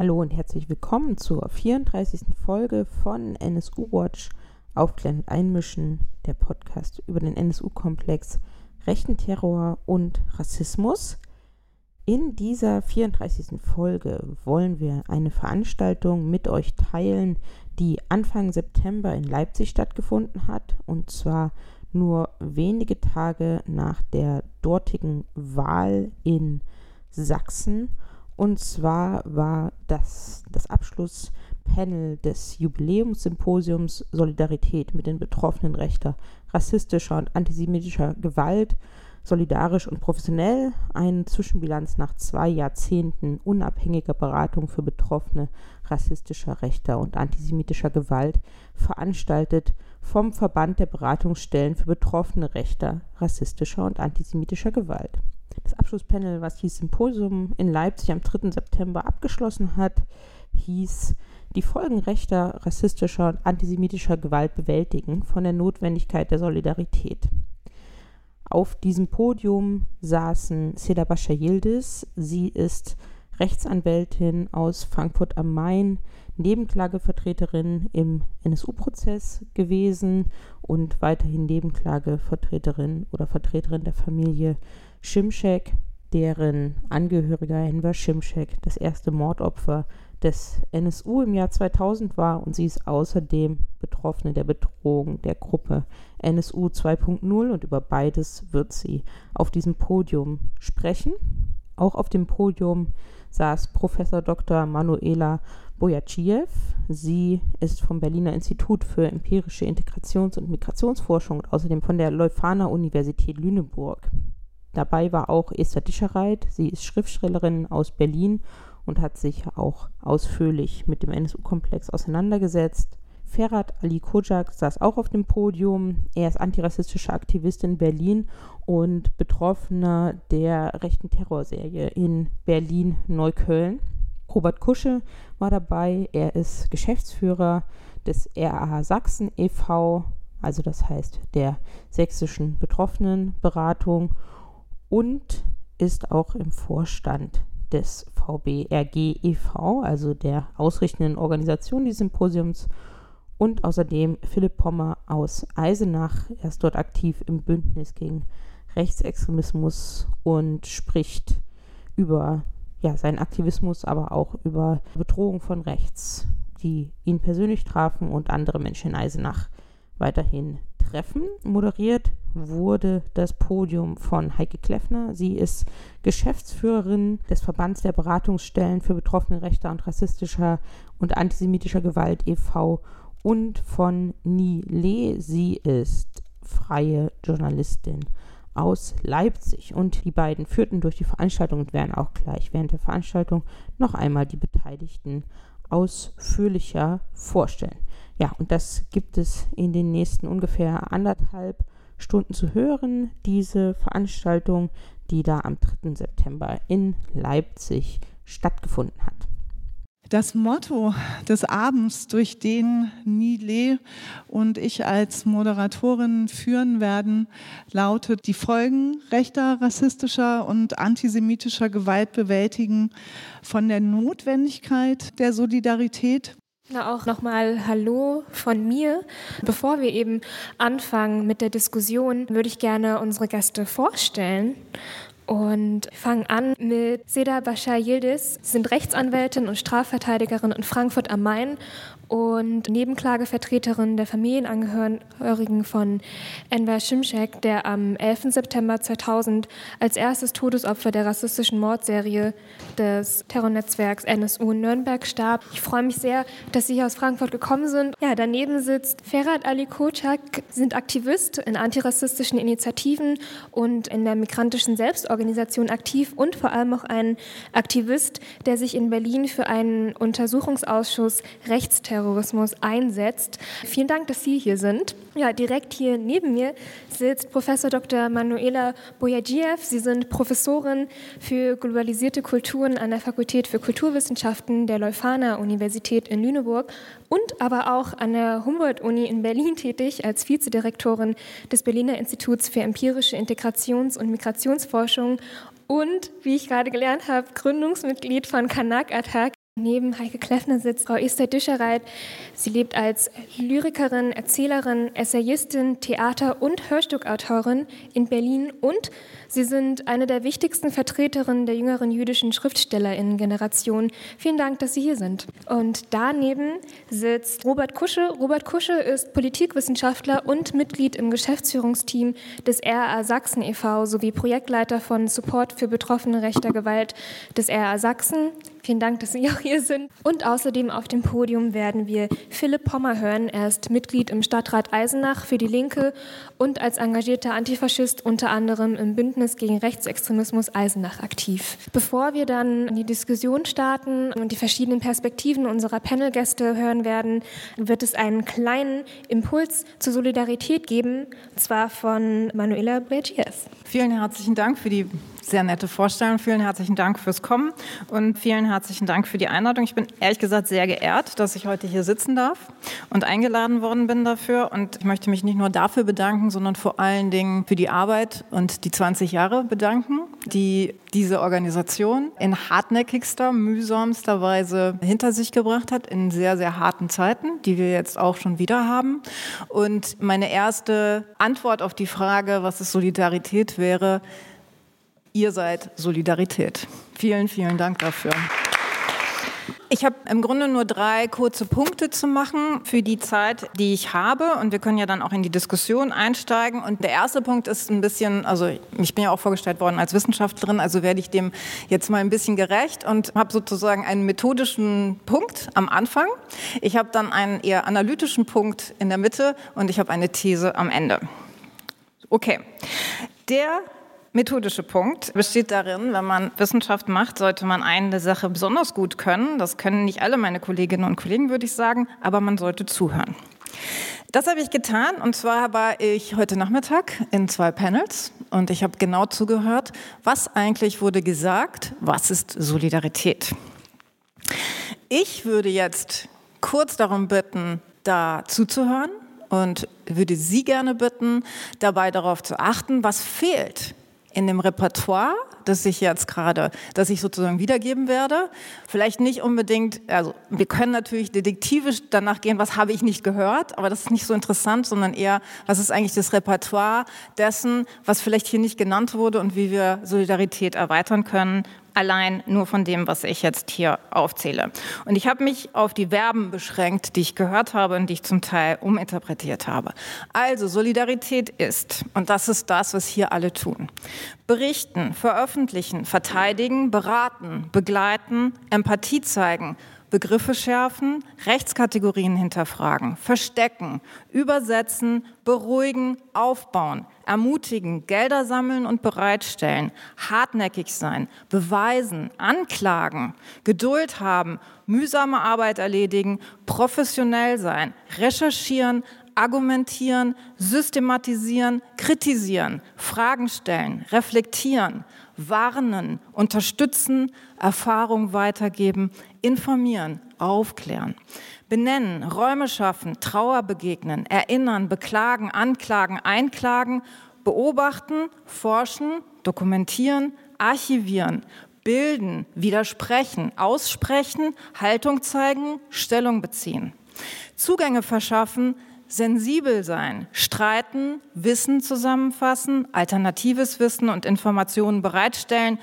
Hallo und herzlich willkommen zur 34. Folge von NSU Watch Aufklären und Einmischen, der Podcast über den NSU-Komplex, rechten Terror und Rassismus. In dieser 34. Folge wollen wir eine Veranstaltung mit euch teilen, die Anfang September in Leipzig stattgefunden hat, und zwar nur wenige Tage nach der dortigen Wahl in Sachsen. Und zwar war das das Abschlusspanel des Jubiläumssymposiums Solidarität mit den Betroffenen rechter, rassistischer und antisemitischer Gewalt, solidarisch und professionell, eine Zwischenbilanz nach zwei Jahrzehnten unabhängiger Beratung für Betroffene rassistischer, rechter und antisemitischer Gewalt, veranstaltet vom Verband der Beratungsstellen für Betroffene rechter, rassistischer und antisemitischer Gewalt. Das Abschlusspanel, was dieses Symposium in Leipzig am 3. September abgeschlossen hat, hieß die Folgen rechter, rassistischer und antisemitischer Gewalt bewältigen von der Notwendigkeit der Solidarität. Auf diesem Podium saßen Seda Bascha Yildiz. Sie ist Rechtsanwältin aus Frankfurt am Main, Nebenklagevertreterin im NSU-Prozess gewesen und weiterhin Nebenklagevertreterin oder Vertreterin der Familie Schimschek, deren Angehöriger Enver Schimschek das erste Mordopfer des NSU im Jahr 2000 war und sie ist außerdem Betroffene der Bedrohung der Gruppe NSU 2.0 und über beides wird sie auf diesem Podium sprechen. Auch auf dem Podium saß Professor Dr. Manuela Boyachiev. Sie ist vom Berliner Institut für empirische Integrations- und Migrationsforschung und außerdem von der Leuphana Universität Lüneburg. Dabei war auch Esther Dischereit. Sie ist Schriftstellerin aus Berlin und hat sich auch ausführlich mit dem NSU-Komplex auseinandergesetzt. Ferhat Ali Kojak saß auch auf dem Podium. Er ist antirassistischer Aktivist in Berlin und Betroffener der rechten Terrorserie in Berlin-Neukölln. Robert Kusche war dabei. Er ist Geschäftsführer des RAH Sachsen e.V., also das heißt der sächsischen Betroffenenberatung und ist auch im Vorstand des VBRG e.V., also der ausrichtenden Organisation des Symposiums. Und außerdem Philipp Pommer aus Eisenach. Er ist dort aktiv im Bündnis gegen Rechtsextremismus und spricht über ja, seinen Aktivismus, aber auch über Bedrohung von rechts, die ihn persönlich trafen und andere Menschen in Eisenach weiterhin treffen. Moderiert wurde das Podium von Heike Kleffner. Sie ist Geschäftsführerin des Verbands der Beratungsstellen für Betroffene rechter und rassistischer und antisemitischer Gewalt e.V. und von Nile. Sie ist freie Journalistin aus Leipzig. Und die beiden führten durch die Veranstaltung und werden auch gleich während der Veranstaltung noch einmal die Beteiligten ausführlicher vorstellen. Ja, und das gibt es in den nächsten ungefähr anderthalb Stunden zu hören, diese Veranstaltung, die da am 3. September in Leipzig stattgefunden hat. Das Motto des Abends, durch den Nile und ich als Moderatorin führen werden, lautet, die Folgen rechter, rassistischer und antisemitischer Gewalt bewältigen von der Notwendigkeit der Solidarität na, auch nochmal Hallo von mir. Bevor wir eben anfangen mit der Diskussion, würde ich gerne unsere Gäste vorstellen und fangen an mit Seda Bashar Yildiz. Sie sind Rechtsanwältin und Strafverteidigerin in Frankfurt am Main und Nebenklagevertreterin der Familienangehörigen von Enver Şimşek, der am 11. September 2000 als erstes Todesopfer der rassistischen Mordserie des Terrornetzwerks NSU in Nürnberg starb. Ich freue mich sehr, dass Sie hier aus Frankfurt gekommen sind. Ja, daneben sitzt Ferhat Ali Kocak, sind Aktivist in antirassistischen Initiativen und in der migrantischen Selbstorganisation aktiv und vor allem auch ein Aktivist, der sich in Berlin für einen Untersuchungsausschuss Rechtsterror Terrorismus einsetzt. Vielen Dank, dass Sie hier sind. Ja, direkt hier neben mir sitzt Professor Dr. Manuela Boyadjiev. Sie sind Professorin für globalisierte Kulturen an der Fakultät für Kulturwissenschaften der Leuphana Universität in Lüneburg und aber auch an der Humboldt-Uni in Berlin tätig als Vizedirektorin des Berliner Instituts für empirische Integrations- und Migrationsforschung und, wie ich gerade gelernt habe, Gründungsmitglied von Kanak Attack, Neben Heike Kleffner sitzt Frau Esther Dischereit. Sie lebt als Lyrikerin, Erzählerin, Essayistin, Theater- und Hörstückautorin in Berlin und Sie sind eine der wichtigsten Vertreterinnen der jüngeren jüdischen Schriftstellerinnen-Generation. Vielen Dank, dass Sie hier sind. Und daneben sitzt Robert Kusche. Robert Kusche ist Politikwissenschaftler und Mitglied im Geschäftsführungsteam des RA Sachsen e.V. sowie Projektleiter von Support für Betroffene rechter Gewalt des RA Sachsen. Vielen Dank, dass Sie auch hier sind. Und außerdem auf dem Podium werden wir Philipp Pommer hören. Er ist Mitglied im Stadtrat Eisenach für die Linke und als engagierter Antifaschist unter anderem im Bündnis gegen Rechtsextremismus Eisenach aktiv. Bevor wir dann in die Diskussion starten und die verschiedenen Perspektiven unserer Panelgäste hören werden, wird es einen kleinen Impuls zur Solidarität geben, und zwar von Manuela Bregies. Vielen herzlichen Dank für die sehr nette Vorstellung. Vielen herzlichen Dank fürs Kommen und vielen herzlichen Dank für die Einladung. Ich bin ehrlich gesagt sehr geehrt, dass ich heute hier sitzen darf und eingeladen worden bin dafür. Und ich möchte mich nicht nur dafür bedanken, sondern vor allen Dingen für die Arbeit und die 20 Jahre bedanken, die diese Organisation in hartnäckigster, mühsamster Weise hinter sich gebracht hat, in sehr, sehr harten Zeiten, die wir jetzt auch schon wieder haben. Und meine erste Antwort auf die Frage, was ist Solidarität wäre, Ihr seid Solidarität. Vielen, vielen Dank dafür. Ich habe im Grunde nur drei kurze Punkte zu machen für die Zeit, die ich habe. Und wir können ja dann auch in die Diskussion einsteigen. Und der erste Punkt ist ein bisschen, also ich bin ja auch vorgestellt worden als Wissenschaftlerin, also werde ich dem jetzt mal ein bisschen gerecht und habe sozusagen einen methodischen Punkt am Anfang. Ich habe dann einen eher analytischen Punkt in der Mitte und ich habe eine These am Ende. Okay. Der methodische Punkt besteht darin, wenn man Wissenschaft macht, sollte man eine Sache besonders gut können. Das können nicht alle meine Kolleginnen und Kollegen, würde ich sagen, aber man sollte zuhören. Das habe ich getan und zwar war ich heute Nachmittag in zwei Panels und ich habe genau zugehört, was eigentlich wurde gesagt, was ist Solidarität. Ich würde jetzt kurz darum bitten, da zuzuhören und würde Sie gerne bitten, dabei darauf zu achten, was fehlt in dem Repertoire, das ich jetzt gerade, das ich sozusagen wiedergeben werde. Vielleicht nicht unbedingt, also wir können natürlich detektivisch danach gehen, was habe ich nicht gehört, aber das ist nicht so interessant, sondern eher, was ist eigentlich das Repertoire dessen, was vielleicht hier nicht genannt wurde und wie wir Solidarität erweitern können allein nur von dem, was ich jetzt hier aufzähle. Und ich habe mich auf die Verben beschränkt, die ich gehört habe und die ich zum Teil uminterpretiert habe. Also Solidarität ist, und das ist das, was hier alle tun, berichten, veröffentlichen, verteidigen, beraten, begleiten, Empathie zeigen, Begriffe schärfen, Rechtskategorien hinterfragen, verstecken, übersetzen, beruhigen, aufbauen, ermutigen, Gelder sammeln und bereitstellen, hartnäckig sein, beweisen, anklagen, Geduld haben, mühsame Arbeit erledigen, professionell sein, recherchieren, argumentieren, systematisieren, kritisieren, Fragen stellen, reflektieren, warnen, unterstützen, Erfahrung weitergeben, informieren, aufklären, benennen, Räume schaffen, Trauer begegnen, erinnern, beklagen, anklagen, einklagen, beobachten, forschen, dokumentieren, archivieren, bilden, widersprechen, aussprechen, Haltung zeigen, Stellung beziehen. Zugänge verschaffen, sensibel sein, streiten, Wissen zusammenfassen, alternatives Wissen und Informationen bereitstellen,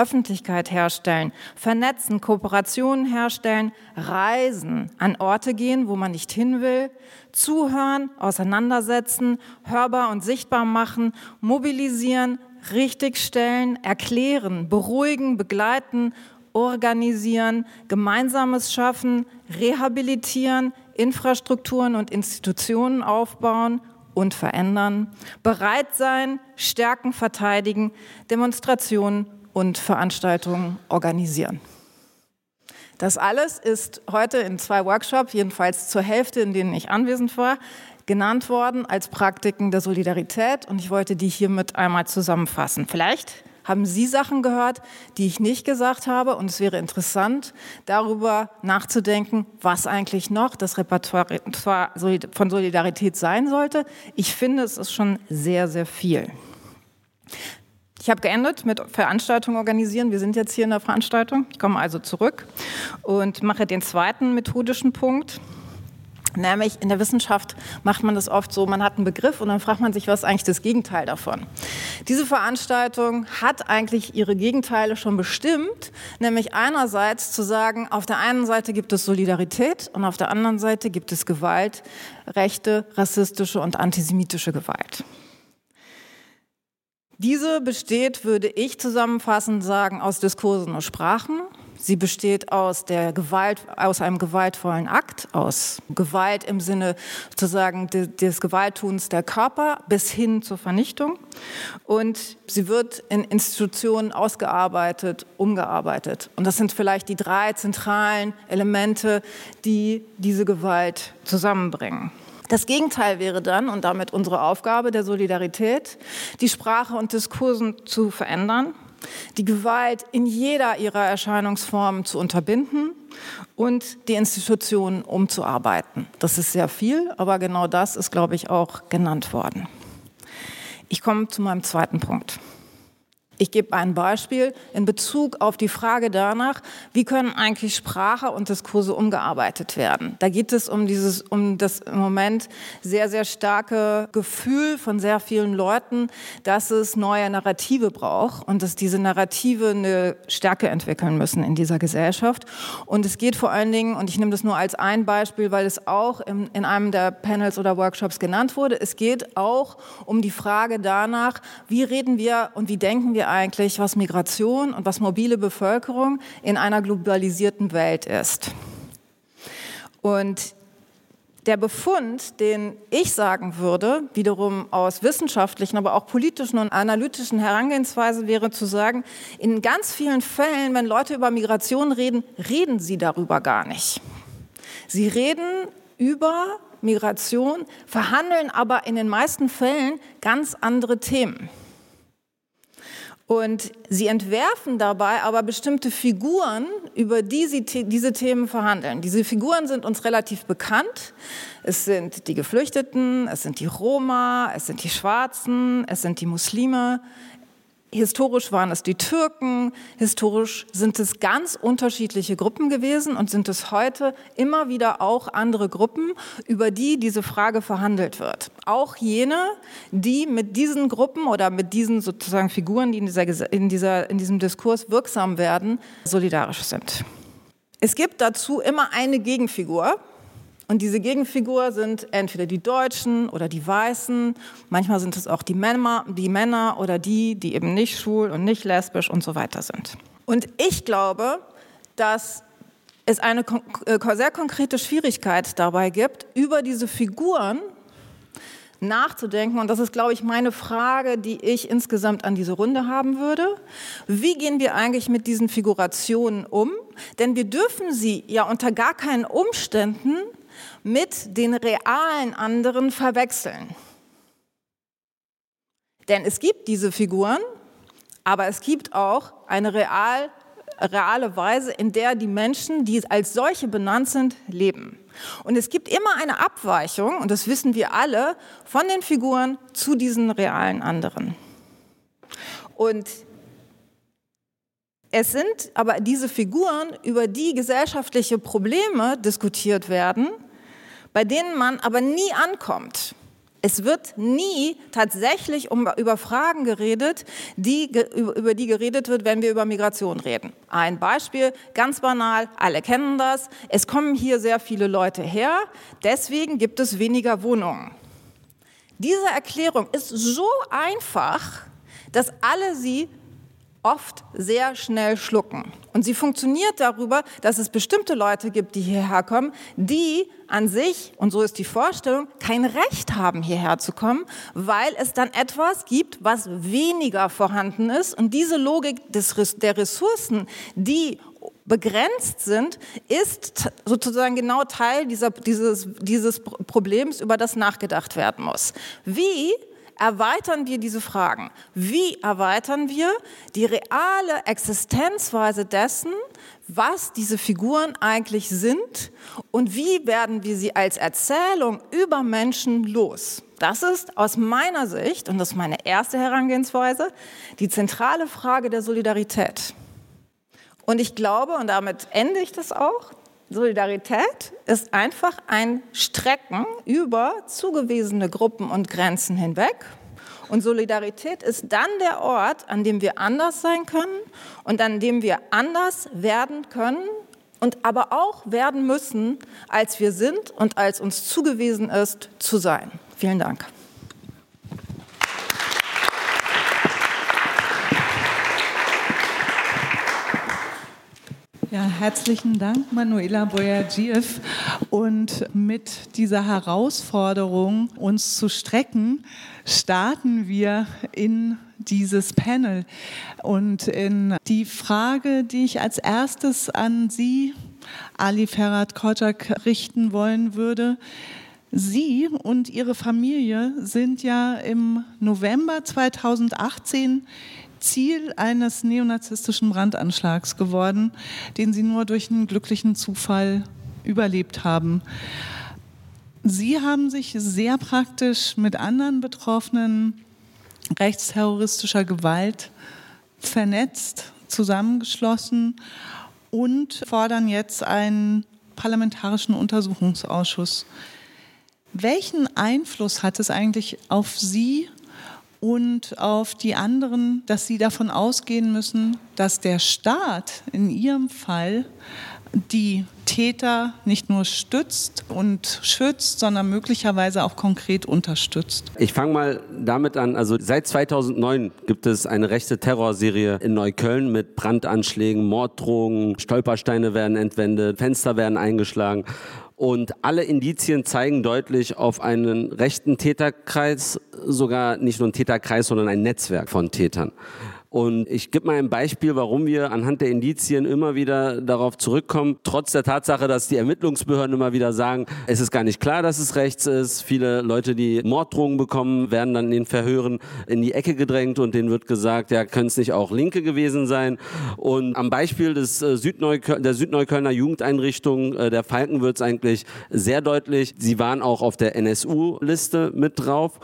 Öffentlichkeit herstellen, vernetzen, Kooperationen herstellen, reisen, an Orte gehen, wo man nicht hin will, zuhören, auseinandersetzen, hörbar und sichtbar machen, mobilisieren, richtigstellen, erklären, beruhigen, begleiten, organisieren, Gemeinsames schaffen, rehabilitieren, Infrastrukturen und Institutionen aufbauen und verändern, bereit sein, stärken, verteidigen, Demonstrationen und Veranstaltungen organisieren. Das alles ist heute in zwei Workshops, jedenfalls zur Hälfte, in denen ich anwesend war, genannt worden als Praktiken der Solidarität und ich wollte die hiermit einmal zusammenfassen. Vielleicht haben Sie Sachen gehört, die ich nicht gesagt habe? Und es wäre interessant, darüber nachzudenken, was eigentlich noch das Repertoire von Solidarität sein sollte. Ich finde, es ist schon sehr, sehr viel. Ich habe geendet mit Veranstaltungen organisieren. Wir sind jetzt hier in der Veranstaltung. Ich komme also zurück und mache den zweiten methodischen Punkt. Nämlich in der Wissenschaft macht man das oft so, man hat einen Begriff und dann fragt man sich, was ist eigentlich das Gegenteil davon. Diese Veranstaltung hat eigentlich ihre Gegenteile schon bestimmt, nämlich einerseits zu sagen, auf der einen Seite gibt es Solidarität und auf der anderen Seite gibt es Gewalt, rechte, rassistische und antisemitische Gewalt. Diese besteht, würde ich zusammenfassend sagen, aus Diskursen und Sprachen. Sie besteht aus der Gewalt, aus einem gewaltvollen Akt, aus Gewalt im Sinne sozusagen des Gewalttuns der Körper bis hin zur Vernichtung. Und sie wird in Institutionen ausgearbeitet, umgearbeitet. Und das sind vielleicht die drei zentralen Elemente, die diese Gewalt zusammenbringen. Das Gegenteil wäre dann, und damit unsere Aufgabe der Solidarität, die Sprache und Diskursen zu verändern, die Gewalt in jeder ihrer Erscheinungsformen zu unterbinden und die Institutionen umzuarbeiten. Das ist sehr viel, aber genau das ist, glaube ich, auch genannt worden. Ich komme zu meinem zweiten Punkt. Ich gebe ein Beispiel in Bezug auf die Frage danach, wie können eigentlich Sprache und Diskurse umgearbeitet werden. Da geht es um dieses, um das im Moment sehr, sehr starke Gefühl von sehr vielen Leuten, dass es neue Narrative braucht und dass diese Narrative eine Stärke entwickeln müssen in dieser Gesellschaft. Und es geht vor allen Dingen, und ich nehme das nur als ein Beispiel, weil es auch in, in einem der Panels oder Workshops genannt wurde, es geht auch um die Frage danach, wie reden wir und wie denken wir eigentlich, was Migration und was mobile Bevölkerung in einer globalisierten Welt ist. Und der Befund, den ich sagen würde, wiederum aus wissenschaftlichen, aber auch politischen und analytischen Herangehensweise, wäre zu sagen, in ganz vielen Fällen, wenn Leute über Migration reden, reden sie darüber gar nicht. Sie reden über Migration, verhandeln aber in den meisten Fällen ganz andere Themen. Und sie entwerfen dabei aber bestimmte Figuren, über die sie diese Themen verhandeln. Diese Figuren sind uns relativ bekannt. Es sind die Geflüchteten, es sind die Roma, es sind die Schwarzen, es sind die Muslime, Historisch waren es die Türken, historisch sind es ganz unterschiedliche Gruppen gewesen und sind es heute immer wieder auch andere Gruppen, über die diese Frage verhandelt wird. Auch jene, die mit diesen Gruppen oder mit diesen sozusagen Figuren, die in, dieser, in, dieser, in diesem Diskurs wirksam werden, solidarisch sind. Es gibt dazu immer eine Gegenfigur, und diese Gegenfigur sind entweder die Deutschen oder die Weißen, manchmal sind es auch die Männer, die Männer oder die, die eben nicht schwul und nicht lesbisch und so weiter sind. Und ich glaube, dass es eine äh, sehr konkrete Schwierigkeit dabei gibt, über diese Figuren nachzudenken. Und das ist, glaube ich, meine Frage, die ich insgesamt an diese Runde haben würde. Wie gehen wir eigentlich mit diesen Figurationen um? Denn wir dürfen sie ja unter gar keinen Umständen mit den realen anderen verwechseln. Denn es gibt diese Figuren, aber es gibt auch eine real, reale Weise, in der die Menschen, die als solche benannt sind, leben. Und es gibt immer eine Abweichung, und das wissen wir alle, von den Figuren zu diesen realen anderen. Und es sind aber diese Figuren, über die gesellschaftliche Probleme diskutiert werden, bei denen man aber nie ankommt. Es wird nie tatsächlich um, über Fragen geredet, die, über die geredet wird, wenn wir über Migration reden. Ein Beispiel, ganz banal, alle kennen das. Es kommen hier sehr viele Leute her, deswegen gibt es weniger Wohnungen. Diese Erklärung ist so einfach, dass alle sie oft sehr schnell schlucken. Und sie funktioniert darüber, dass es bestimmte Leute gibt, die hierher kommen, die an sich, und so ist die Vorstellung, kein Recht haben, hierher zu kommen, weil es dann etwas gibt, was weniger vorhanden ist. Und diese Logik des, der Ressourcen, die begrenzt sind, ist sozusagen genau Teil dieser, dieses, dieses Problems, über das nachgedacht werden muss. Wie erweitern wir diese Fragen? Wie erweitern wir die reale Existenzweise dessen, was diese Figuren eigentlich sind und wie werden wir sie als Erzählung über Menschen los. Das ist aus meiner Sicht, und das ist meine erste Herangehensweise, die zentrale Frage der Solidarität. Und ich glaube, und damit ende ich das auch, Solidarität ist einfach ein Strecken über zugewiesene Gruppen und Grenzen hinweg und Solidarität ist dann der Ort, an dem wir anders sein können und an dem wir anders werden können und aber auch werden müssen, als wir sind und als uns zugewiesen ist, zu sein. Vielen Dank. Ja, herzlichen Dank, Manuela Boyagiev. Und mit dieser Herausforderung, uns zu strecken, starten wir in dieses Panel. Und in die Frage, die ich als erstes an Sie, Ali Ferhat Kojak, richten wollen würde, Sie und Ihre Familie sind ja im November 2018 Ziel eines neonazistischen Brandanschlags geworden, den sie nur durch einen glücklichen Zufall überlebt haben. Sie haben sich sehr praktisch mit anderen Betroffenen rechtsterroristischer Gewalt vernetzt, zusammengeschlossen und fordern jetzt einen parlamentarischen Untersuchungsausschuss. Welchen Einfluss hat es eigentlich auf Sie und auf die anderen, dass sie davon ausgehen müssen, dass der Staat in ihrem Fall die Täter nicht nur stützt und schützt, sondern möglicherweise auch konkret unterstützt. Ich fange mal damit an. Also seit 2009 gibt es eine rechte Terrorserie in Neukölln mit Brandanschlägen, Morddrohungen, Stolpersteine werden entwendet, Fenster werden eingeschlagen. Und alle Indizien zeigen deutlich auf einen rechten Täterkreis, sogar nicht nur ein Täterkreis, sondern ein Netzwerk von Tätern. Und ich gebe mal ein Beispiel, warum wir anhand der Indizien immer wieder darauf zurückkommen, trotz der Tatsache, dass die Ermittlungsbehörden immer wieder sagen, es ist gar nicht klar, dass es rechts ist. Viele Leute, die Morddrohungen bekommen, werden dann in den Verhören in die Ecke gedrängt und denen wird gesagt, ja, können es nicht auch Linke gewesen sein. Und am Beispiel des äh, Südneuköl der Südneuköllner Jugendeinrichtung, äh, der Falken, wird es eigentlich sehr deutlich. Sie waren auch auf der NSU-Liste mit drauf.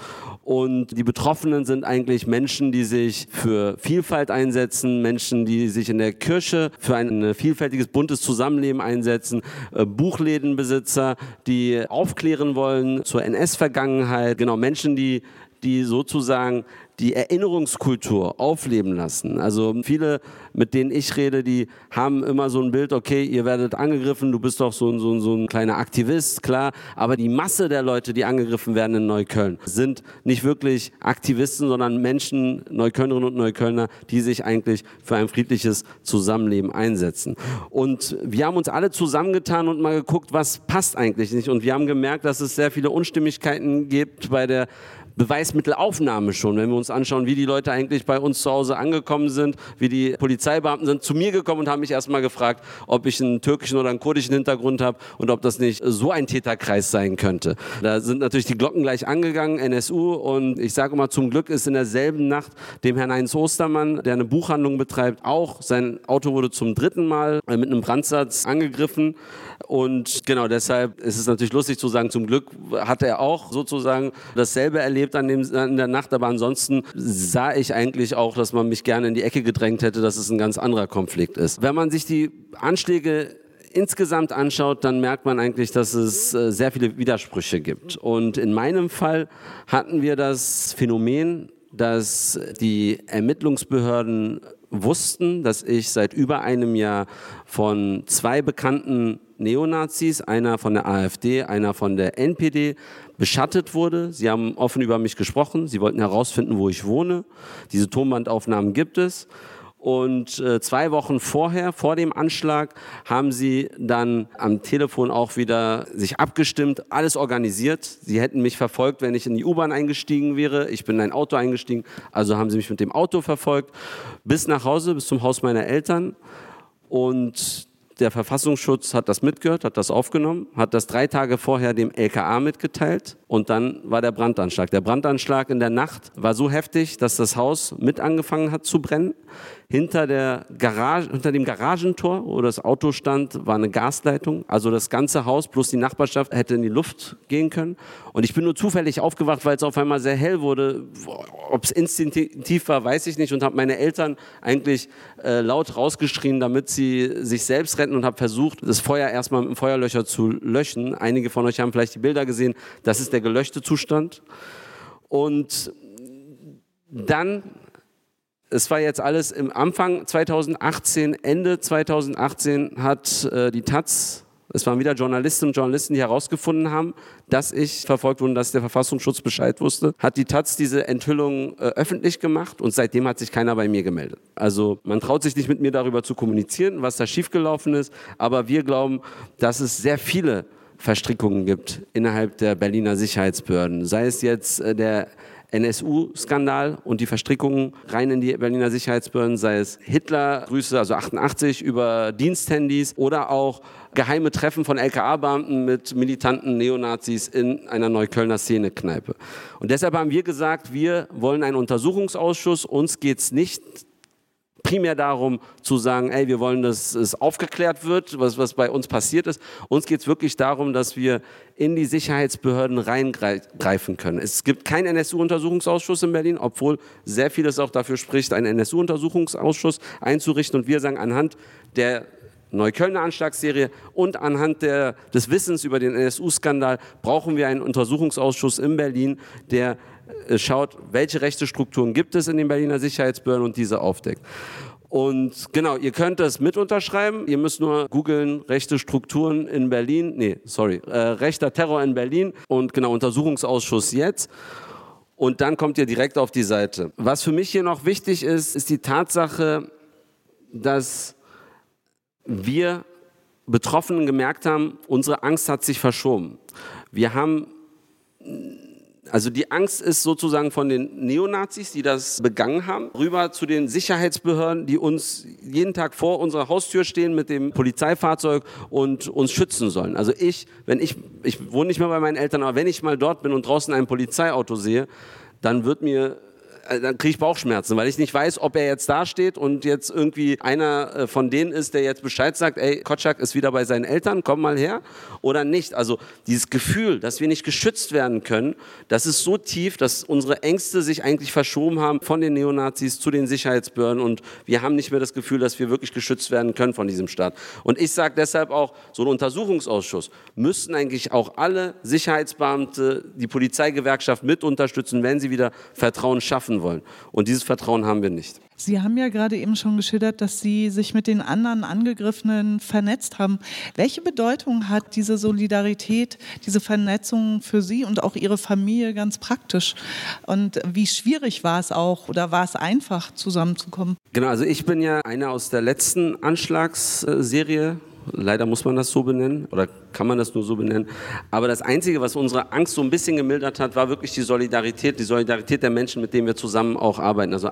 Und die Betroffenen sind eigentlich Menschen, die sich für Vielfalt einsetzen, Menschen, die sich in der Kirche für ein vielfältiges, buntes Zusammenleben einsetzen, äh, Buchlädenbesitzer, die aufklären wollen zur NS-Vergangenheit, genau Menschen, die die sozusagen die Erinnerungskultur aufleben lassen. Also viele, mit denen ich rede, die haben immer so ein Bild, okay, ihr werdet angegriffen, du bist doch so ein, so ein, so ein kleiner Aktivist, klar, aber die Masse der Leute, die angegriffen werden in Neukölln, sind nicht wirklich Aktivisten, sondern Menschen, Neuköllnerinnen und Neuköllner, die sich eigentlich für ein friedliches Zusammenleben einsetzen. Und wir haben uns alle zusammengetan und mal geguckt, was passt eigentlich nicht. Und wir haben gemerkt, dass es sehr viele Unstimmigkeiten gibt bei der Beweismittelaufnahme schon, wenn wir uns anschauen, wie die Leute eigentlich bei uns zu Hause angekommen sind, wie die Polizeibeamten sind zu mir gekommen und haben mich erstmal gefragt, ob ich einen türkischen oder einen kurdischen Hintergrund habe und ob das nicht so ein Täterkreis sein könnte. Da sind natürlich die Glocken gleich angegangen, NSU und ich sage immer, zum Glück ist in derselben Nacht dem Herrn Heinz Ostermann, der eine Buchhandlung betreibt, auch sein Auto wurde zum dritten Mal mit einem Brandsatz angegriffen und genau deshalb ist es natürlich lustig zu sagen, zum Glück hat er auch sozusagen dasselbe erlebt an dem, in der Nacht, aber ansonsten sah ich eigentlich auch, dass man mich gerne in die Ecke gedrängt hätte, dass es ein ganz anderer Konflikt ist. Wenn man sich die Anschläge insgesamt anschaut, dann merkt man eigentlich, dass es äh, sehr viele Widersprüche gibt. Und in meinem Fall hatten wir das Phänomen, dass die Ermittlungsbehörden wussten, dass ich seit über einem Jahr von zwei bekannten Neonazis, einer von der AfD, einer von der NPD, beschattet wurde. Sie haben offen über mich gesprochen. Sie wollten herausfinden, wo ich wohne. Diese Tonbandaufnahmen gibt es. Und äh, zwei Wochen vorher, vor dem Anschlag, haben sie dann am Telefon auch wieder sich abgestimmt, alles organisiert. Sie hätten mich verfolgt, wenn ich in die U-Bahn eingestiegen wäre. Ich bin in ein Auto eingestiegen, also haben sie mich mit dem Auto verfolgt bis nach Hause, bis zum Haus meiner Eltern. Und der Verfassungsschutz hat das mitgehört, hat das aufgenommen, hat das drei Tage vorher dem LKA mitgeteilt. Und dann war der Brandanschlag. Der Brandanschlag in der Nacht war so heftig, dass das Haus mit angefangen hat zu brennen. Hinter, der Garage, hinter dem Garagentor, wo das Auto stand, war eine Gasleitung. Also das ganze Haus plus die Nachbarschaft hätte in die Luft gehen können. Und ich bin nur zufällig aufgewacht, weil es auf einmal sehr hell wurde. Ob es instinktiv war, weiß ich nicht. Und habe meine Eltern eigentlich äh, laut rausgeschrien, damit sie sich selbst retten und habe versucht, das Feuer erstmal mit dem Feuerlöcher zu löschen. Einige von euch haben vielleicht die Bilder gesehen. Das ist der gelöschte Zustand. Und dann es war jetzt alles im Anfang 2018, Ende 2018 hat äh, die Taz, es waren wieder Journalistinnen und Journalisten, die herausgefunden haben, dass ich verfolgt wurde, dass der Verfassungsschutz Bescheid wusste, hat die Taz diese Enthüllung äh, öffentlich gemacht und seitdem hat sich keiner bei mir gemeldet. Also man traut sich nicht mit mir darüber zu kommunizieren, was da schiefgelaufen ist, aber wir glauben, dass es sehr viele Verstrickungen gibt innerhalb der Berliner Sicherheitsbehörden. Sei es jetzt äh, der NSU-Skandal und die Verstrickungen rein in die Berliner Sicherheitsbehörden, sei es Hitler-Grüße, also 88 über Diensthandys oder auch geheime Treffen von LKA-Beamten mit militanten Neonazis in einer Neuköllner Szene-Kneipe. Und deshalb haben wir gesagt, wir wollen einen Untersuchungsausschuss. Uns geht es nicht primär darum zu sagen, ey, wir wollen, dass es aufgeklärt wird, was, was bei uns passiert ist. Uns geht es wirklich darum, dass wir in die Sicherheitsbehörden reingreifen können. Es gibt keinen NSU-Untersuchungsausschuss in Berlin, obwohl sehr vieles auch dafür spricht, einen NSU-Untersuchungsausschuss einzurichten. Und wir sagen, anhand der Neuköllner Anschlagsserie und anhand der, des Wissens über den NSU-Skandal brauchen wir einen Untersuchungsausschuss in Berlin, der schaut, welche rechte Strukturen gibt es in den Berliner Sicherheitsbehörden und diese aufdeckt. Und genau, ihr könnt das mit unterschreiben. Ihr müsst nur googeln, rechte Strukturen in Berlin. Nee, sorry, äh, rechter Terror in Berlin und genau, Untersuchungsausschuss jetzt. Und dann kommt ihr direkt auf die Seite. Was für mich hier noch wichtig ist, ist die Tatsache, dass wir Betroffenen gemerkt haben, unsere Angst hat sich verschoben. Wir haben also die Angst ist sozusagen von den Neonazis, die das begangen haben, rüber zu den Sicherheitsbehörden, die uns jeden Tag vor unserer Haustür stehen mit dem Polizeifahrzeug und uns schützen sollen. Also ich, wenn ich, ich wohne nicht mehr bei meinen Eltern, aber wenn ich mal dort bin und draußen ein Polizeiauto sehe, dann wird mir dann kriege ich Bauchschmerzen, weil ich nicht weiß, ob er jetzt da steht und jetzt irgendwie einer äh, von denen ist, der jetzt Bescheid sagt, ey, Kotschak ist wieder bei seinen Eltern, komm mal her, oder nicht. Also dieses Gefühl, dass wir nicht geschützt werden können, das ist so tief, dass unsere Ängste sich eigentlich verschoben haben von den Neonazis zu den Sicherheitsbehörden und wir haben nicht mehr das Gefühl, dass wir wirklich geschützt werden können von diesem Staat. Und ich sage deshalb auch, so ein Untersuchungsausschuss müssten eigentlich auch alle Sicherheitsbeamte, die Polizeigewerkschaft mit unterstützen, wenn sie wieder Vertrauen schaffen schützen wollen. Und dieses Vertrauen haben wir nicht. Sie haben ja gerade eben schon geschildert, dass Sie sich mit den anderen Angegriffenen vernetzt haben. Welche Bedeutung hat diese Solidarität, diese Vernetzung für Sie und auch Ihre Familie ganz praktisch? Und wie schwierig war es auch oder war es einfach zusammenzukommen? Genau, also ich bin ja einer aus der letzten Anschlagsserie Leider muss man das so benennen oder kann man das nur so benennen. Aber das Einzige, was unsere Angst so ein bisschen gemildert hat, war wirklich die Solidarität, die Solidarität der Menschen, mit denen wir zusammen auch arbeiten. Also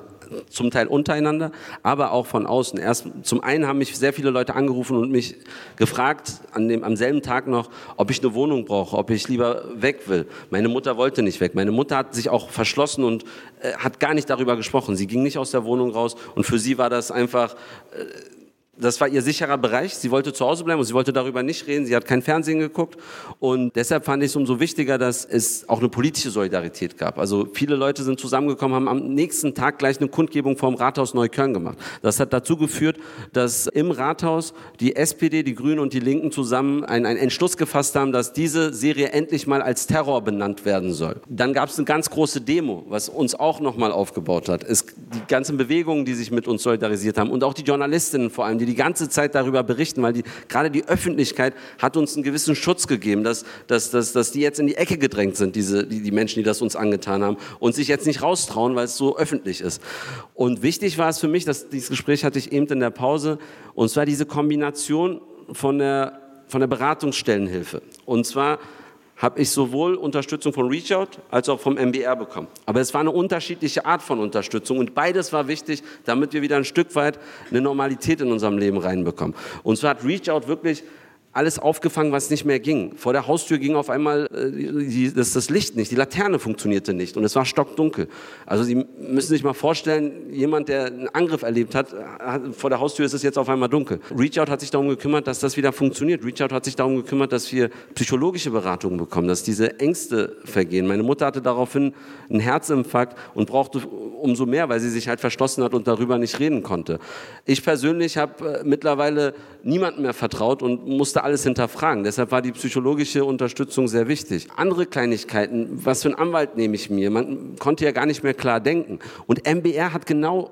zum Teil untereinander, aber auch von außen. Erst zum einen haben mich sehr viele Leute angerufen und mich gefragt, an dem, am selben Tag noch, ob ich eine Wohnung brauche, ob ich lieber weg will. Meine Mutter wollte nicht weg. Meine Mutter hat sich auch verschlossen und äh, hat gar nicht darüber gesprochen. Sie ging nicht aus der Wohnung raus und für sie war das einfach... Äh, das war ihr sicherer Bereich. Sie wollte zu Hause bleiben und sie wollte darüber nicht reden. Sie hat kein Fernsehen geguckt. Und deshalb fand ich es umso wichtiger, dass es auch eine politische Solidarität gab. Also viele Leute sind zusammengekommen, haben am nächsten Tag gleich eine Kundgebung vom Rathaus Neukölln gemacht. Das hat dazu geführt, dass im Rathaus die SPD, die Grünen und die Linken zusammen einen, einen Entschluss gefasst haben, dass diese Serie endlich mal als Terror benannt werden soll. Dann gab es eine ganz große Demo, was uns auch nochmal aufgebaut hat. Es, die ganzen Bewegungen, die sich mit uns solidarisiert haben und auch die Journalistinnen vor allem, die die ganze Zeit darüber berichten, weil die, gerade die Öffentlichkeit hat uns einen gewissen Schutz gegeben, dass, dass, dass, dass die jetzt in die Ecke gedrängt sind, diese, die, die Menschen, die das uns angetan haben und sich jetzt nicht raustrauen, weil es so öffentlich ist. Und wichtig war es für mich, dass dieses Gespräch hatte ich eben in der Pause, und zwar diese Kombination von der, von der Beratungsstellenhilfe. Und zwar habe ich sowohl Unterstützung von ReachOut als auch vom MBR bekommen. Aber es war eine unterschiedliche Art von Unterstützung und beides war wichtig, damit wir wieder ein Stück weit eine Normalität in unserem Leben reinbekommen. Und zwar hat ReachOut wirklich alles aufgefangen, was nicht mehr ging. Vor der Haustür ging auf einmal äh, die, das, das Licht nicht, die Laterne funktionierte nicht und es war stockdunkel. Also Sie müssen sich mal vorstellen, jemand, der einen Angriff erlebt hat, hat, vor der Haustür ist es jetzt auf einmal dunkel. Reachout hat sich darum gekümmert, dass das wieder funktioniert. Reachout hat sich darum gekümmert, dass wir psychologische Beratungen bekommen, dass diese Ängste vergehen. Meine Mutter hatte daraufhin einen Herzinfarkt und brauchte umso mehr, weil sie sich halt verschlossen hat und darüber nicht reden konnte. Ich persönlich habe äh, mittlerweile niemandem mehr vertraut und musste alles hinterfragen. Deshalb war die psychologische Unterstützung sehr wichtig. Andere Kleinigkeiten, was für einen Anwalt nehme ich mir? Man konnte ja gar nicht mehr klar denken. Und MBR hat genau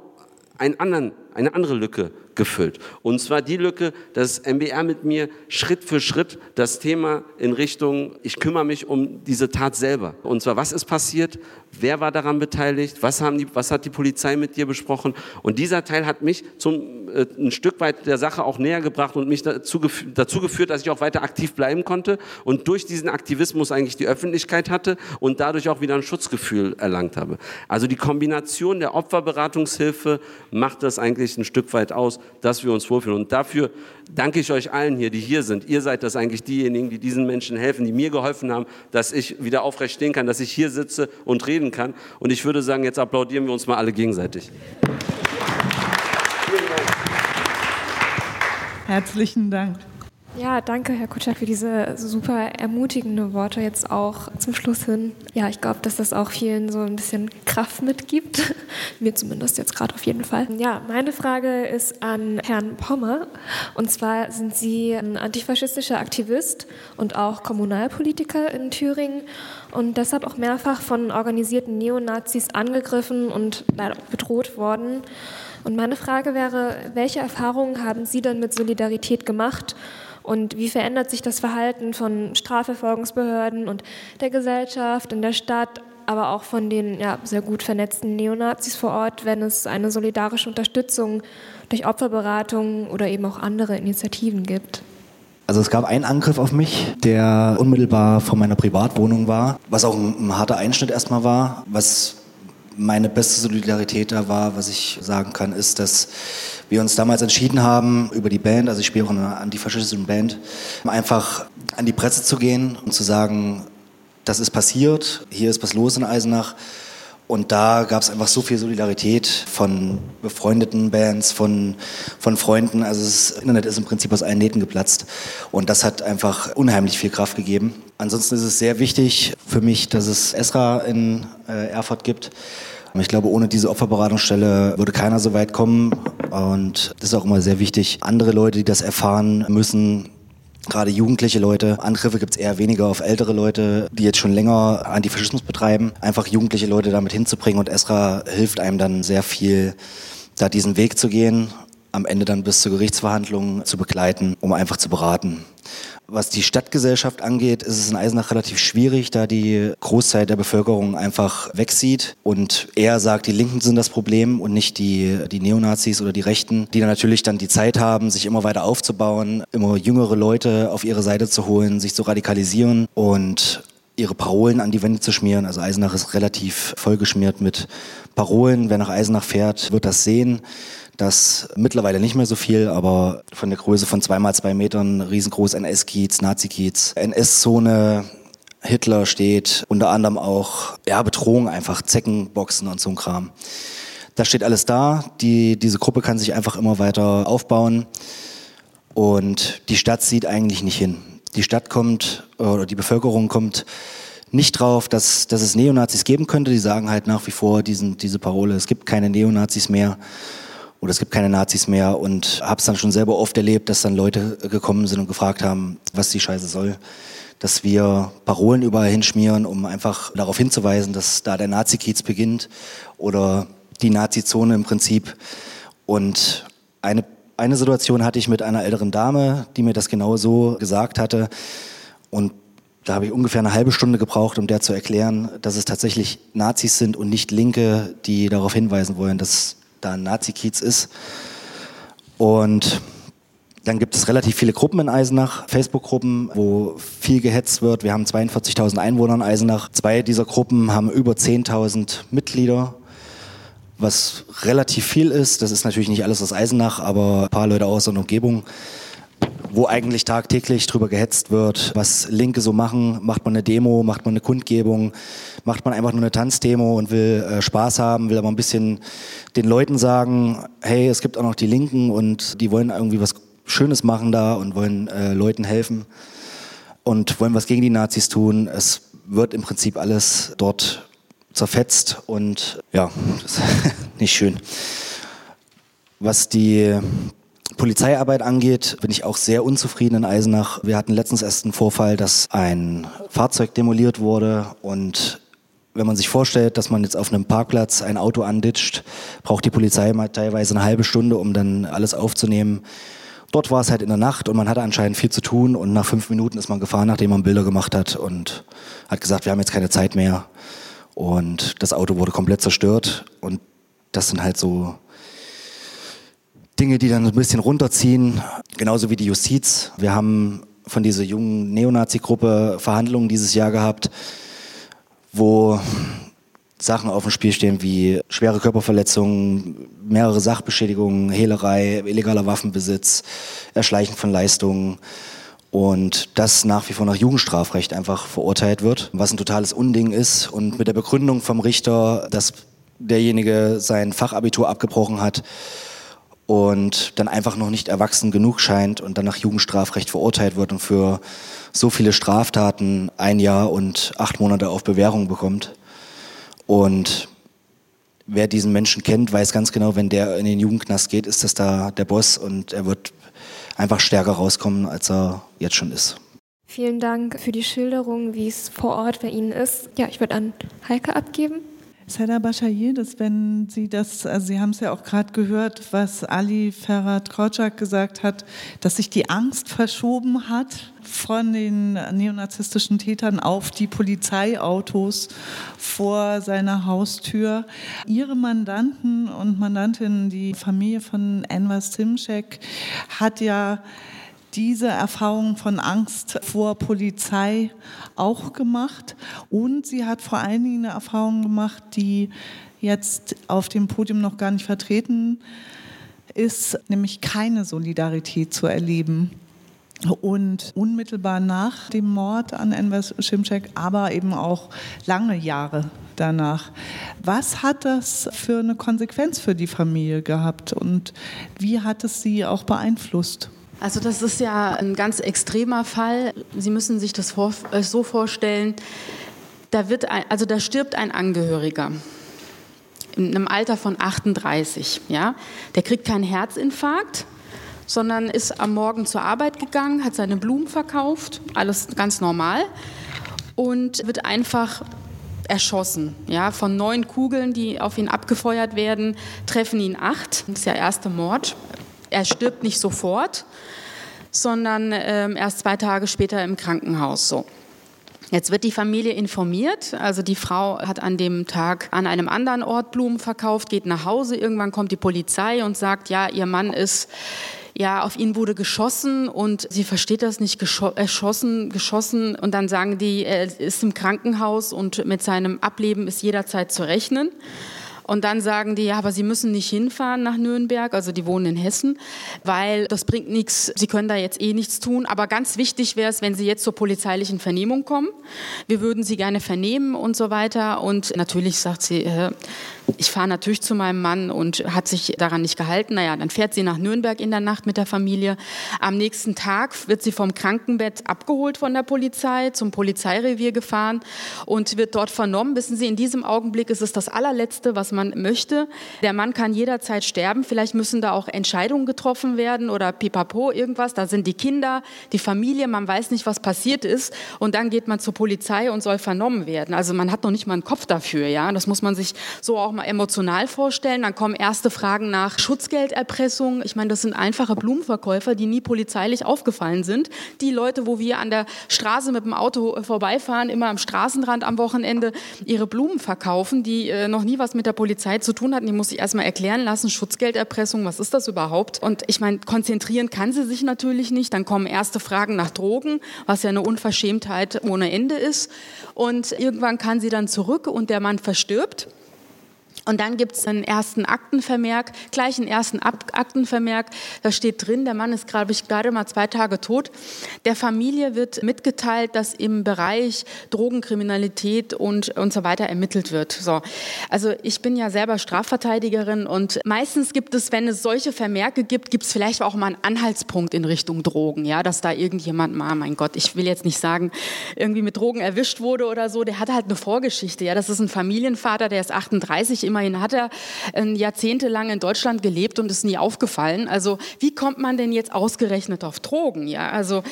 einen anderen, eine andere Lücke gefüllt. Und zwar die Lücke, dass MBR mit mir Schritt für Schritt das Thema in Richtung, ich kümmere mich um diese Tat selber. Und zwar, was ist passiert? Wer war daran beteiligt? Was, haben die, was hat die Polizei mit dir besprochen? Und dieser Teil hat mich zum, äh, ein Stück weit der Sache auch näher gebracht und mich dazu, dazu geführt, dass ich auch weiter aktiv bleiben konnte und durch diesen Aktivismus eigentlich die Öffentlichkeit hatte und dadurch auch wieder ein Schutzgefühl erlangt habe. Also die Kombination der Opferberatungshilfe macht das eigentlich ein Stück weit aus, dass wir uns wohlfühlen. Und dafür danke ich euch allen hier, die hier sind. Ihr seid das eigentlich diejenigen, die diesen Menschen helfen, die mir geholfen haben, dass ich wieder aufrecht stehen kann, dass ich hier sitze und reden kann. Und ich würde sagen, jetzt applaudieren wir uns mal alle gegenseitig. Herzlichen Dank. Ja, danke, Herr Kutscher, für diese super ermutigende Worte jetzt auch zum Schluss hin. Ja, ich glaube, dass das auch vielen so ein bisschen Kraft mitgibt. Mir zumindest jetzt gerade auf jeden Fall. Ja, meine Frage ist an Herrn Pommer. Und zwar sind Sie ein antifaschistischer Aktivist und auch Kommunalpolitiker in Thüringen und deshalb auch mehrfach von organisierten Neonazis angegriffen und leider auch bedroht worden. Und meine Frage wäre, welche Erfahrungen haben Sie denn mit Solidarität gemacht? Und wie verändert sich das Verhalten von Strafverfolgungsbehörden und der Gesellschaft in der Stadt, aber auch von den ja, sehr gut vernetzten Neonazis vor Ort, wenn es eine solidarische Unterstützung durch Opferberatung oder eben auch andere Initiativen gibt? Also es gab einen Angriff auf mich, der unmittelbar vor meiner Privatwohnung war, was auch ein, ein harter Einschnitt erstmal war, was meine beste Solidarität da war, was ich sagen kann, ist, dass wir uns damals entschieden haben, über die Band, also ich spiele auch in einer antifaschistischen Band, einfach an die Presse zu gehen und zu sagen, das ist passiert, hier ist was los in Eisenach. Und da gab es einfach so viel Solidarität von befreundeten Bands, von, von Freunden. Also das Internet ist im Prinzip aus allen Nähten geplatzt. Und das hat einfach unheimlich viel Kraft gegeben. Ansonsten ist es sehr wichtig für mich, dass es Esra in äh, Erfurt gibt. Ich glaube, ohne diese Opferberatungsstelle würde keiner so weit kommen. Und das ist auch immer sehr wichtig. Andere Leute, die das erfahren müssen, gerade jugendliche Leute. Angriffe gibt es eher weniger auf ältere Leute, die jetzt schon länger Antifaschismus betreiben. Einfach jugendliche Leute damit hinzubringen und Esra hilft einem dann sehr viel, da diesen Weg zu gehen, am Ende dann bis zur Gerichtsverhandlung zu begleiten, um einfach zu beraten. Was die Stadtgesellschaft angeht, ist es in Eisenach relativ schwierig, da die Großteil der Bevölkerung einfach wegsieht und er sagt, die Linken sind das Problem und nicht die, die Neonazis oder die Rechten, die dann natürlich dann die Zeit haben, sich immer weiter aufzubauen, immer jüngere Leute auf ihre Seite zu holen, sich zu radikalisieren und ihre Parolen an die Wände zu schmieren. Also Eisenach ist relativ vollgeschmiert mit Parolen. Wer nach Eisenach fährt, wird das sehen. Das mittlerweile nicht mehr so viel, aber von der Größe von zweimal zwei Metern, riesengroß NS-Kiez, Nazi-Kiez, NS-Zone, Hitler steht, unter anderem auch ja, Bedrohung einfach, Zeckenboxen und so ein Kram. Das steht alles da. Die, diese Gruppe kann sich einfach immer weiter aufbauen. Und die Stadt sieht eigentlich nicht hin. Die Stadt kommt, oder die Bevölkerung kommt nicht drauf, dass, dass es Neonazis geben könnte. Die sagen halt nach wie vor diesen, diese Parole, es gibt keine Neonazis mehr oder es gibt keine Nazis mehr und habe es dann schon selber oft erlebt, dass dann Leute gekommen sind und gefragt haben, was die Scheiße soll. Dass wir Parolen überall hinschmieren, um einfach darauf hinzuweisen, dass da der Nazi-Kiez beginnt oder die Nazi-Zone im Prinzip. Und eine, eine Situation hatte ich mit einer älteren Dame, die mir das genau so gesagt hatte. Und da habe ich ungefähr eine halbe Stunde gebraucht, um der zu erklären, dass es tatsächlich Nazis sind und nicht Linke, die darauf hinweisen wollen, dass da ein Nazi-Kiez ist. Und dann gibt es relativ viele Gruppen in Eisenach, Facebook-Gruppen, wo viel gehetzt wird. Wir haben 42.000 Einwohner in Eisenach. Zwei dieser Gruppen haben über 10.000 Mitglieder, was relativ viel ist. Das ist natürlich nicht alles aus Eisenach, aber ein paar Leute aus der Umgebung. Wo eigentlich tagtäglich drüber gehetzt wird, was Linke so machen. Macht man eine Demo, macht man eine Kundgebung, macht man einfach nur eine Tanzdemo und will äh, Spaß haben, will aber ein bisschen den Leuten sagen, hey, es gibt auch noch die Linken und die wollen irgendwie was Schönes machen da und wollen äh, Leuten helfen und wollen was gegen die Nazis tun. Es wird im Prinzip alles dort zerfetzt und ja, nicht schön. Was die Polizeiarbeit angeht, bin ich auch sehr unzufrieden in Eisenach. Wir hatten letztens erst einen Vorfall, dass ein Fahrzeug demoliert wurde und wenn man sich vorstellt, dass man jetzt auf einem Parkplatz ein Auto anditscht, braucht die Polizei mal teilweise eine halbe Stunde, um dann alles aufzunehmen. Dort war es halt in der Nacht und man hatte anscheinend viel zu tun und nach fünf Minuten ist man gefahren, nachdem man Bilder gemacht hat und hat gesagt, wir haben jetzt keine Zeit mehr. Und das Auto wurde komplett zerstört und das sind halt so Dinge, die dann ein bisschen runterziehen, genauso wie die Justiz. Wir haben von dieser jungen Neonazi-Gruppe Verhandlungen dieses Jahr gehabt, wo Sachen auf dem Spiel stehen wie schwere Körperverletzungen, mehrere Sachbeschädigungen, Hehlerei, illegaler Waffenbesitz, Erschleichen von Leistungen und das nach wie vor nach Jugendstrafrecht einfach verurteilt wird, was ein totales Unding ist und mit der Begründung vom Richter, dass derjenige sein Fachabitur abgebrochen hat und dann einfach noch nicht erwachsen genug scheint und dann nach Jugendstrafrecht verurteilt wird und für so viele Straftaten ein Jahr und acht Monate auf Bewährung bekommt. Und wer diesen Menschen kennt, weiß ganz genau, wenn der in den Jugendknast geht, ist das da der Boss und er wird einfach stärker rauskommen, als er jetzt schon ist. Vielen Dank für die Schilderung, wie es vor Ort bei Ihnen ist. Ja, ich würde an Heike abgeben. Seda Bashayir, dass wenn Sie das, also Sie haben es ja auch gerade gehört, was Ali Ferhat Krotschak gesagt hat, dass sich die Angst verschoben hat von den neonazistischen Tätern auf die Polizeiautos vor seiner Haustür. Ihre Mandanten und Mandantinnen, die Familie von Enver Simcek, hat ja diese Erfahrung von Angst vor Polizei auch gemacht. Und sie hat vor allen Dingen eine Erfahrung gemacht, die jetzt auf dem Podium noch gar nicht vertreten ist, nämlich keine Solidarität zu erleben. Und unmittelbar nach dem Mord an Enver Schimczek, aber eben auch lange Jahre danach. Was hat das für eine Konsequenz für die Familie gehabt und wie hat es sie auch beeinflusst? Also das ist ja ein ganz extremer Fall. Sie müssen sich das äh, so vorstellen, da, wird ein, also da stirbt ein Angehöriger in einem Alter von 38. Ja? Der kriegt keinen Herzinfarkt, sondern ist am Morgen zur Arbeit gegangen, hat seine Blumen verkauft, alles ganz normal und wird einfach erschossen. Ja, von neun Kugeln, die auf ihn abgefeuert werden, treffen ihn acht. Das ist der erste Mord. Er stirbt nicht sofort, sondern ähm, erst zwei Tage später im Krankenhaus. So. Jetzt wird die Familie informiert. Also die Frau hat an dem Tag an einem anderen Ort Blumen verkauft, geht nach Hause. Irgendwann kommt die Polizei und sagt, ja, ihr Mann ist ja, auf ihn wurde geschossen und sie versteht das nicht, erschossen, geschossen und dann sagen die, er ist im Krankenhaus und mit seinem Ableben ist jederzeit zu rechnen. Und dann sagen die, ja, aber sie müssen nicht hinfahren nach Nürnberg, also die wohnen in Hessen, weil das bringt nichts, sie können da jetzt eh nichts tun. Aber ganz wichtig wäre es, wenn sie jetzt zur polizeilichen Vernehmung kommen. Wir würden sie gerne vernehmen und so weiter. Und natürlich sagt sie, äh, ich fahre natürlich zu meinem Mann und hat sich daran nicht gehalten. Naja, dann fährt sie nach Nürnberg in der Nacht mit der Familie. Am nächsten Tag wird sie vom Krankenbett abgeholt von der Polizei, zum Polizeirevier gefahren und wird dort vernommen. Wissen Sie, in diesem Augenblick ist es das allerletzte, was man möchte. Der Mann kann jederzeit sterben. Vielleicht müssen da auch Entscheidungen getroffen werden oder pipapo, irgendwas. Da sind die Kinder, die Familie, man weiß nicht, was passiert ist. Und dann geht man zur Polizei und soll vernommen werden. Also man hat noch nicht mal einen Kopf dafür. Ja, Das muss man sich so auch mal emotional vorstellen. Dann kommen erste Fragen nach Schutzgelderpressung. Ich meine, das sind einfache Blumenverkäufer, die nie polizeilich aufgefallen sind. Die Leute, wo wir an der Straße mit dem Auto vorbeifahren, immer am Straßenrand am Wochenende ihre Blumen verkaufen, die äh, noch nie was mit der Polizei zu tun hatten. Die muss ich erstmal erklären lassen. Schutzgelderpressung, was ist das überhaupt? Und ich meine, konzentrieren kann sie sich natürlich nicht. Dann kommen erste Fragen nach Drogen, was ja eine Unverschämtheit ohne Ende ist. Und irgendwann kann sie dann zurück und der Mann verstirbt. Und dann gibt es einen ersten Aktenvermerk, gleich einen ersten Aktenvermerk. Da steht drin, der Mann ist gerade gerade mal zwei Tage tot. Der Familie wird mitgeteilt, dass im Bereich Drogenkriminalität und, und so weiter ermittelt wird. So. Also ich bin ja selber Strafverteidigerin und meistens gibt es, wenn es solche Vermerke gibt, gibt es vielleicht auch mal einen Anhaltspunkt in Richtung Drogen. Ja, dass da irgendjemand mal, mein Gott, ich will jetzt nicht sagen, irgendwie mit Drogen erwischt wurde oder so. Der hat halt eine Vorgeschichte. Ja, das ist ein Familienvater, der ist 38 Immerhin hat er jahrzehntelang in Deutschland gelebt und ist nie aufgefallen. Also wie kommt man denn jetzt ausgerechnet auf Drogen? Ja, also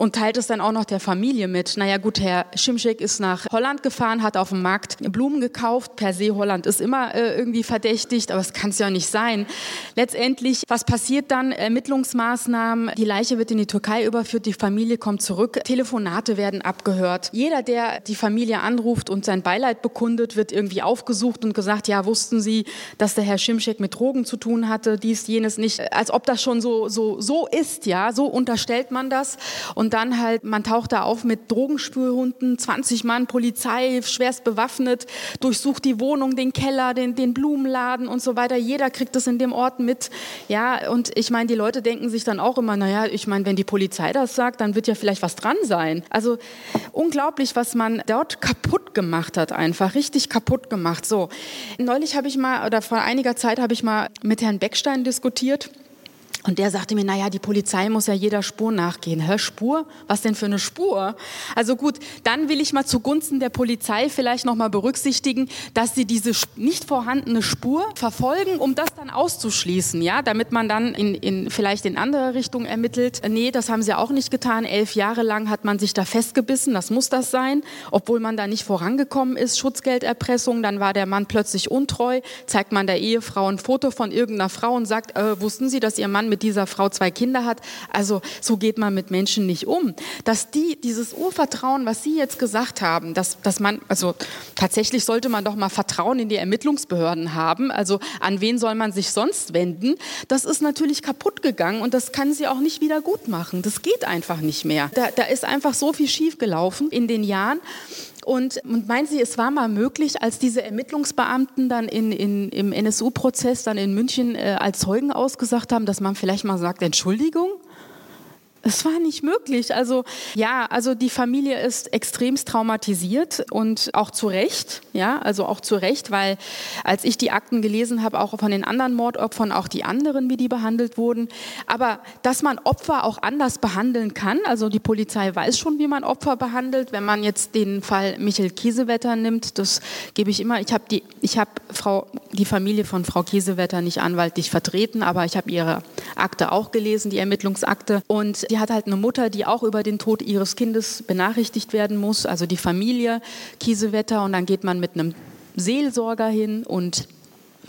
und teilt es dann auch noch der Familie mit. Naja gut, Herr Schimschek ist nach Holland gefahren, hat auf dem Markt Blumen gekauft. Per se Holland ist immer äh, irgendwie verdächtigt, aber es kann es ja nicht sein. Letztendlich, was passiert dann? Ermittlungsmaßnahmen, die Leiche wird in die Türkei überführt, die Familie kommt zurück, Telefonate werden abgehört. Jeder, der die Familie anruft und sein Beileid bekundet, wird irgendwie aufgesucht und gesagt, ja, wussten Sie, dass der Herr Schimschek mit Drogen zu tun hatte, dies, jenes nicht, als ob das schon so, so, so ist, ja, so unterstellt man das. Und und dann halt, man taucht da auf mit Drogenspürhunden, 20 Mann, Polizei, schwerst bewaffnet, durchsucht die Wohnung, den Keller, den, den Blumenladen und so weiter. Jeder kriegt das in dem Ort mit. Ja, und ich meine, die Leute denken sich dann auch immer, naja, ich meine, wenn die Polizei das sagt, dann wird ja vielleicht was dran sein. Also unglaublich, was man dort kaputt gemacht hat, einfach richtig kaputt gemacht. So, neulich habe ich mal, oder vor einiger Zeit habe ich mal mit Herrn Beckstein diskutiert. Und der sagte mir, naja, die Polizei muss ja jeder Spur nachgehen. Hä, Spur? Was denn für eine Spur? Also gut, dann will ich mal zugunsten der Polizei vielleicht nochmal berücksichtigen, dass sie diese nicht vorhandene Spur verfolgen, um das dann auszuschließen, ja, damit man dann in, in, vielleicht in andere Richtung ermittelt. Nee, das haben sie auch nicht getan. Elf Jahre lang hat man sich da festgebissen, das muss das sein, obwohl man da nicht vorangekommen ist. Schutzgelderpressung, dann war der Mann plötzlich untreu, zeigt man der Ehefrau ein Foto von irgendeiner Frau und sagt, äh, wussten Sie, dass Ihr Mann mit dieser Frau zwei Kinder hat. Also so geht man mit Menschen nicht um. Dass die dieses Urvertrauen, was Sie jetzt gesagt haben, dass, dass man, also tatsächlich sollte man doch mal Vertrauen in die Ermittlungsbehörden haben. Also an wen soll man sich sonst wenden? Das ist natürlich kaputt gegangen und das kann sie auch nicht wieder gut machen. Das geht einfach nicht mehr. Da, da ist einfach so viel schiefgelaufen in den Jahren. Und, und meinen Sie, es war mal möglich, als diese Ermittlungsbeamten dann in, in, im NSU-Prozess dann in München äh, als Zeugen ausgesagt haben, dass man vielleicht mal sagt, Entschuldigung? Es war nicht möglich. Also ja, also die Familie ist extremst traumatisiert und auch zu Recht. Ja, also auch zu Recht, weil als ich die Akten gelesen habe, auch von den anderen Mordopfern, auch die anderen, wie die behandelt wurden. Aber dass man Opfer auch anders behandeln kann, also die Polizei weiß schon, wie man Opfer behandelt. Wenn man jetzt den Fall Michael Kiesewetter nimmt, das gebe ich immer. Ich habe die, ich habe Frau, die Familie von Frau Kiesewetter nicht anwaltlich vertreten, aber ich habe ihre Akte auch gelesen, die Ermittlungsakte und die hat halt eine Mutter, die auch über den Tod ihres Kindes benachrichtigt werden muss, also die Familie Kiesewetter. Und dann geht man mit einem Seelsorger hin und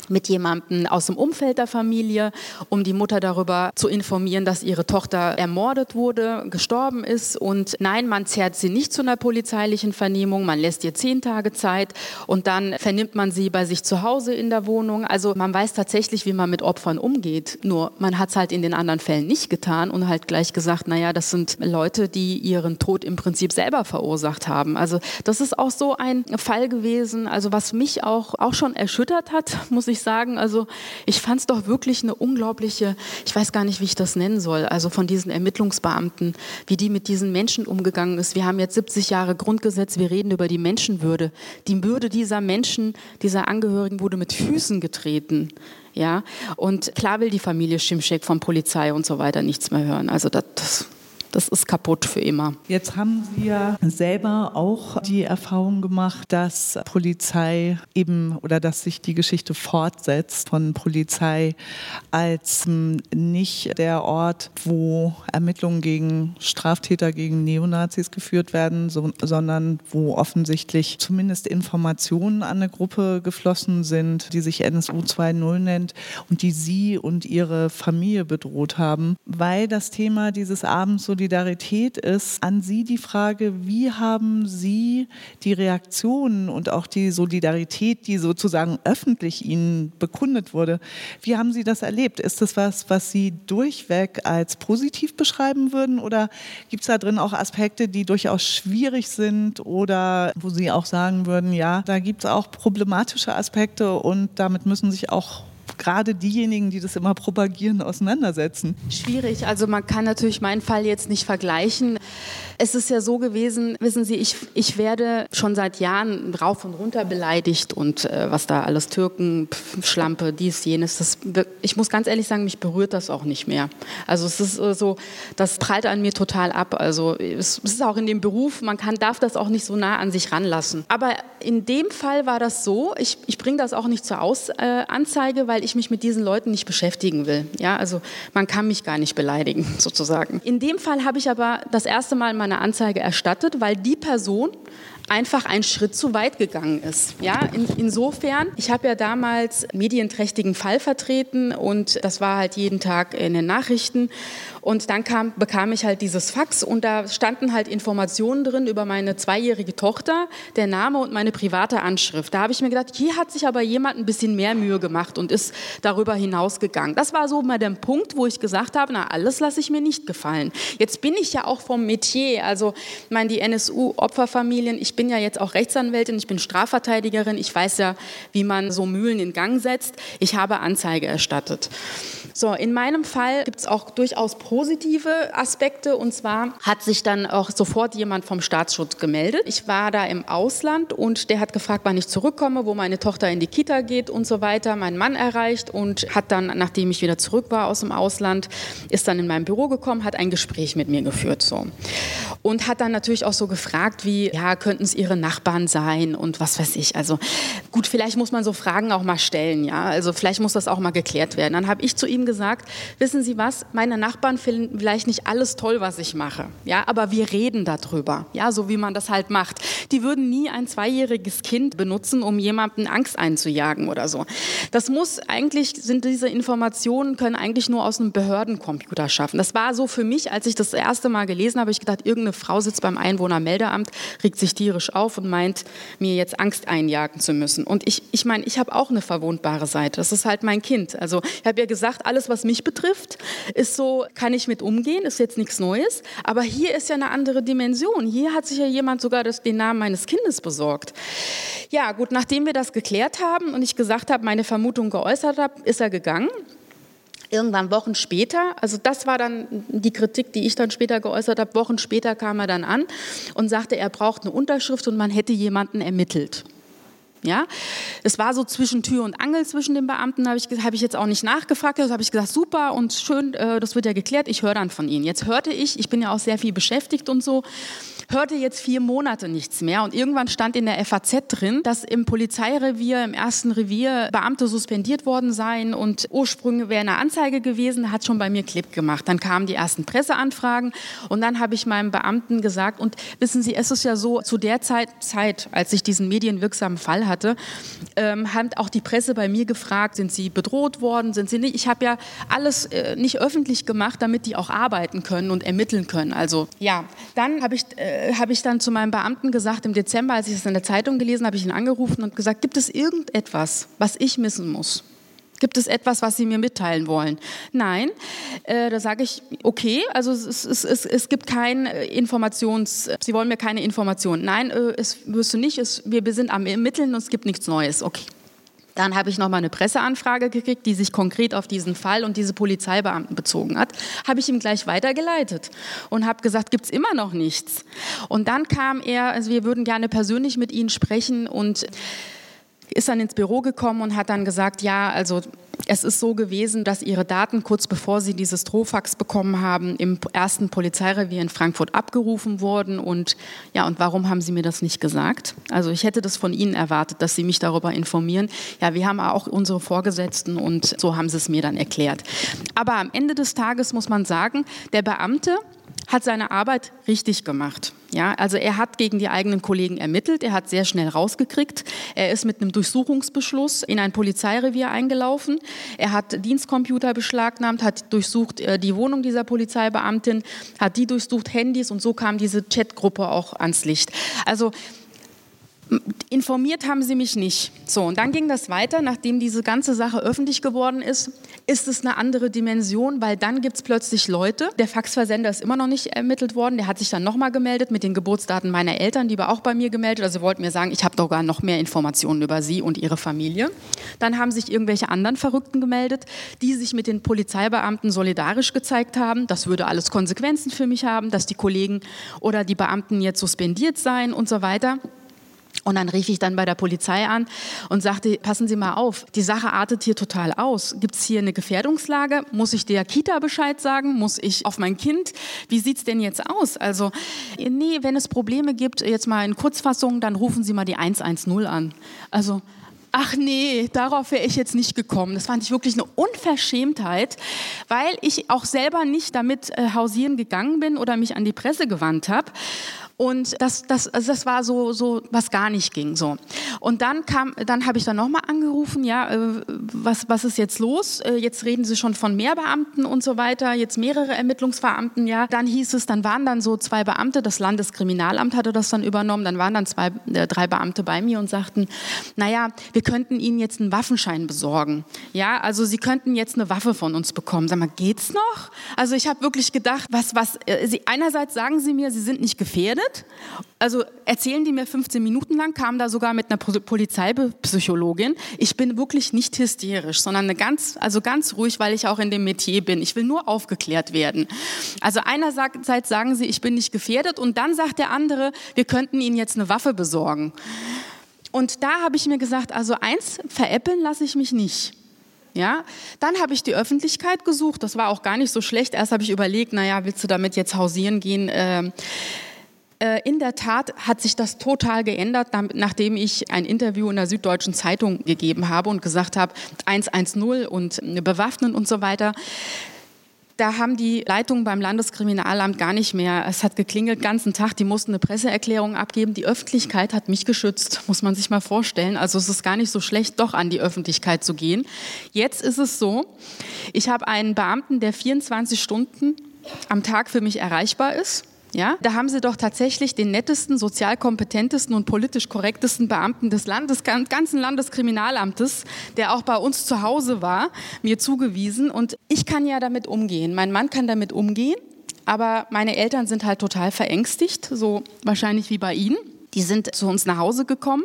mit jemandem aus dem Umfeld der Familie, um die Mutter darüber zu informieren, dass ihre Tochter ermordet wurde, gestorben ist. Und nein, man zerrt sie nicht zu einer polizeilichen Vernehmung, man lässt ihr zehn Tage Zeit und dann vernimmt man sie bei sich zu Hause in der Wohnung. Also man weiß tatsächlich, wie man mit Opfern umgeht. Nur man hat es halt in den anderen Fällen nicht getan und halt gleich gesagt, naja, das sind Leute, die ihren Tod im Prinzip selber verursacht haben. Also das ist auch so ein Fall gewesen, also was mich auch, auch schon erschüttert hat, muss ich sagen. Also ich fand es doch wirklich eine unglaubliche, ich weiß gar nicht, wie ich das nennen soll, also von diesen Ermittlungsbeamten, wie die mit diesen Menschen umgegangen ist. Wir haben jetzt 70 Jahre Grundgesetz, wir reden über die Menschenwürde. Die Würde dieser Menschen, dieser Angehörigen wurde mit Füßen getreten. Ja, und klar will die Familie Schimschek von Polizei und so weiter nichts mehr hören. Also das, das das ist kaputt für immer. Jetzt haben Sie ja selber auch die Erfahrung gemacht, dass Polizei eben oder dass sich die Geschichte fortsetzt von Polizei als hm, nicht der Ort, wo Ermittlungen gegen Straftäter, gegen Neonazis geführt werden, so, sondern wo offensichtlich zumindest Informationen an eine Gruppe geflossen sind, die sich NSU 2.0 nennt und die Sie und Ihre Familie bedroht haben, weil das Thema dieses Abends so Solidarität ist an Sie die Frage, wie haben Sie die Reaktionen und auch die Solidarität, die sozusagen öffentlich Ihnen bekundet wurde, wie haben Sie das erlebt? Ist das was, was Sie durchweg als positiv beschreiben würden oder gibt es da drin auch Aspekte, die durchaus schwierig sind oder wo Sie auch sagen würden, ja, da gibt es auch problematische Aspekte und damit müssen sich auch gerade diejenigen, die das immer propagieren, auseinandersetzen? Schwierig. Also man kann natürlich meinen Fall jetzt nicht vergleichen. Es ist ja so gewesen, wissen Sie, ich, ich werde schon seit Jahren rauf und runter beleidigt und äh, was da alles Türken, Pf, Schlampe, dies, jenes. Das, ich muss ganz ehrlich sagen, mich berührt das auch nicht mehr. Also es ist äh, so, das prallt an mir total ab. Also es, es ist auch in dem Beruf, man kann, darf das auch nicht so nah an sich ranlassen. Aber in dem Fall war das so, ich, ich bringe das auch nicht zur Aus, äh, Anzeige, weil ich mich mit diesen Leuten nicht beschäftigen will. Ja, also man kann mich gar nicht beleidigen, sozusagen. In dem Fall habe ich aber das erste Mal meine Anzeige erstattet, weil die Person einfach einen Schritt zu weit gegangen ist. Ja, in, insofern, ich habe ja damals medienträchtigen Fall vertreten und das war halt jeden Tag in den Nachrichten. Und dann kam, bekam ich halt dieses Fax und da standen halt Informationen drin über meine zweijährige Tochter, der Name und meine private Anschrift. Da habe ich mir gedacht, hier hat sich aber jemand ein bisschen mehr Mühe gemacht und ist darüber hinausgegangen. Das war so mal der Punkt, wo ich gesagt habe, na, alles lasse ich mir nicht gefallen. Jetzt bin ich ja auch vom Metier, also meine, die NSU-Opferfamilien, ich bin ja jetzt auch Rechtsanwältin, ich bin Strafverteidigerin, ich weiß ja, wie man so Mühlen in Gang setzt. Ich habe Anzeige erstattet. So, in meinem Fall gibt es auch durchaus positive Aspekte und zwar hat sich dann auch sofort jemand vom Staatsschutz gemeldet. Ich war da im Ausland und der hat gefragt, wann ich zurückkomme, wo meine Tochter in die Kita geht und so weiter. Mein Mann erreicht und hat dann, nachdem ich wieder zurück war aus dem Ausland, ist dann in mein Büro gekommen, hat ein Gespräch mit mir geführt so und hat dann natürlich auch so gefragt, wie ja könnten es ihre Nachbarn sein und was weiß ich. Also gut, vielleicht muss man so Fragen auch mal stellen, ja. Also vielleicht muss das auch mal geklärt werden. Dann habe ich zu ihm gesagt, wissen Sie was, meine Nachbarn finden vielleicht nicht alles toll, was ich mache, ja, aber wir reden darüber, ja, so wie man das halt macht. Die würden nie ein zweijähriges Kind benutzen, um jemanden Angst einzujagen oder so. Das muss eigentlich, sind diese Informationen, können eigentlich nur aus einem Behördencomputer schaffen. Das war so für mich, als ich das erste Mal gelesen habe, ich gedacht, irgendeine Frau sitzt beim Einwohnermeldeamt, regt sich tierisch auf und meint, mir jetzt Angst einjagen zu müssen. Und ich, ich meine, ich habe auch eine verwundbare Seite. Das ist halt mein Kind. Also ich habe ja gesagt, alles, was mich betrifft, ist so, kann ich mit umgehen, ist jetzt nichts Neues. Aber hier ist ja eine andere Dimension. Hier hat sich ja jemand sogar das, den Namen meines Kindes besorgt. Ja, gut, nachdem wir das geklärt haben und ich gesagt habe, meine Vermutung geäußert habe, ist er gegangen irgendwann Wochen später, also das war dann die Kritik, die ich dann später geäußert habe, Wochen später kam er dann an und sagte, er braucht eine Unterschrift und man hätte jemanden ermittelt. Ja, es war so zwischen Tür und Angel zwischen den Beamten, habe ich, hab ich jetzt auch nicht nachgefragt, also habe ich gesagt, super und schön, äh, das wird ja geklärt, ich höre dann von Ihnen. Jetzt hörte ich, ich bin ja auch sehr viel beschäftigt und so, hörte jetzt vier Monate nichts mehr und irgendwann stand in der FAZ drin, dass im Polizeirevier, im ersten Revier Beamte suspendiert worden seien und ursprünglich wäre eine Anzeige gewesen, hat schon bei mir Clip gemacht. Dann kamen die ersten Presseanfragen und dann habe ich meinem Beamten gesagt und wissen Sie, es ist ja so, zu der Zeit, Zeit als ich diesen medienwirksamen Fall hatte, ähm, hat auch die Presse bei mir gefragt, sind Sie bedroht worden, sind Sie nicht? Ich habe ja alles äh, nicht öffentlich gemacht, damit die auch arbeiten können und ermitteln können. Also ja, dann habe ich äh, habe ich dann zu meinem Beamten gesagt, im Dezember, als ich es in der Zeitung gelesen habe, ich ihn angerufen und gesagt, gibt es irgendetwas, was ich missen muss? Gibt es etwas, was Sie mir mitteilen wollen? Nein. Äh, da sage ich, okay, also es, es, es, es, gibt kein äh, Informations... Sie wollen mir keine Informationen. Nein, äh, es wirst du nicht. Wir sind am Ermitteln und es gibt nichts Neues. Okay. Dann habe ich noch mal eine Presseanfrage gekriegt, die sich konkret auf diesen Fall und diese Polizeibeamten bezogen hat. Habe ich ihm gleich weitergeleitet und habe gesagt, gibt es immer noch nichts. Und dann kam er, also wir würden gerne persönlich mit Ihnen sprechen und ist dann ins Büro gekommen und hat dann gesagt, ja, also es ist so gewesen, dass ihre Daten kurz bevor sie dieses Drohfax bekommen haben, im ersten Polizeirevier in Frankfurt abgerufen wurden. Und ja, und warum haben sie mir das nicht gesagt? Also ich hätte das von Ihnen erwartet, dass Sie mich darüber informieren. Ja, wir haben auch unsere Vorgesetzten und so haben sie es mir dann erklärt. Aber am Ende des Tages muss man sagen, der Beamte hat seine Arbeit richtig gemacht. Ja, also er hat gegen die eigenen Kollegen ermittelt, er hat sehr schnell rausgekriegt, er ist mit einem Durchsuchungsbeschluss in ein Polizeirevier eingelaufen, er hat Dienstcomputer beschlagnahmt, hat durchsucht äh, die Wohnung dieser Polizeibeamtin, hat die durchsucht, Handys und so kam diese Chatgruppe auch ans Licht. Also informiert haben sie mich nicht. So, und dann ging das weiter, nachdem diese ganze Sache öffentlich geworden ist, ist es eine andere Dimension, weil dann gibt es plötzlich Leute, der Faxversender ist immer noch nicht ermittelt worden, der hat sich dann nochmal gemeldet mit den Geburtsdaten meiner Eltern, die war auch bei mir gemeldet, also wollten mir sagen, ich habe doch gar noch mehr Informationen über sie und ihre Familie. Dann haben sich irgendwelche anderen Verrückten gemeldet, die sich mit den Polizeibeamten solidarisch gezeigt haben, das würde alles Konsequenzen für mich haben, dass die Kollegen oder die Beamten jetzt suspendiert seien und so weiter. Und dann rief ich dann bei der Polizei an und sagte, passen Sie mal auf, die Sache artet hier total aus. Gibt es hier eine Gefährdungslage? Muss ich der Kita Bescheid sagen? Muss ich auf mein Kind? Wie sieht es denn jetzt aus? Also, nee, wenn es Probleme gibt, jetzt mal in Kurzfassung, dann rufen Sie mal die 110 an. Also, ach nee, darauf wäre ich jetzt nicht gekommen. Das fand ich wirklich eine Unverschämtheit, weil ich auch selber nicht damit äh, hausieren gegangen bin oder mich an die Presse gewandt habe. Und das, das, also das war so, so, was gar nicht ging. So. Und dann kam, dann habe ich dann nochmal angerufen, ja, äh, was, was ist jetzt los? Äh, jetzt reden Sie schon von mehr Beamten und so weiter, jetzt mehrere Ermittlungsbeamten, ja. Dann hieß es, dann waren dann so zwei Beamte, das Landeskriminalamt hatte das dann übernommen, dann waren dann zwei, äh, drei Beamte bei mir und sagten, naja, wir könnten Ihnen jetzt einen Waffenschein besorgen. Ja, also Sie könnten jetzt eine Waffe von uns bekommen. Sag mal, geht's noch? Also ich habe wirklich gedacht, was, was, Sie, einerseits sagen Sie mir, Sie sind nicht gefährdet, geredet. Also erzählen die mir 15 Minuten lang, kam da sogar mit einer Polizeipsychologin. Ich bin wirklich nicht hysterisch, sondern eine ganz, also ganz ruhig, weil ich auch in dem Metier bin. Ich will nur aufgeklärt werden. Also einerseits sagen sie, ich bin nicht gefährdet und dann sagt der andere, wir könnten Ihnen jetzt eine Waffe besorgen. Und da habe ich mir gesagt, also eins, veräppeln lasse ich mich nicht. Ja, dann habe ich die Öffentlichkeit gesucht. Das war auch gar nicht so schlecht. Erst habe ich überlegt, naja, willst du damit jetzt hausieren gehen? Ähm, äh, in der Tat hat sich das total geändert, nachdem ich ein Interview in der Süddeutschen Zeitung gegeben habe und gesagt habe, 110 und bewaffnen und so weiter. Da haben die Leitungen beim Landeskriminalamt gar nicht mehr. Es hat geklingelt ganzen Tag. Die mussten eine Presseerklärung abgeben. Die Öffentlichkeit hat mich geschützt, muss man sich mal vorstellen. Also es ist gar nicht so schlecht, doch an die Öffentlichkeit zu gehen. Jetzt ist es so, ich habe einen Beamten, der 24 Stunden am Tag für mich erreichbar ist. Ja, da haben sie doch tatsächlich den nettesten, sozial kompetentesten und politisch korrektesten Beamten des Landes, ganzen Landeskriminalamtes, der auch bei uns zu Hause war, mir zugewiesen. Und ich kann ja damit umgehen. Mein Mann kann damit umgehen. Aber meine Eltern sind halt total verängstigt, so wahrscheinlich wie bei Ihnen. Die sind zu uns nach Hause gekommen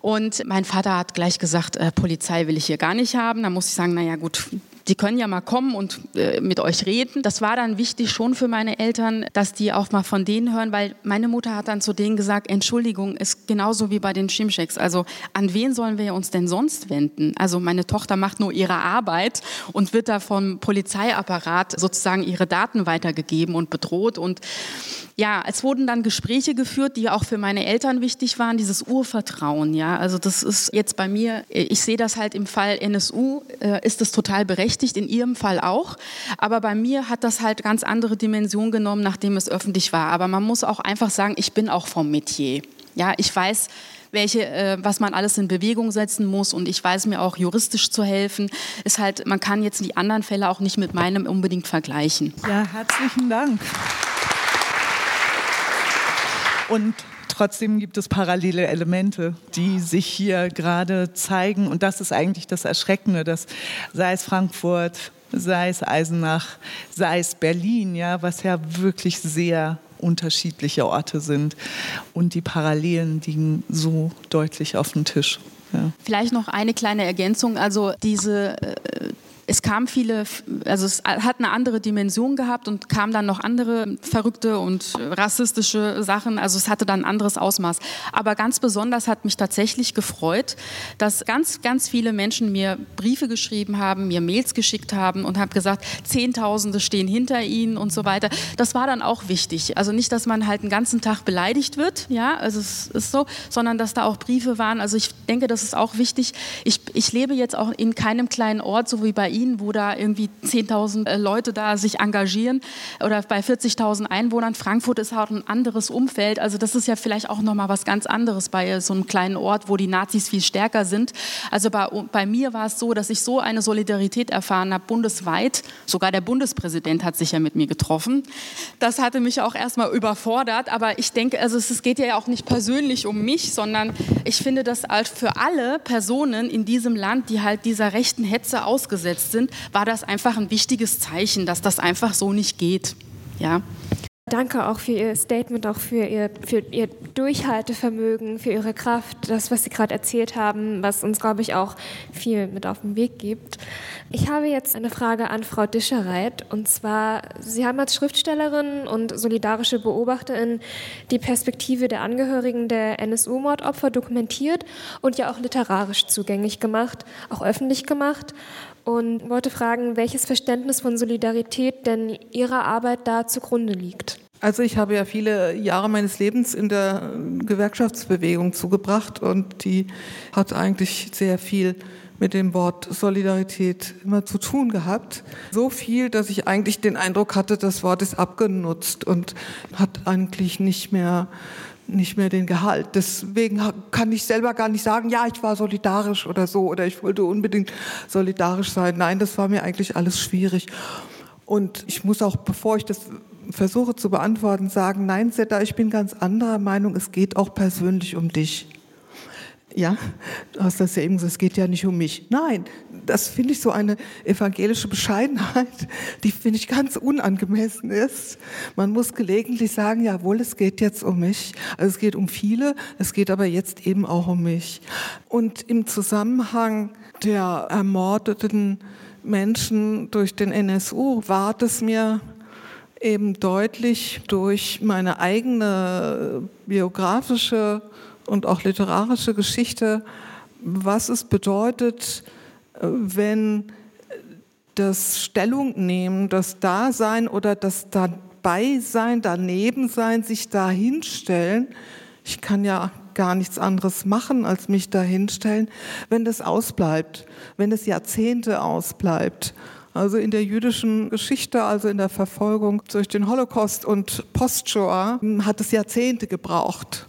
und mein Vater hat gleich gesagt, äh, Polizei will ich hier gar nicht haben. Da muss ich sagen, naja gut, die können ja mal kommen und äh, mit euch reden. Das war dann wichtig schon für meine Eltern, dass die auch mal von denen hören, weil meine Mutter hat dann zu denen gesagt, Entschuldigung, ist genauso wie bei den Schimscheks. Also an wen sollen wir uns denn sonst wenden? Also meine Tochter macht nur ihre Arbeit und wird da vom Polizeiapparat sozusagen ihre Daten weitergegeben und bedroht und ja, es wurden dann Gespräche geführt, die auch für meine Eltern wichtig waren, dieses Urvertrauen. Ja, also das ist jetzt bei mir, ich sehe das halt im Fall NSU, äh, ist das total berechtigt, in Ihrem Fall auch. Aber bei mir hat das halt ganz andere Dimensionen genommen, nachdem es öffentlich war. Aber man muss auch einfach sagen, ich bin auch vom Metier. Ja, ich weiß, welche, äh, was man alles in Bewegung setzen muss und ich weiß mir auch juristisch zu helfen. Ist halt, man kann jetzt die anderen Fälle auch nicht mit meinem unbedingt vergleichen. Ja, herzlichen Dank. Und trotzdem gibt es parallele Elemente, die sich hier gerade zeigen. Und das ist eigentlich das Erschreckende, dass sei es Frankfurt, sei es Eisenach, sei es Berlin, ja, was ja wirklich sehr unterschiedliche Orte sind. Und die Parallelen liegen so deutlich auf dem Tisch. Ja. Vielleicht noch eine kleine Ergänzung. Also diese äh, es kamen viele, also es hat eine andere Dimension gehabt und kamen dann noch andere verrückte und rassistische Sachen. Also es hatte dann ein anderes Ausmaß. Aber ganz besonders hat mich tatsächlich gefreut, dass ganz, ganz viele Menschen mir Briefe geschrieben haben, mir Mails geschickt haben und haben gesagt, Zehntausende stehen hinter ihnen und so weiter. Das war dann auch wichtig. Also nicht, dass man halt den ganzen Tag beleidigt wird, ja, also es ist so, sondern dass da auch Briefe waren. Also ich denke, das ist auch wichtig. Ich, ich lebe jetzt auch in keinem kleinen Ort, so wie bei Ukraine, wo da irgendwie 10.000 äh, Leute da sich engagieren oder bei 40.000 Einwohnern. Frankfurt ist halt ein anderes Umfeld. Also das ist ja vielleicht auch nochmal was ganz anderes bei so einem kleinen Ort, wo die Nazis viel stärker sind. Also bei, bei mir war es so, dass ich so eine Solidarität erfahren habe, bundesweit. Sogar der Bundespräsident hat sich ja mit mir getroffen. Das hatte mich auch erstmal überfordert. Aber ich denke, also es geht ja auch nicht persönlich um mich, sondern ich finde, dass halt für alle Personen in diesem Land, die halt dieser rechten Hetze ausgesetzt sind, war das einfach ein wichtiges Zeichen, dass das einfach so nicht geht. Ja. Danke auch für Ihr Statement, auch für Ihr, für Ihr Durchhaltevermögen, für Ihre Kraft, das, was Sie gerade erzählt haben, was uns, glaube ich, auch viel mit auf den Weg gibt. Ich habe jetzt eine Frage an Frau Dischereit. Und zwar, Sie haben als Schriftstellerin und solidarische Beobachterin die Perspektive der Angehörigen der NSU-Mordopfer dokumentiert und ja auch literarisch zugänglich gemacht, auch öffentlich gemacht und wollte fragen, welches Verständnis von Solidarität denn Ihrer Arbeit da zugrunde liegt. Also ich habe ja viele Jahre meines Lebens in der Gewerkschaftsbewegung zugebracht und die hat eigentlich sehr viel mit dem Wort Solidarität immer zu tun gehabt. So viel, dass ich eigentlich den Eindruck hatte, das Wort ist abgenutzt und hat eigentlich nicht mehr nicht mehr den Gehalt. Deswegen kann ich selber gar nicht sagen, ja, ich war solidarisch oder so oder ich wollte unbedingt solidarisch sein. Nein, das war mir eigentlich alles schwierig. Und ich muss auch, bevor ich das versuche zu beantworten, sagen, nein, Setta, ich bin ganz anderer Meinung, es geht auch persönlich um dich. Ja, du hast das ja eben gesagt, es geht ja nicht um mich. Nein, das finde ich so eine evangelische Bescheidenheit, die finde ich ganz unangemessen ist. Man muss gelegentlich sagen, jawohl, es geht jetzt um mich. Also es geht um viele, es geht aber jetzt eben auch um mich. Und im Zusammenhang der ermordeten Menschen durch den NSU war es mir eben deutlich durch meine eigene biografische und auch literarische Geschichte, was es bedeutet, wenn das Stellungnehmen, das Dasein oder das Dabeisein, Danebensein, sich dahinstellen, ich kann ja gar nichts anderes machen, als mich dahinstellen, wenn das ausbleibt, wenn es Jahrzehnte ausbleibt. Also in der jüdischen Geschichte, also in der Verfolgung durch den Holocaust und Post-Shoah, hat es Jahrzehnte gebraucht,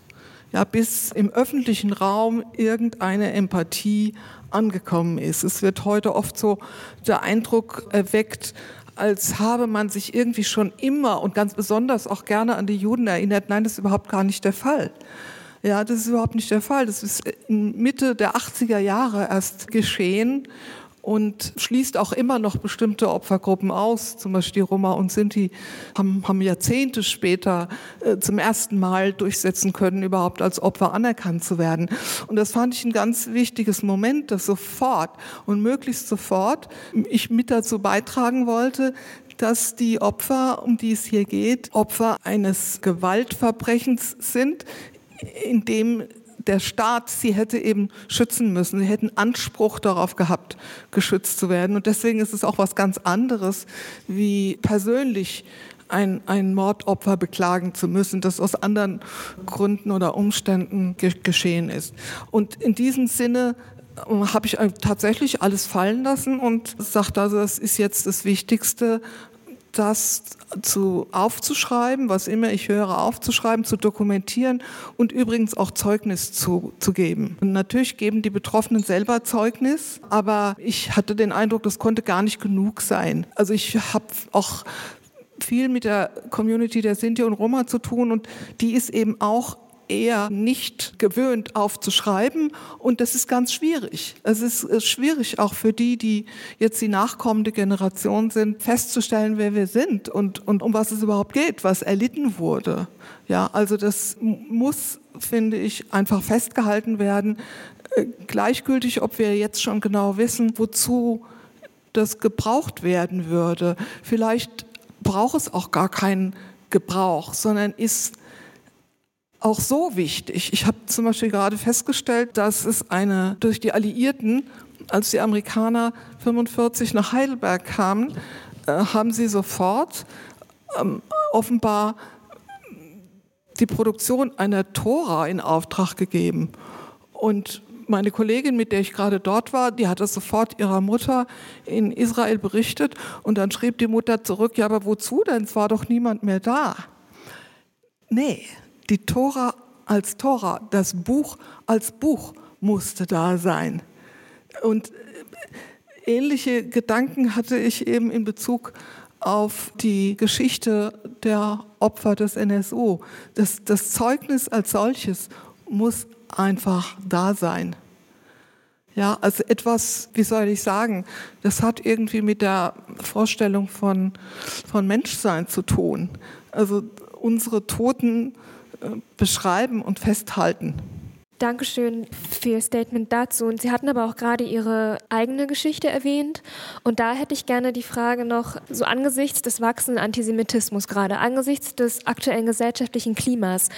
ja, bis im öffentlichen Raum irgendeine Empathie angekommen ist. Es wird heute oft so der Eindruck erweckt, als habe man sich irgendwie schon immer und ganz besonders auch gerne an die Juden erinnert. Nein, das ist überhaupt gar nicht der Fall. Ja, das ist überhaupt nicht der Fall. Das ist Mitte der 80er Jahre erst geschehen und schließt auch immer noch bestimmte Opfergruppen aus. Zum Beispiel die Roma und Sinti haben, haben Jahrzehnte später äh, zum ersten Mal durchsetzen können, überhaupt als Opfer anerkannt zu werden. Und das fand ich ein ganz wichtiges Moment, dass sofort und möglichst sofort ich mit dazu beitragen wollte, dass die Opfer, um die es hier geht, Opfer eines Gewaltverbrechens sind, in dem der Staat sie hätte eben schützen müssen. Sie hätten Anspruch darauf gehabt, geschützt zu werden. Und deswegen ist es auch was ganz anderes, wie persönlich ein, ein Mordopfer beklagen zu müssen, das aus anderen Gründen oder Umständen ge geschehen ist. Und in diesem Sinne äh, habe ich tatsächlich alles fallen lassen und sagte also, das ist jetzt das Wichtigste, das zu aufzuschreiben, was immer ich höre, aufzuschreiben, zu dokumentieren und übrigens auch Zeugnis zu, zu geben. Und natürlich geben die Betroffenen selber Zeugnis, aber ich hatte den Eindruck, das konnte gar nicht genug sein. Also ich habe auch viel mit der Community der Sinti und Roma zu tun und die ist eben auch eher nicht gewöhnt aufzuschreiben und das ist ganz schwierig. Es ist schwierig auch für die, die jetzt die nachkommende Generation sind, festzustellen, wer wir sind und, und um was es überhaupt geht, was erlitten wurde. Ja, also das muss, finde ich, einfach festgehalten werden. Äh, gleichgültig, ob wir jetzt schon genau wissen, wozu das gebraucht werden würde. Vielleicht braucht es auch gar keinen Gebrauch, sondern ist auch so wichtig. Ich habe zum Beispiel gerade festgestellt, dass es eine durch die Alliierten, als die Amerikaner 45 nach Heidelberg kamen, äh, haben sie sofort ähm, offenbar die Produktion einer Tora in Auftrag gegeben. Und meine Kollegin, mit der ich gerade dort war, die hat das sofort ihrer Mutter in Israel berichtet und dann schrieb die Mutter zurück, ja, aber wozu denn? Es war doch niemand mehr da. Nee, die Tora als Tora, das Buch als Buch musste da sein. Und ähnliche Gedanken hatte ich eben in Bezug auf die Geschichte der Opfer des NSU. Das, das Zeugnis als solches muss einfach da sein. Ja, also etwas, wie soll ich sagen, das hat irgendwie mit der Vorstellung von, von Menschsein zu tun. Also unsere Toten äh, beschreiben und festhalten. Dankeschön für Ihr Statement dazu. Und Sie hatten aber auch gerade Ihre eigene Geschichte erwähnt. Und da hätte ich gerne die Frage noch, so angesichts des wachsenden Antisemitismus gerade, angesichts des aktuellen gesellschaftlichen Klimas,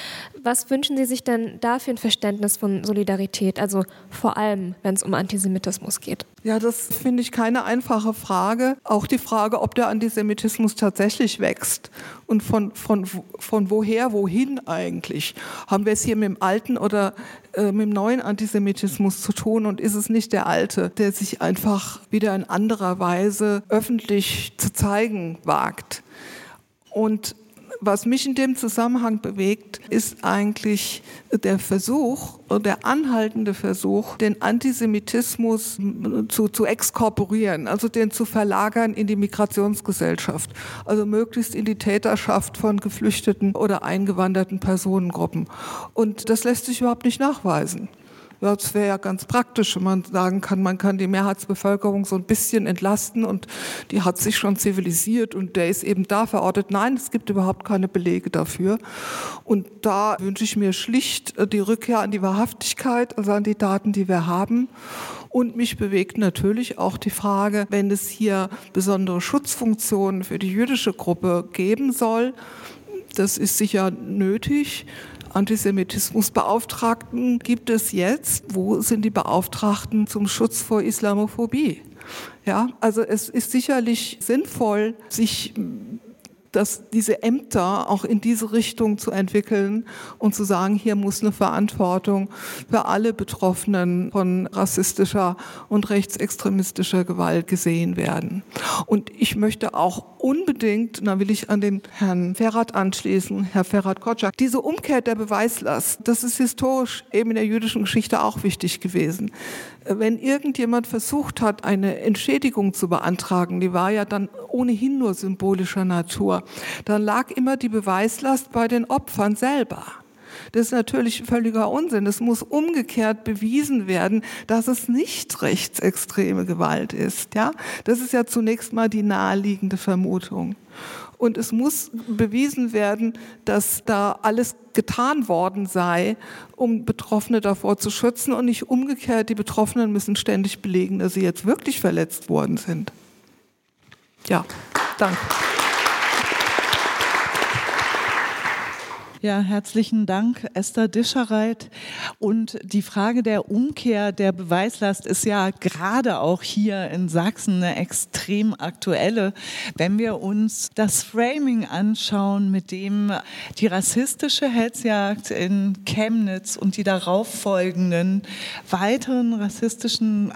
was wünschen Sie sich denn da für ein Verständnis von Solidarität? Also vor allem, wenn es um Antisemitismus geht. Ja, das finde ich keine einfache Frage. Auch die Frage, ob der Antisemitismus tatsächlich wächst und von, von, von woher, wohin eigentlich. Haben wir es hier mit dem alten oder äh, mit dem neuen Antisemitismus zu tun und ist es nicht der alte, der sich einfach wieder in anderer Weise öffentlich zu zeigen wagt? Und was mich in dem Zusammenhang bewegt, ist eigentlich der Versuch, der anhaltende Versuch, den Antisemitismus zu, zu exkorporieren, also den zu verlagern in die Migrationsgesellschaft, also möglichst in die Täterschaft von geflüchteten oder eingewanderten Personengruppen. Und das lässt sich überhaupt nicht nachweisen. Das wäre ja ganz praktisch, wenn man sagen kann, man kann die Mehrheitsbevölkerung so ein bisschen entlasten und die hat sich schon zivilisiert und der ist eben da verortet. Nein, es gibt überhaupt keine Belege dafür. Und da wünsche ich mir schlicht äh, die Rückkehr an die Wahrhaftigkeit, also an die Daten, die wir haben. Und mich bewegt natürlich auch die Frage, wenn es hier besondere Schutzfunktionen für die jüdische Gruppe geben soll, das ist sicher nötig, Antisemitismusbeauftragten gibt es jetzt. Wo sind die Beauftragten zum Schutz vor Islamophobie? Ja, also es ist sicherlich sinnvoll, sich dass diese Ämter auch in diese Richtung zu entwickeln und zu sagen, hier muss eine Verantwortung für alle Betroffenen von rassistischer und rechtsextremistischer Gewalt gesehen werden. Und ich möchte auch unbedingt, da will ich an den Herrn Ferrat anschließen, Herr Ferrat Kotschak, diese Umkehr der Beweislast, das ist historisch eben in der jüdischen Geschichte auch wichtig gewesen wenn irgendjemand versucht hat, eine Entschädigung zu beantragen, die war ja dann ohnehin nur symbolischer Natur, dann lag immer die Beweislast bei den Opfern selber. Das ist natürlich völliger Unsinn. Es muss umgekehrt bewiesen werden, dass es nicht rechtsextreme Gewalt ist. Ja, das ist ja zunächst mal die naheliegende Vermutung. Und es muss bewiesen werden, dass da alles getan worden sei, um Betroffene davor zu schützen und nicht umgekehrt, die Betroffenen müssen ständig belegen, dass sie jetzt wirklich verletzt worden sind. Ja, danke. Ja, herzlichen Dank, Esther Dischereit. Und die Frage der Umkehr der Beweislast ist ja gerade auch hier in Sachsen eine extrem aktuelle. Wenn wir uns das Framing anschauen, mit dem die rassistische Hetzjagd in Chemnitz und die darauffolgenden weiteren rassistischen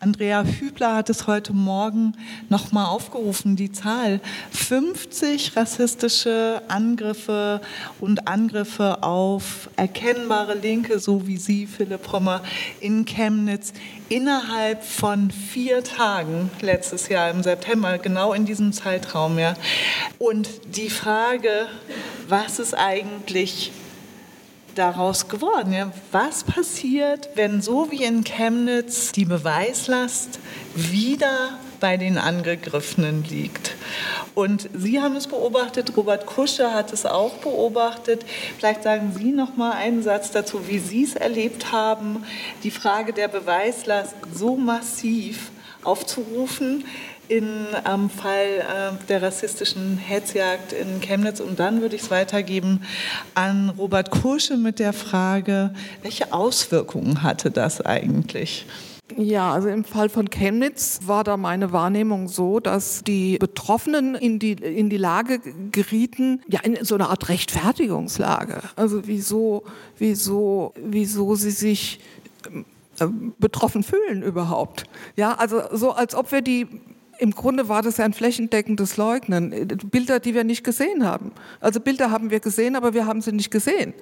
Andrea Hübler hat es heute Morgen nochmal aufgerufen, die Zahl 50 rassistische Angriffe und Angriffe auf erkennbare Linke, so wie Sie, Philipp Hommer, in Chemnitz innerhalb von vier Tagen letztes Jahr im September, genau in diesem Zeitraum. Ja. Und die Frage, was ist eigentlich daraus geworden? Ja? Was passiert, wenn so wie in Chemnitz die Beweislast wieder bei den Angegriffenen liegt? Und Sie haben es beobachtet, Robert Kusche hat es auch beobachtet. Vielleicht sagen Sie noch mal einen Satz dazu, wie Sie es erlebt haben, die Frage der Beweislast so massiv aufzurufen in, am Fall äh, der rassistischen Hetzjagd in Chemnitz. Und dann würde ich es weitergeben an Robert Kursche mit der Frage, welche Auswirkungen hatte das eigentlich? Ja, also im Fall von Chemnitz war da meine Wahrnehmung so, dass die Betroffenen in die, in die Lage gerieten, ja, in so eine Art Rechtfertigungslage. Also wieso, wieso, wieso sie sich äh, betroffen fühlen überhaupt. Ja, also so als ob wir die im Grunde war das ja ein flächendeckendes Leugnen. Bilder, die wir nicht gesehen haben. Also Bilder haben wir gesehen, aber wir haben sie nicht gesehen.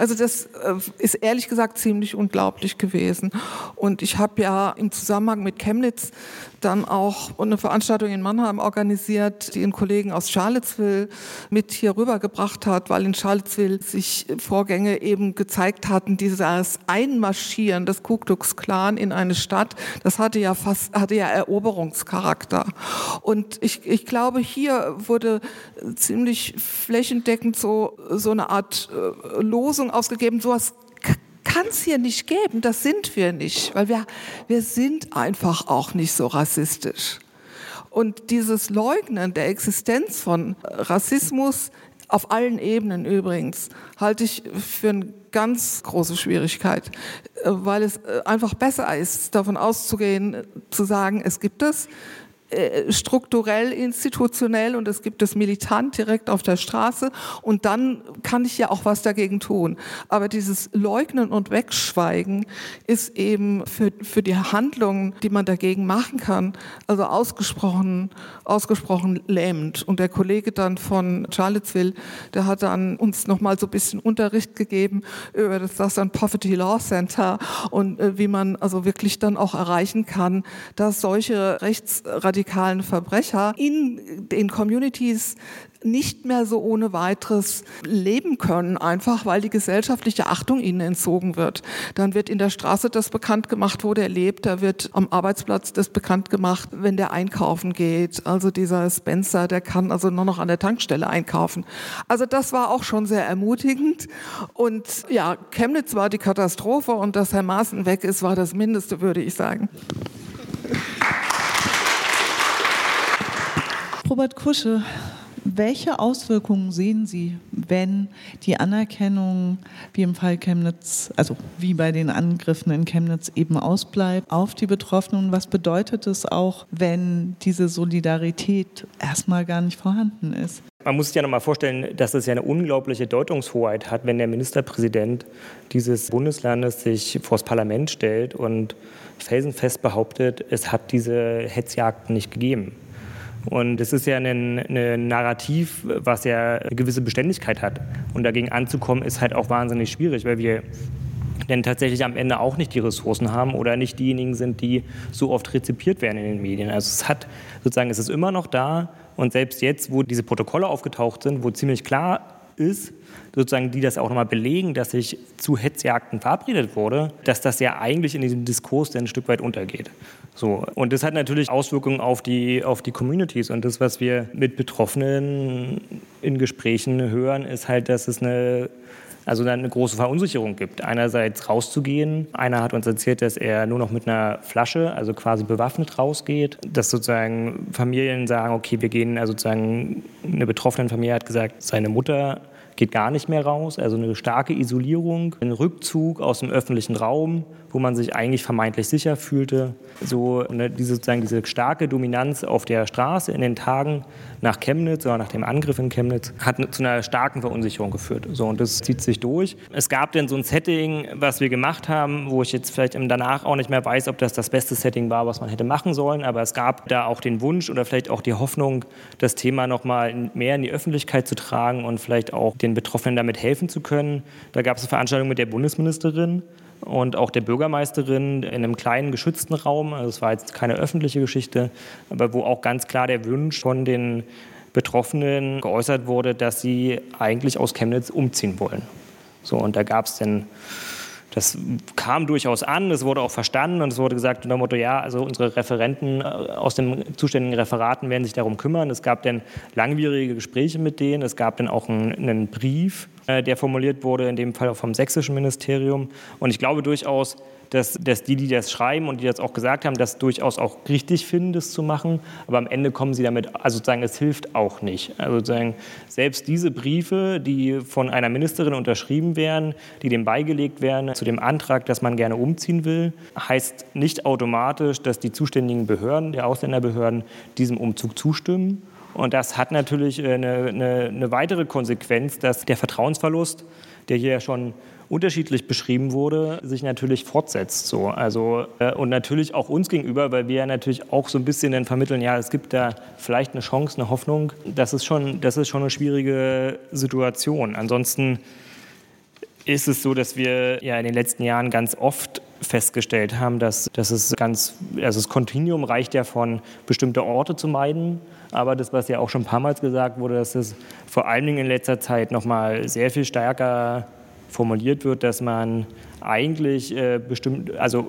Also das äh, ist ehrlich gesagt ziemlich unglaublich gewesen. Und ich habe ja im Zusammenhang mit Chemnitz dann auch eine Veranstaltung in Mannheim organisiert, die einen Kollegen aus Charlottesville mit hier rübergebracht hat, weil in Charlottesville sich Vorgänge eben gezeigt hatten, dieses Einmarschieren des Ku Klux Klan in eine Stadt, das hatte ja fast, hatte ja Eroberungscharakter. Und ich, ich glaube, hier wurde ziemlich flächendeckend so, so eine Art äh, Losung ausgegeben, sowas kann es hier nicht geben. Das sind wir nicht, weil wir, wir sind einfach auch nicht so rassistisch. Und dieses Leugnen der Existenz von Rassismus auf allen Ebenen übrigens halte ich für eine ganz große Schwierigkeit, weil es einfach besser ist, davon auszugehen, zu sagen, es gibt es, äh, strukturell, institutionell und es gibt es militant direkt auf der Straße und dann kann ich ja auch was dagegen tun. Aber dieses Leugnen und Wegschweigen ist eben für, für die Handlungen, die man dagegen machen kann, also ausgesprochen, ausgesprochen lähmend. Und der Kollege dann von Charlottesville, der hat dann uns nochmal so ein bisschen Unterricht gegeben über das Southern Poverty Law Center und äh, wie man also wirklich dann auch erreichen kann, dass solche rechtsradikalen rechtsradikalen Verbrecher in den Communities nicht mehr so ohne weiteres leben können, einfach weil die gesellschaftliche Achtung ihnen entzogen wird. Dann wird in der Straße das bekannt gemacht, wo der lebt. Da wird am Arbeitsplatz das bekannt gemacht, wenn der einkaufen geht. Also dieser Spencer, der kann also nur noch an der Tankstelle einkaufen. Also das war auch schon sehr ermutigend. Und ja, Chemnitz war die Katastrophe und dass Herr Maaßen weg ist, war das Mindeste, würde ich sagen. Robert Kusche, welche Auswirkungen sehen Sie, wenn die Anerkennung, wie im Fall Chemnitz, also wie bei den Angriffen in Chemnitz eben ausbleibt, auf die Betroffenen? Was bedeutet es auch, wenn diese Solidarität erstmal gar nicht vorhanden ist? Man muss sich ja noch mal vorstellen, dass es ja eine unglaubliche Deutungshoheit hat, wenn der Ministerpräsident dieses Bundeslandes sich vors Parlament stellt und felsenfest behauptet, es hat diese Hetzjagden nicht gegeben. Und es ist ja ein, ein, Narrativ, was ja eine gewisse Beständigkeit hat. Und dagegen anzukommen, ist halt auch wahnsinnig schwierig, weil wir denn tatsächlich am Ende auch nicht die Ressourcen haben oder nicht diejenigen sind, die so oft rezipiert werden in den Medien. Also es hat sozusagen, es ist immer noch da und selbst jetzt, wo diese Protokolle aufgetaucht sind, wo ziemlich klar ist, sozusagen, die das auch nochmal belegen, dass sich zu Hetzjagden verabredet wurde, dass das ja eigentlich in diesem Diskurs dann ein Stück weit untergeht. So. Und das hat natürlich Auswirkungen auf die, auf die Communities. Und das, was wir mit Betroffenen in Gesprächen hören, ist halt, dass es eine also eine große Verunsicherung gibt. Einerseits rauszugehen. Einer hat uns erzählt, dass er nur noch mit einer Flasche, also quasi bewaffnet rausgeht. Dass sozusagen Familien sagen, okay, wir gehen, also sozusagen eine betroffene Familie hat gesagt, seine Mutter geht gar nicht mehr raus. Also eine starke Isolierung, ein Rückzug aus dem öffentlichen Raum, wo man sich eigentlich vermeintlich sicher fühlte. So ne, diese, sozusagen diese starke Dominanz auf der Straße in den Tagen nach Chemnitz oder nach dem Angriff in Chemnitz hat zu einer starken Verunsicherung geführt. So, und das zieht sich durch. Es gab dann so ein Setting, was wir gemacht haben, wo ich jetzt vielleicht danach auch nicht mehr weiß, ob das das beste Setting war, was man hätte machen sollen, aber es gab da auch den Wunsch oder vielleicht auch die Hoffnung, das Thema noch mal mehr in die Öffentlichkeit zu tragen und vielleicht auch den Betroffenen damit helfen zu können. Da gab es eine Veranstaltung mit der Bundesministerin und auch der Bürgermeisterin in einem kleinen geschützten Raum. Also es war jetzt keine öffentliche Geschichte, aber wo auch ganz klar der Wunsch von den Betroffenen geäußert wurde, dass sie eigentlich aus Chemnitz umziehen wollen. So, und da gab es dann das kam durchaus an, es wurde auch verstanden und es wurde gesagt unter dem Motto, ja, also unsere Referenten äh, aus den zuständigen Referaten werden sich darum kümmern. Es gab dann langwierige Gespräche mit denen, es gab dann auch einen, einen Brief, äh, der formuliert wurde, in dem Fall auch vom sächsischen Ministerium. Und ich glaube durchaus, dass, dass die, die das schreiben und die das auch gesagt haben, das durchaus auch richtig finden, das zu machen. Aber am Ende kommen sie damit, also sozusagen, es hilft auch nicht. Also sozusagen, selbst diese Briefe, die von einer Ministerin unterschrieben werden, die dem beigelegt werden zu dem Antrag, dass man gerne umziehen will, heißt nicht automatisch, dass die zuständigen Behörden, der Ausländerbehörden, diesem Umzug zustimmen. Und das hat natürlich eine, eine, eine weitere Konsequenz, dass der Vertrauensverlust, der hier schon unterschiedlich beschrieben wurde, sich natürlich fortsetzt. So. Also, äh, und natürlich auch uns gegenüber, weil wir ja natürlich auch so ein bisschen dann vermitteln, ja, es gibt da vielleicht eine Chance, eine Hoffnung. Das ist schon, das ist schon eine schwierige Situation. Ansonsten ist es so, dass wir ja in den letzten Jahren ganz oft festgestellt haben, dass, dass es ganz, also das Kontinuum reicht ja von bestimmte Orte zu meiden, aber das, was ja auch schon ein paar Mal gesagt wurde, dass es vor allen Dingen in letzter Zeit nochmal sehr viel stärker formuliert wird, dass man eigentlich äh, bestimmt, also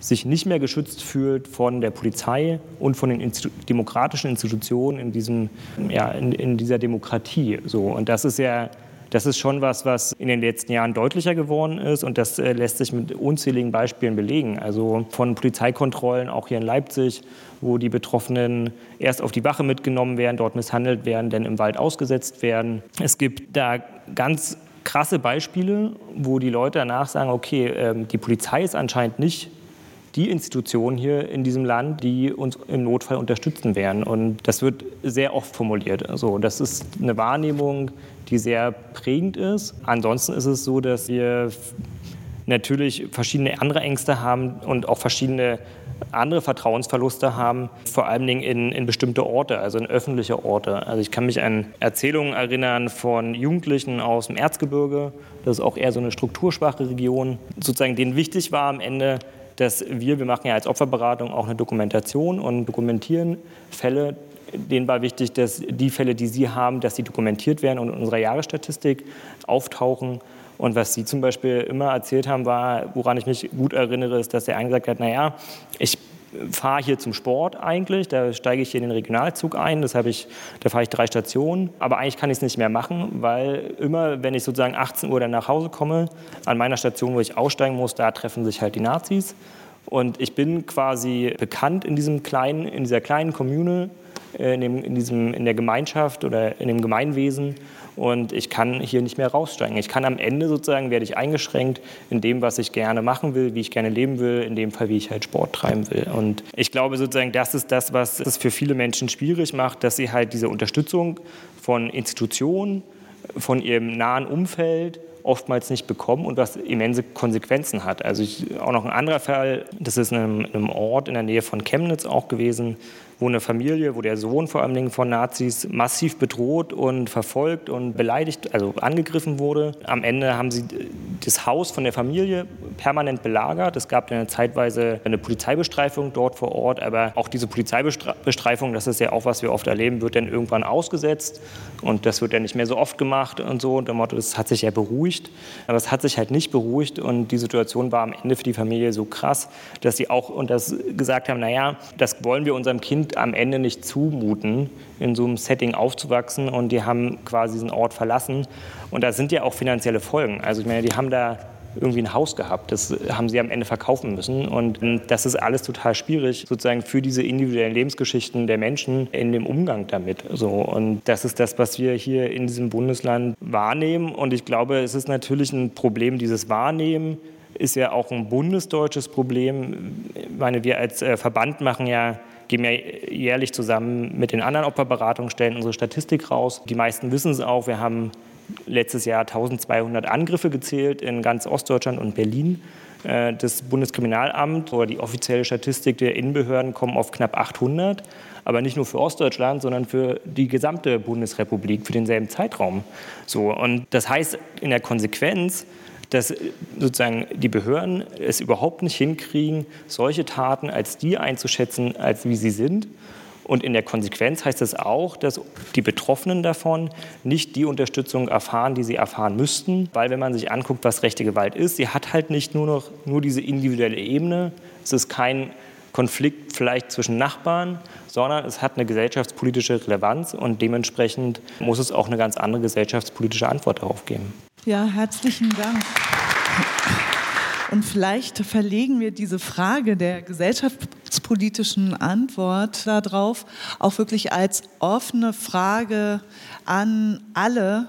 sich nicht mehr geschützt fühlt von der Polizei und von den Institu demokratischen Institutionen in, diesem, ja, in, in dieser Demokratie. So. Und das ist ja das ist schon was, was in den letzten Jahren deutlicher geworden ist und das äh, lässt sich mit unzähligen Beispielen belegen. Also von Polizeikontrollen auch hier in Leipzig, wo die Betroffenen erst auf die Wache mitgenommen werden, dort misshandelt werden, dann im Wald ausgesetzt werden. Es gibt da ganz krasse Beispiele, wo die Leute danach sagen, okay, ähm, die Polizei ist anscheinend nicht die Institutionen hier in diesem Land, die uns im Notfall unterstützen werden. Und das wird sehr oft formuliert. Also das ist eine Wahrnehmung, die sehr prägend ist. Ansonsten ist es so, dass wir natürlich verschiedene andere Ängste haben und auch verschiedene andere Vertrauensverluste haben, vor allen Dingen in, in, bestimmte Orte, also in öffentliche Orte. Also ich kann mich an Erzählungen erinnern von Jugendlichen aus dem Erzgebirge, das ist auch eher so eine strukturschwache Region, sozusagen denen wichtig war am Ende, dass wir, wir machen ja als Opferberatung auch eine Dokumentation und dokumentieren Fälle, denen war wichtig, dass die Fälle, die sie haben, dass sie dokumentiert werden und in unserer Jahresstatistik auftauchen. Und was Sie zum Beispiel immer erzählt haben, war, woran ich mich gut erinnere, ist, dass er gesagt hat, naja, ich fahre hier zum Sport eigentlich, da steige ich hier in den Regionalzug ein, das ich, da fahre ich drei Stationen, aber eigentlich kann ich es nicht mehr machen, weil immer, wenn ich sozusagen 18 Uhr dann nach Hause komme, an meiner Station, wo ich aussteigen muss, da treffen sich halt die Nazis. Und ich bin quasi bekannt in diesem kleinen, in dieser kleinen Kommune, äh, in, dem, in, diesem, in der Gemeinschaft oder in dem Gemeinwesen und ich kann hier nicht mehr raussteigen. Ich kann am Ende sozusagen, werde ich eingeschränkt in dem, was ich gerne machen will, wie ich gerne leben will, in dem Fall, wie ich halt Sport treiben will. Und ich glaube sozusagen, das ist das, was es für viele Menschen schwierig macht, dass sie halt diese Unterstützung von Institutionen, von ihrem nahen Umfeld oftmals nicht bekommen und was immense Konsequenzen hat. Also ich, auch noch ein anderer Fall, das ist in einem, in einem Ort in der Nähe von Chemnitz auch gewesen, wo eine Familie, wo der Sohn vor allem von Nazis massiv bedroht und verfolgt und beleidigt, also angegriffen wurde. Am Ende haben sie das Haus von der Familie permanent belagert. Es gab eine zeitweise eine Polizeibestreifung dort vor Ort, aber auch diese Polizeibestreifung, das ist ja auch, was wir oft erleben, wird dann irgendwann ausgesetzt und das wird dann nicht mehr so oft gemacht und so. Und der Motto, das hat sich ja beruhigt, aber es hat sich halt nicht beruhigt und die Situation war am Ende für die Familie so krass, dass sie auch und das gesagt haben, naja, das wollen wir unserem Kind am Ende nicht zumuten, in so einem Setting aufzuwachsen und die haben quasi diesen Ort verlassen. Und da sind ja auch finanzielle Folgen. Also ich meine, die haben da irgendwie ein Haus gehabt. Das haben sie am Ende verkaufen müssen. Und das ist alles total schwierig, sozusagen für diese individuellen Lebensgeschichten der Menschen in dem Umgang damit. So, und das ist das, was wir hier in diesem Bundesland wahrnehmen. Und ich glaube, es ist natürlich ein Problem, dieses Wahrnehmen ist ja auch ein bundesdeutsches Problem. Ich meine, wir als äh, Verband machen ja geben ja jährlich zusammen mit den anderen Opferberatungsstellen unsere Statistik raus. Die meisten wissen es auch. Wir haben letztes Jahr 1200 Angriffe gezählt in ganz Ostdeutschland und Berlin. Äh, das Bundeskriminalamt oder die offizielle Statistik der Innenbehörden kommen auf knapp 800, aber nicht nur für Ostdeutschland, sondern für die gesamte Bundesrepublik für denselben Zeitraum. So und das heißt in der Konsequenz dass sozusagen die Behörden es überhaupt nicht hinkriegen, solche Taten als die einzuschätzen, als wie sie sind. Und in der Konsequenz heißt das auch, dass die Betroffenen davon nicht die Unterstützung erfahren, die sie erfahren müssten. Weil wenn man sich anguckt, was rechte Gewalt ist, sie hat halt nicht nur noch nur diese individuelle Ebene. Es ist kein Konflikt vielleicht zwischen Nachbarn, sondern es hat eine gesellschaftspolitische Relevanz und dementsprechend muss es auch eine ganz andere gesellschaftspolitische Antwort darauf geben. Ja, herzlichen Dank. Und vielleicht verlegen wir diese Frage der gesellschaftspolitischen Antwort darauf auch wirklich als offene Frage an alle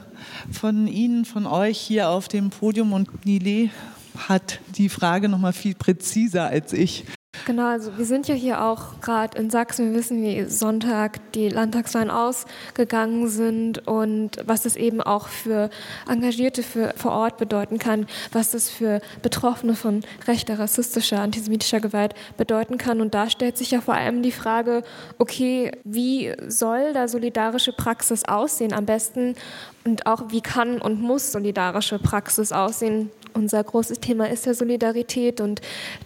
von Ihnen, von euch hier auf dem Podium. Und Nile hat die Frage noch mal viel präziser als ich Genau, also wir sind ja hier auch gerade in Sachsen. Wir wissen, wie Sonntag die Landtagswahlen ausgegangen sind und was das eben auch für Engagierte für, vor Ort bedeuten kann, was das für Betroffene von rechter, rassistischer, antisemitischer Gewalt bedeuten kann. Und da stellt sich ja vor allem die Frage, okay, wie soll da solidarische Praxis aussehen am besten und auch wie kann und muss solidarische Praxis aussehen? Unser großes Thema ist ja Solidarität und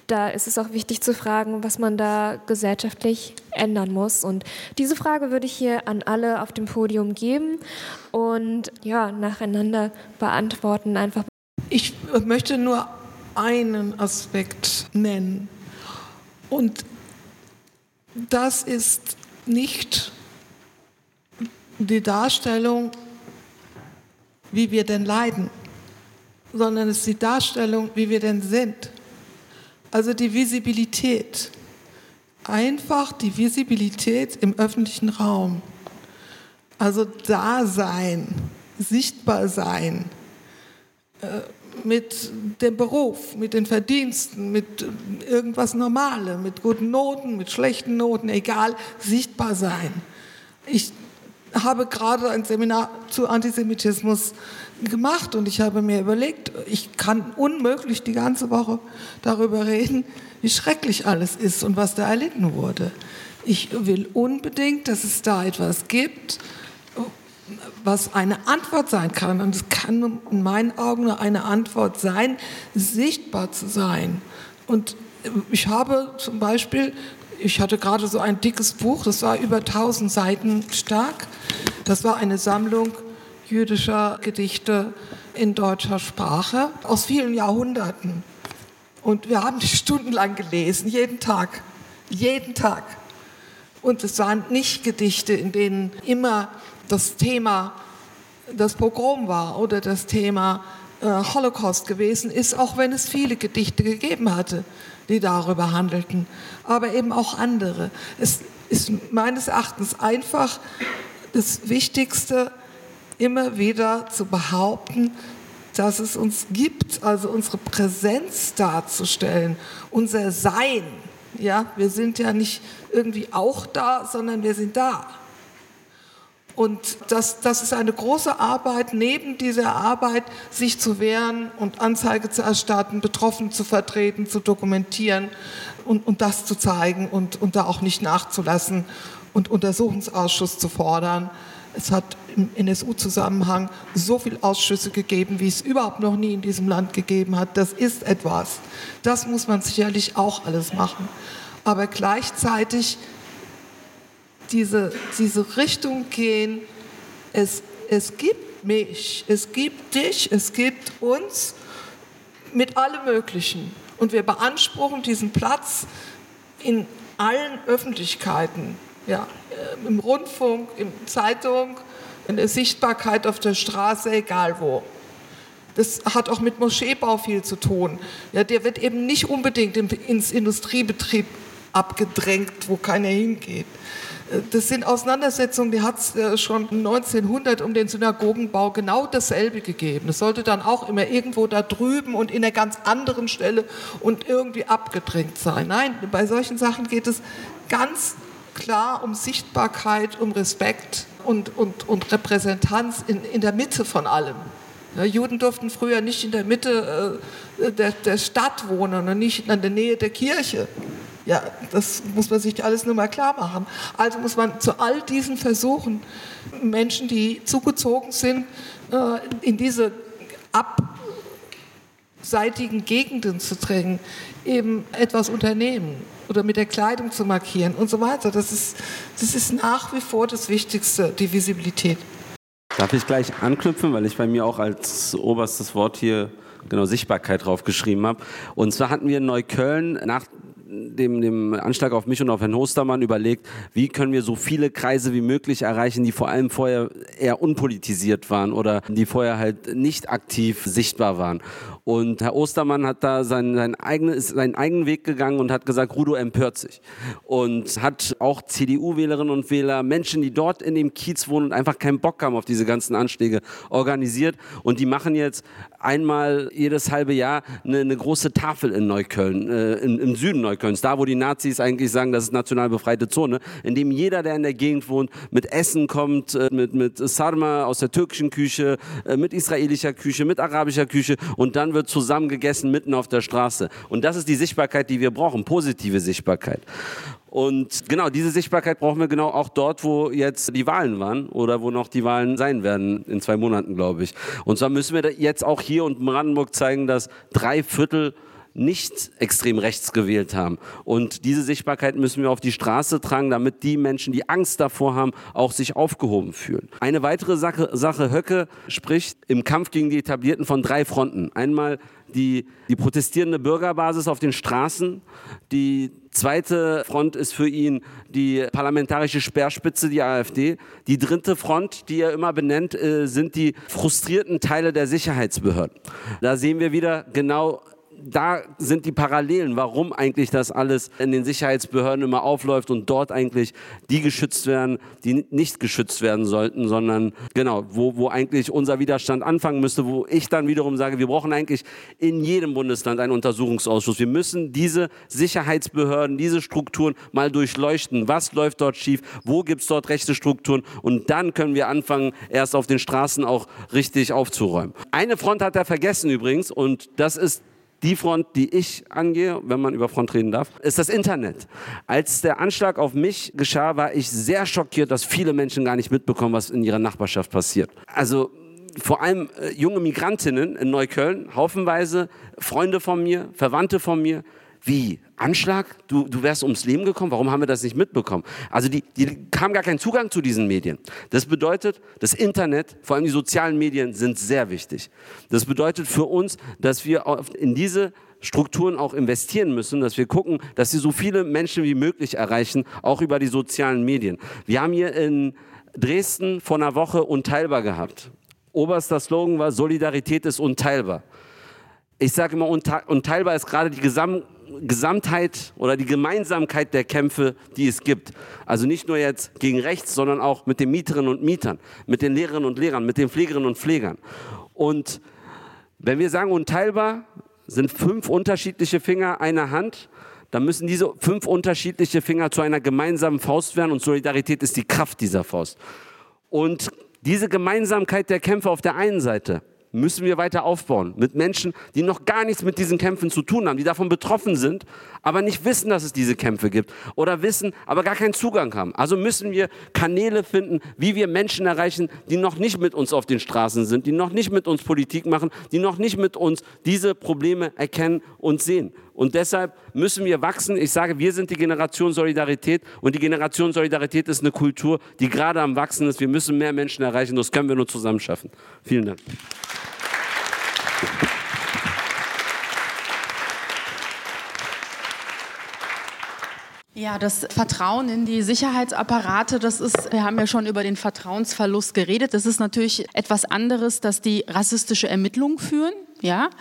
da ist es auch wichtig zu fragen, was man da gesellschaftlich ändern muss. Und diese Frage würde ich hier an alle auf dem Podium geben und ja, nacheinander beantworten. Einfach. Ich möchte nur einen Aspekt nennen und das ist nicht die Darstellung wie wir denn leiden, sondern es ist die Darstellung, wie wir denn sind. Also die Visibilität. Einfach die Visibilität im öffentlichen Raum. Also da sein, sichtbar sein, äh, mit dem Beruf, mit den Verdiensten, mit irgendwas Normalem, mit guten Noten, mit schlechten Noten, egal, sichtbar sein. Ich habe gerade ein Seminar zu Antisemitismus gemacht und ich habe mir überlegt, ich kann unmöglich die ganze Woche darüber reden, wie schrecklich alles ist und was da erlitten wurde. Ich will unbedingt, dass es da etwas gibt, was eine Antwort sein kann. Und es kann in meinen Augen nur eine Antwort sein, sichtbar zu sein. Und ich habe zum Beispiel ich hatte gerade so ein dickes Buch, das war über 1000 Seiten stark. Das war eine Sammlung jüdischer Gedichte in deutscher Sprache aus vielen Jahrhunderten. Und wir haben die stundenlang gelesen, jeden Tag, jeden Tag. Und es waren nicht Gedichte, in denen immer das Thema das Pogrom war oder das Thema äh, Holocaust gewesen ist, auch wenn es viele Gedichte gegeben hatte die darüber handelten, aber eben auch andere. Es ist meines Erachtens einfach das Wichtigste, immer wieder zu behaupten, dass es uns gibt, also unsere Präsenz darzustellen, unser Sein. Ja, wir sind ja nicht irgendwie auch da, sondern wir sind da. Und das, das ist eine große Arbeit, neben dieser Arbeit sich zu wehren und Anzeige zu erstatten, Betroffene zu vertreten, zu dokumentieren und, und das zu zeigen und, und da auch nicht nachzulassen und Untersuchungsausschuss zu fordern. Es hat im NSU-Zusammenhang so viele Ausschüsse gegeben, wie es überhaupt noch nie in diesem Land gegeben hat. Das ist etwas. Das muss man sicherlich auch alles machen. Aber gleichzeitig diese, diese Richtung gehen, es, es gibt mich, es gibt dich, es gibt uns mit allem Möglichen. Und wir beanspruchen diesen Platz in allen Öffentlichkeiten, ja, äh, im Rundfunk, in Zeitung, in der Sichtbarkeit auf der Straße, egal wo. Das hat auch mit Moscheebau viel zu tun. Ja, der wird eben nicht unbedingt ins Industriebetrieb abgedrängt, wo keiner hingeht. Das sind Auseinandersetzungen, die hat es äh, schon 1900 um den Synagogenbau genau dasselbe gegeben. Es sollte dann auch immer irgendwo da drüben und in einer ganz anderen Stelle und irgendwie abgedrängt sein. Nein, bei solchen Sachen geht es ganz klar um Sichtbarkeit, um Respekt und, und, und Repräsentanz in, in der Mitte von allem. Ja, Juden durften früher nicht in der Mitte äh, der, der Stadt wohnen und nicht in der Nähe der Kirche. Ja, das muss man sich alles nur mal klar machen. Also muss man zu all diesen Versuchen, Menschen, die zugezogen sind, äh, in diese abseitigen Gegenden zu drängen, eben etwas unternehmen oder mit der Kleidung zu markieren und so weiter. Das ist, das ist nach wie vor das Wichtigste, die Visibilität. Darf ich gleich anknüpfen, weil ich bei mir auch als oberstes Wort hier genau Sichtbarkeit draufgeschrieben habe. Und zwar hatten wir in Neukölln nach dem, dem Anschlag auf mich und auf Herrn Hostermann überlegt, wie können wir so viele Kreise wie möglich erreichen, die vor allem vorher eher unpolitisiert waren oder die vorher halt nicht aktiv sichtbar waren. Und Herr Ostermann hat da seinen, seinen, eigenen, ist seinen eigenen Weg gegangen und hat gesagt, Rudo empört sich. Und hat auch CDU-Wählerinnen und Wähler, Menschen, die dort in dem Kiez wohnen und einfach keinen Bock haben auf diese ganzen Anschläge, organisiert. Und die machen jetzt einmal jedes halbe Jahr eine, eine große Tafel in Neukölln, äh, in, im Süden Neukölln Neuköllns, da wo die Nazis eigentlich sagen, das ist national befreite Zone, in dem jeder, der in der Gegend wohnt, mit Essen kommt, äh, mit, mit Sarma aus der türkischen Küche, äh, mit israelischer Küche, mit arabischer Küche und dann wird zusammen gegessen mitten auf der Straße. Und das ist die Sichtbarkeit, die wir brauchen, positive Sichtbarkeit. Und genau, diese Sichtbarkeit brauchen wir genau auch dort, wo jetzt die Wahlen waren oder wo noch die Wahlen sein werden, in zwei Monaten, glaube ich. Und zwar müssen wir jetzt auch hier und in Brandenburg zeigen, dass drei Viertel nicht extrem rechts gewählt haben. Und diese Sichtbarkeit müssen wir auf die Straße tragen, damit die Menschen, die Angst davor haben, auch sich aufgehoben fühlen. Eine weitere Sache, Sache Höcke spricht im Kampf gegen die Etablierten von drei Fronten. Einmal die, die protestierende Bürgerbasis auf den Straßen. Die zweite Front ist für ihn die parlamentarische Speerspitze, die AfD. Die dritte Front, die er immer benennt, äh, sind die frustrierten Teile der Sicherheitsbehörden. Da sehen wir wieder genau da sind die Parallelen, warum eigentlich das alles in den Sicherheitsbehörden immer aufläuft und dort eigentlich die geschützt werden, die nicht geschützt werden sollten, sondern genau, wo, wo eigentlich unser Widerstand anfangen müsste, wo ich dann wiederum sage, wir brauchen eigentlich in jedem Bundesland einen Untersuchungsausschuss. Wir müssen diese Sicherheitsbehörden, diese Strukturen mal durchleuchten. Was läuft dort schief? Wo gibt es dort rechte Strukturen? Und dann können wir anfangen, erst auf den Straßen auch richtig aufzuräumen. Eine Front hat er vergessen übrigens und das ist die Front, die ich angehe, wenn man über Front reden darf, ist das Internet. Als der Anschlag auf mich geschah, war ich sehr schockiert, dass viele Menschen gar nicht mitbekommen, was in ihrer Nachbarschaft passiert. Also vor allem äh, junge Migrantinnen in Neukölln, haufenweise Freunde von mir, Verwandte von mir, wie? Anschlag? Du, du wärst ums Leben gekommen? Warum haben wir das nicht mitbekommen? Also die, die haben gar keinen Zugang zu diesen Medien. Das bedeutet, das Internet, vor allem die sozialen Medien sind sehr wichtig. Das bedeutet für uns, dass wir in diese Strukturen auch investieren müssen, dass wir gucken, dass sie so viele Menschen wie möglich erreichen, auch über die sozialen Medien. Wir haben hier in Dresden vor einer Woche unteilbar gehabt. Oberster Slogan war, Solidarität ist unteilbar. Ich sage immer, unteilbar ist gerade die Gesamt Gesamtheit oder die Gemeinsamkeit der Kämpfe, die es gibt. Also nicht nur jetzt gegen rechts, sondern auch mit den Mieterinnen und Mietern, mit den Lehrerinnen und Lehrern, mit den Pflegerinnen und Pflegern. Und wenn wir sagen unteilbar, sind fünf unterschiedliche Finger einer Hand, dann müssen diese fünf unterschiedliche Finger zu einer gemeinsamen Faust werden und Solidarität ist die Kraft dieser Faust. Und diese Gemeinsamkeit der Kämpfe auf der einen Seite müssen wir weiter aufbauen. Mit Menschen, die noch gar nichts mit diesen Kämpfen zu tun haben, die davon betroffen sind, aber nicht wissen, dass es diese Kämpfe gibt. Oder wissen, aber gar keinen Zugang haben. Also müssen wir Kanäle finden, wie wir Menschen erreichen, die noch nicht mit uns auf den Straßen sind, die noch nicht mit uns Politik machen, die noch nicht mit uns diese Probleme erkennen und sehen. Und deshalb müssen wir wachsen. Ich sage, wir sind die Generation Solidarität und die Generation Solidarität ist eine Kultur, die gerade am Wachsen ist. Wir müssen mehr Menschen erreichen. Das können wir nur zusammen schaffen. Vielen Dank. Ja, das Vertrauen in die Sicherheitsapparate, das ist, wir haben ja schon über den Vertrauensverlust geredet. Das ist natürlich etwas anderes, dass die rassistische Ermittlungen führen, ja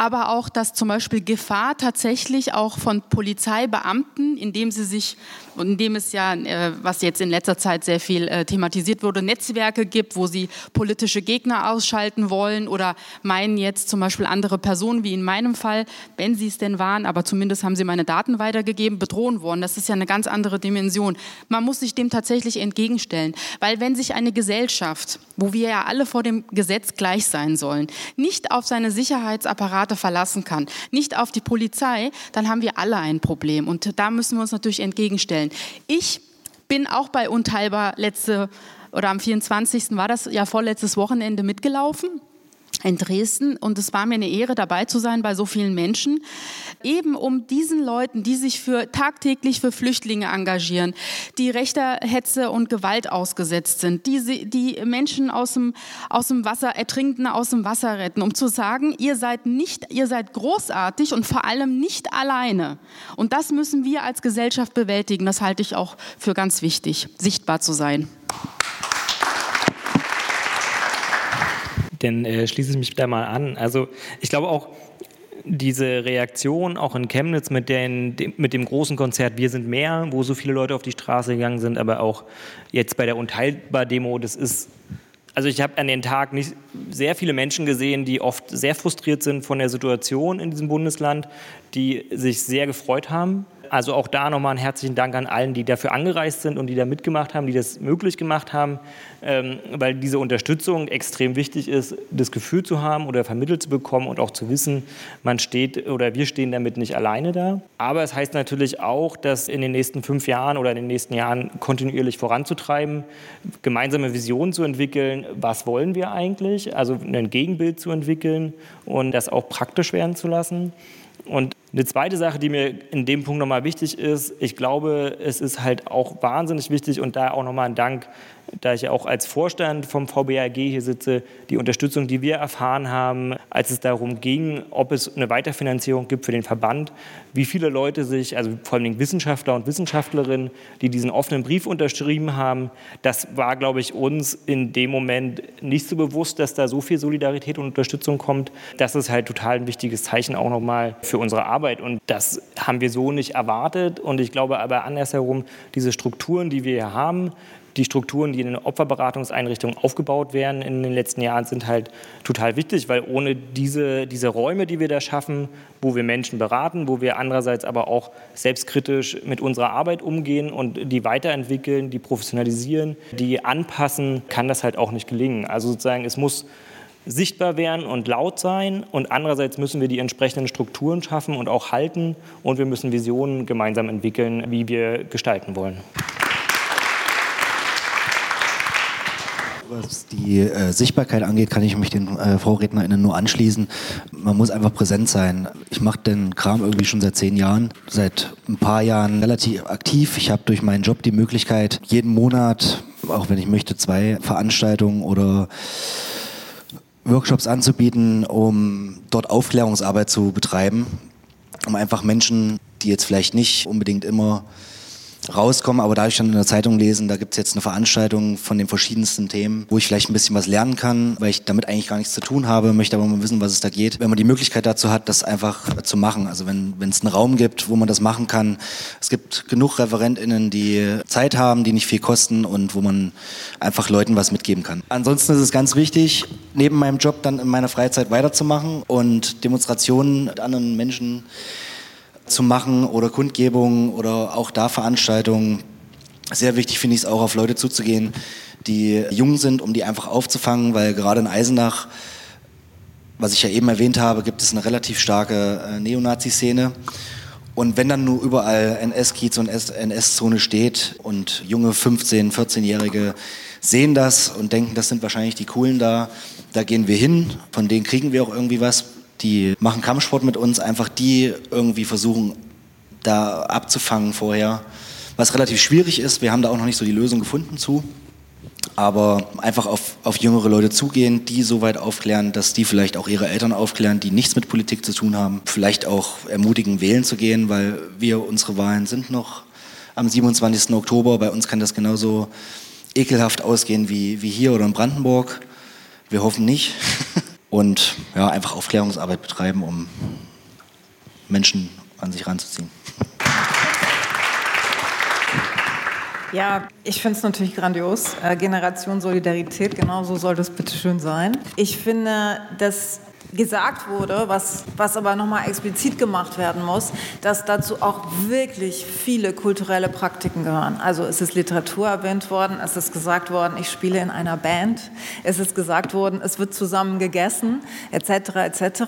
aber auch, dass zum Beispiel Gefahr tatsächlich auch von Polizeibeamten, indem sie sich, indem es ja, äh, was jetzt in letzter Zeit sehr viel äh, thematisiert wurde, Netzwerke gibt, wo sie politische Gegner ausschalten wollen oder meinen jetzt zum Beispiel andere Personen, wie in meinem Fall, wenn sie es denn waren, aber zumindest haben sie meine Daten weitergegeben, bedrohen wollen. Das ist ja eine ganz andere Dimension. Man muss sich dem tatsächlich entgegenstellen, weil wenn sich eine Gesellschaft, wo wir ja alle vor dem Gesetz gleich sein sollen, nicht auf seine Sicherheitsapparate Staate verlassen kann, nicht auf die Polizei, dann haben wir alle ein Problem. Und da müssen wir uns natürlich entgegenstellen. Ich bin auch bei Unteilbar letzte oder am 24. war das ja vorletztes Wochenende mitgelaufen in Dresden und es war mir eine Ehre dabei zu sein bei so vielen Menschen, eben um diesen Leuten, die sich für tagtäglich für Flüchtlinge engagieren, die rechter Hetze und Gewalt ausgesetzt sind, die, die Menschen aus dem, aus dem Wasser ertrinken, aus dem Wasser retten, um zu sagen, ihr seid nicht, ihr seid großartig und vor allem nicht alleine. Und das müssen wir als Gesellschaft bewältigen. Das halte ich auch für ganz wichtig, sichtbar zu sein. Dann äh, schließe ich mich da mal an. Also ich glaube auch, diese Reaktion auch in Chemnitz mit, den, mit dem großen Konzert Wir sind mehr, wo so viele Leute auf die Straße gegangen sind, aber auch jetzt bei der Unteilbar-Demo, das ist Also ich habe an den Tag nicht sehr viele Menschen gesehen, die oft sehr frustriert sind von der Situation in diesem Bundesland, die sich sehr gefreut haben, also auch da nochmal einen herzlichen Dank an allen, die dafür angereist sind und die da mitgemacht haben, die das möglich gemacht haben, ähm, weil diese Unterstützung extrem wichtig ist, das Gefühl zu haben oder vermittelt zu bekommen und auch zu wissen, man steht oder wir stehen damit nicht alleine da. Aber es heißt natürlich auch, dass in den nächsten fünf Jahren oder in den nächsten Jahren kontinuierlich voranzutreiben, gemeinsame Visionen zu entwickeln, was wollen wir eigentlich, also ein Gegenbild zu entwickeln und das auch praktisch werden zu lassen. Und eine zweite Sache, die mir in dem Punkt nochmal wichtig ist, ich glaube, es ist halt auch wahnsinnig wichtig und da auch nochmal ein Dank da ich auch als Vorstand vom VBAG hier sitze, die Unterstützung, die wir erfahren haben, als es darum ging, ob es eine Weiterfinanzierung gibt für den Verband, wie viele Leute sich, also vor allem Wissenschaftler und Wissenschaftlerinnen, die diesen offenen Brief unterschrieben haben, das war, glaube ich, uns in dem Moment nicht so bewusst, dass da so viel Solidarität und Unterstützung kommt. Das ist halt total ein wichtiges Zeichen auch nochmal für unsere Arbeit und das haben wir so nicht erwartet und ich glaube aber andersherum, diese Strukturen, die wir hier haben, die Strukturen, die in den Opferberatungseinrichtungen aufgebaut werden in den letzten Jahren, sind halt total wichtig, weil ohne diese, diese Räume, die wir da schaffen, wo wir Menschen beraten, wo wir andererseits aber auch selbstkritisch mit unserer Arbeit umgehen und die weiterentwickeln, die professionalisieren, die anpassen, kann das halt auch nicht gelingen. Also sozusagen, es muss sichtbar werden und laut sein und andererseits müssen wir die entsprechenden Strukturen schaffen und auch halten und wir müssen Visionen gemeinsam entwickeln, wie wir gestalten wollen. Was die äh, Sichtbarkeit angeht, kann ich mich den äh, VorrednerInnen nur anschließen. Man muss einfach präsent sein. Ich mache den Kram irgendwie schon seit zehn Jahren, seit ein paar Jahren relativ aktiv. Ich habe durch meinen Job die Möglichkeit, jeden Monat, auch wenn ich möchte, zwei Veranstaltungen oder Workshops anzubieten, um dort Aufklärungsarbeit zu betreiben, um einfach Menschen, die jetzt vielleicht nicht unbedingt immer rauskommen, aber da ich dann in der Zeitung lesen, da gibt es jetzt eine Veranstaltung von den verschiedensten Themen, wo ich vielleicht ein bisschen was lernen kann, weil ich damit eigentlich gar nichts zu tun habe, möchte aber mal wissen, was es da geht. Wenn man die Möglichkeit dazu hat, das einfach zu machen, also wenn es einen Raum gibt, wo man das machen kann. Es gibt genug ReferentInnen, die Zeit haben, die nicht viel kosten und wo man einfach Leuten was mitgeben kann. Ansonsten ist es ganz wichtig, neben meinem Job dann in meiner Freizeit weiterzumachen und Demonstrationen mit anderen Menschen zu machen oder Kundgebungen oder auch da Veranstaltungen. Sehr wichtig finde ich es auch, auf Leute zuzugehen, die jung sind, um die einfach aufzufangen, weil gerade in Eisenach, was ich ja eben erwähnt habe, gibt es eine relativ starke äh, Neonazi-Szene. Und wenn dann nur überall NS-Kiez und NS-Zone steht und junge 15-, 14-Jährige sehen das und denken, das sind wahrscheinlich die Coolen da, da gehen wir hin, von denen kriegen wir auch irgendwie was, die machen Kampfsport mit uns, einfach die irgendwie versuchen, da abzufangen vorher. Was relativ schwierig ist, wir haben da auch noch nicht so die Lösung gefunden zu. Aber einfach auf, auf jüngere Leute zugehen, die so weit aufklären, dass die vielleicht auch ihre Eltern aufklären, die nichts mit Politik zu tun haben. Vielleicht auch ermutigen, wählen zu gehen, weil wir, unsere Wahlen sind noch am 27. Oktober. Bei uns kann das genauso ekelhaft ausgehen wie, wie hier oder in Brandenburg. Wir hoffen nicht. und ja, einfach Aufklärungsarbeit betreiben, um Menschen an sich ranzuziehen. Ja, ich finde es natürlich grandios. Äh, Generation Solidarität, genau so soll das bitte schön sein. Ich finde, dass gesagt wurde, was, was aber nochmal explizit gemacht werden muss, dass dazu auch wirklich viele kulturelle Praktiken gehören. Also es ist Literatur erwähnt worden, es ist gesagt worden, ich spiele in einer Band, es ist gesagt worden, es wird zusammen gegessen, etc., etc.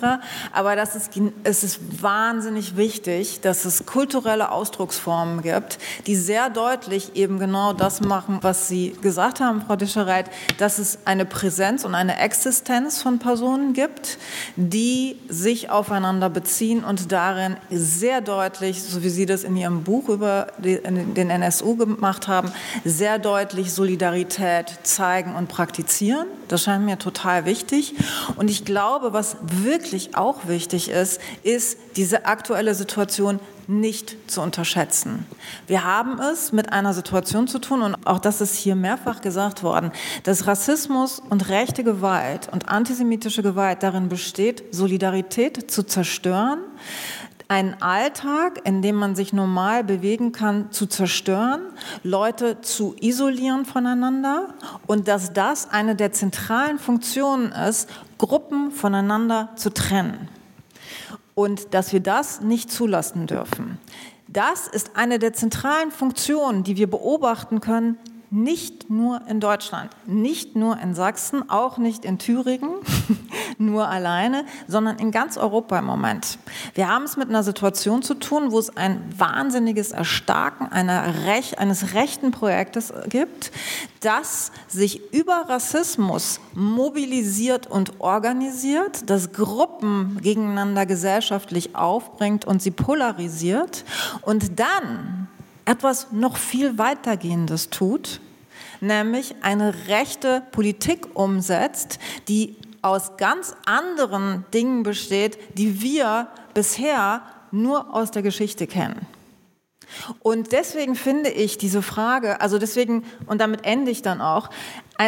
Aber das ist, es ist wahnsinnig wichtig, dass es kulturelle Ausdrucksformen gibt, die sehr deutlich eben genau das machen, was Sie gesagt haben, Frau Dischereit, dass es eine Präsenz und eine Existenz von Personen gibt, die sich aufeinander beziehen und darin sehr deutlich, so wie Sie das in Ihrem Buch über den NSU gemacht haben, sehr deutlich Solidarität zeigen und praktizieren. Das scheint mir total wichtig. Und ich glaube, was wirklich auch wichtig ist, ist diese aktuelle Situation nicht zu unterschätzen. Wir haben es mit einer Situation zu tun, und auch das ist hier mehrfach gesagt worden, dass Rassismus und rechte Gewalt und antisemitische Gewalt darin besteht, Solidarität zu zerstören, einen Alltag, in dem man sich normal bewegen kann, zu zerstören, Leute zu isolieren voneinander und dass das eine der zentralen Funktionen ist, Gruppen voneinander zu trennen. Und dass wir das nicht zulassen dürfen. Das ist eine der zentralen Funktionen, die wir beobachten können nicht nur in Deutschland, nicht nur in Sachsen, auch nicht in Thüringen, nur alleine, sondern in ganz Europa im Moment. Wir haben es mit einer Situation zu tun, wo es ein wahnsinniges Erstarken Rech eines rechten Projektes gibt, das sich über Rassismus mobilisiert und organisiert, das Gruppen gegeneinander gesellschaftlich aufbringt und sie polarisiert und dann etwas noch viel weitergehendes tut, nämlich eine rechte Politik umsetzt, die aus ganz anderen Dingen besteht, die wir bisher nur aus der Geschichte kennen. Und deswegen finde ich diese Frage, also deswegen, und damit ende ich dann auch,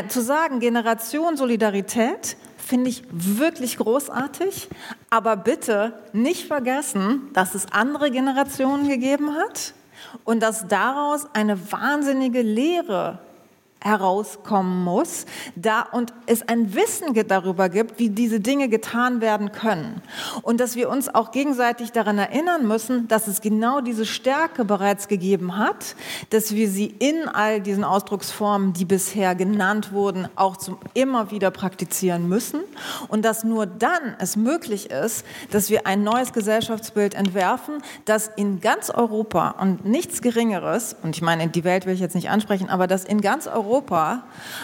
zu sagen, Generation Solidarität finde ich wirklich großartig, aber bitte nicht vergessen, dass es andere Generationen gegeben hat und dass daraus eine wahnsinnige Lehre herauskommen muss, da und es ein Wissen darüber gibt, wie diese Dinge getan werden können. Und dass wir uns auch gegenseitig daran erinnern müssen, dass es genau diese Stärke bereits gegeben hat, dass wir sie in all diesen Ausdrucksformen, die bisher genannt wurden, auch zum immer wieder praktizieren müssen. Und dass nur dann es möglich ist, dass wir ein neues Gesellschaftsbild entwerfen, das in ganz Europa und nichts Geringeres und ich meine die Welt will ich jetzt nicht ansprechen, aber das in ganz Europa Europa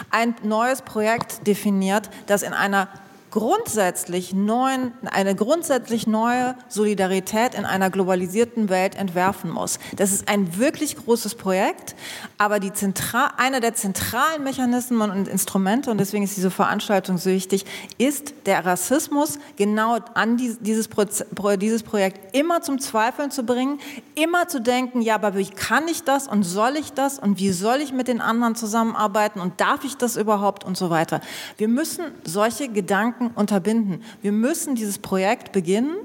ein neues Projekt definiert, das in einer grundsätzlich neuen, eine grundsätzlich neue Solidarität in einer globalisierten Welt entwerfen muss. Das ist ein wirklich großes Projekt, aber die Zentra einer der zentralen Mechanismen und Instrumente, und deswegen ist diese Veranstaltung so wichtig, ist der Rassismus genau an dieses, dieses Projekt immer zum Zweifeln zu bringen, immer zu denken, ja, aber wie kann ich das und soll ich das und wie soll ich mit den anderen zusammenarbeiten und darf ich das überhaupt und so weiter. Wir müssen solche Gedanken Gedanken unterbinden. Wir müssen dieses Projekt beginnen,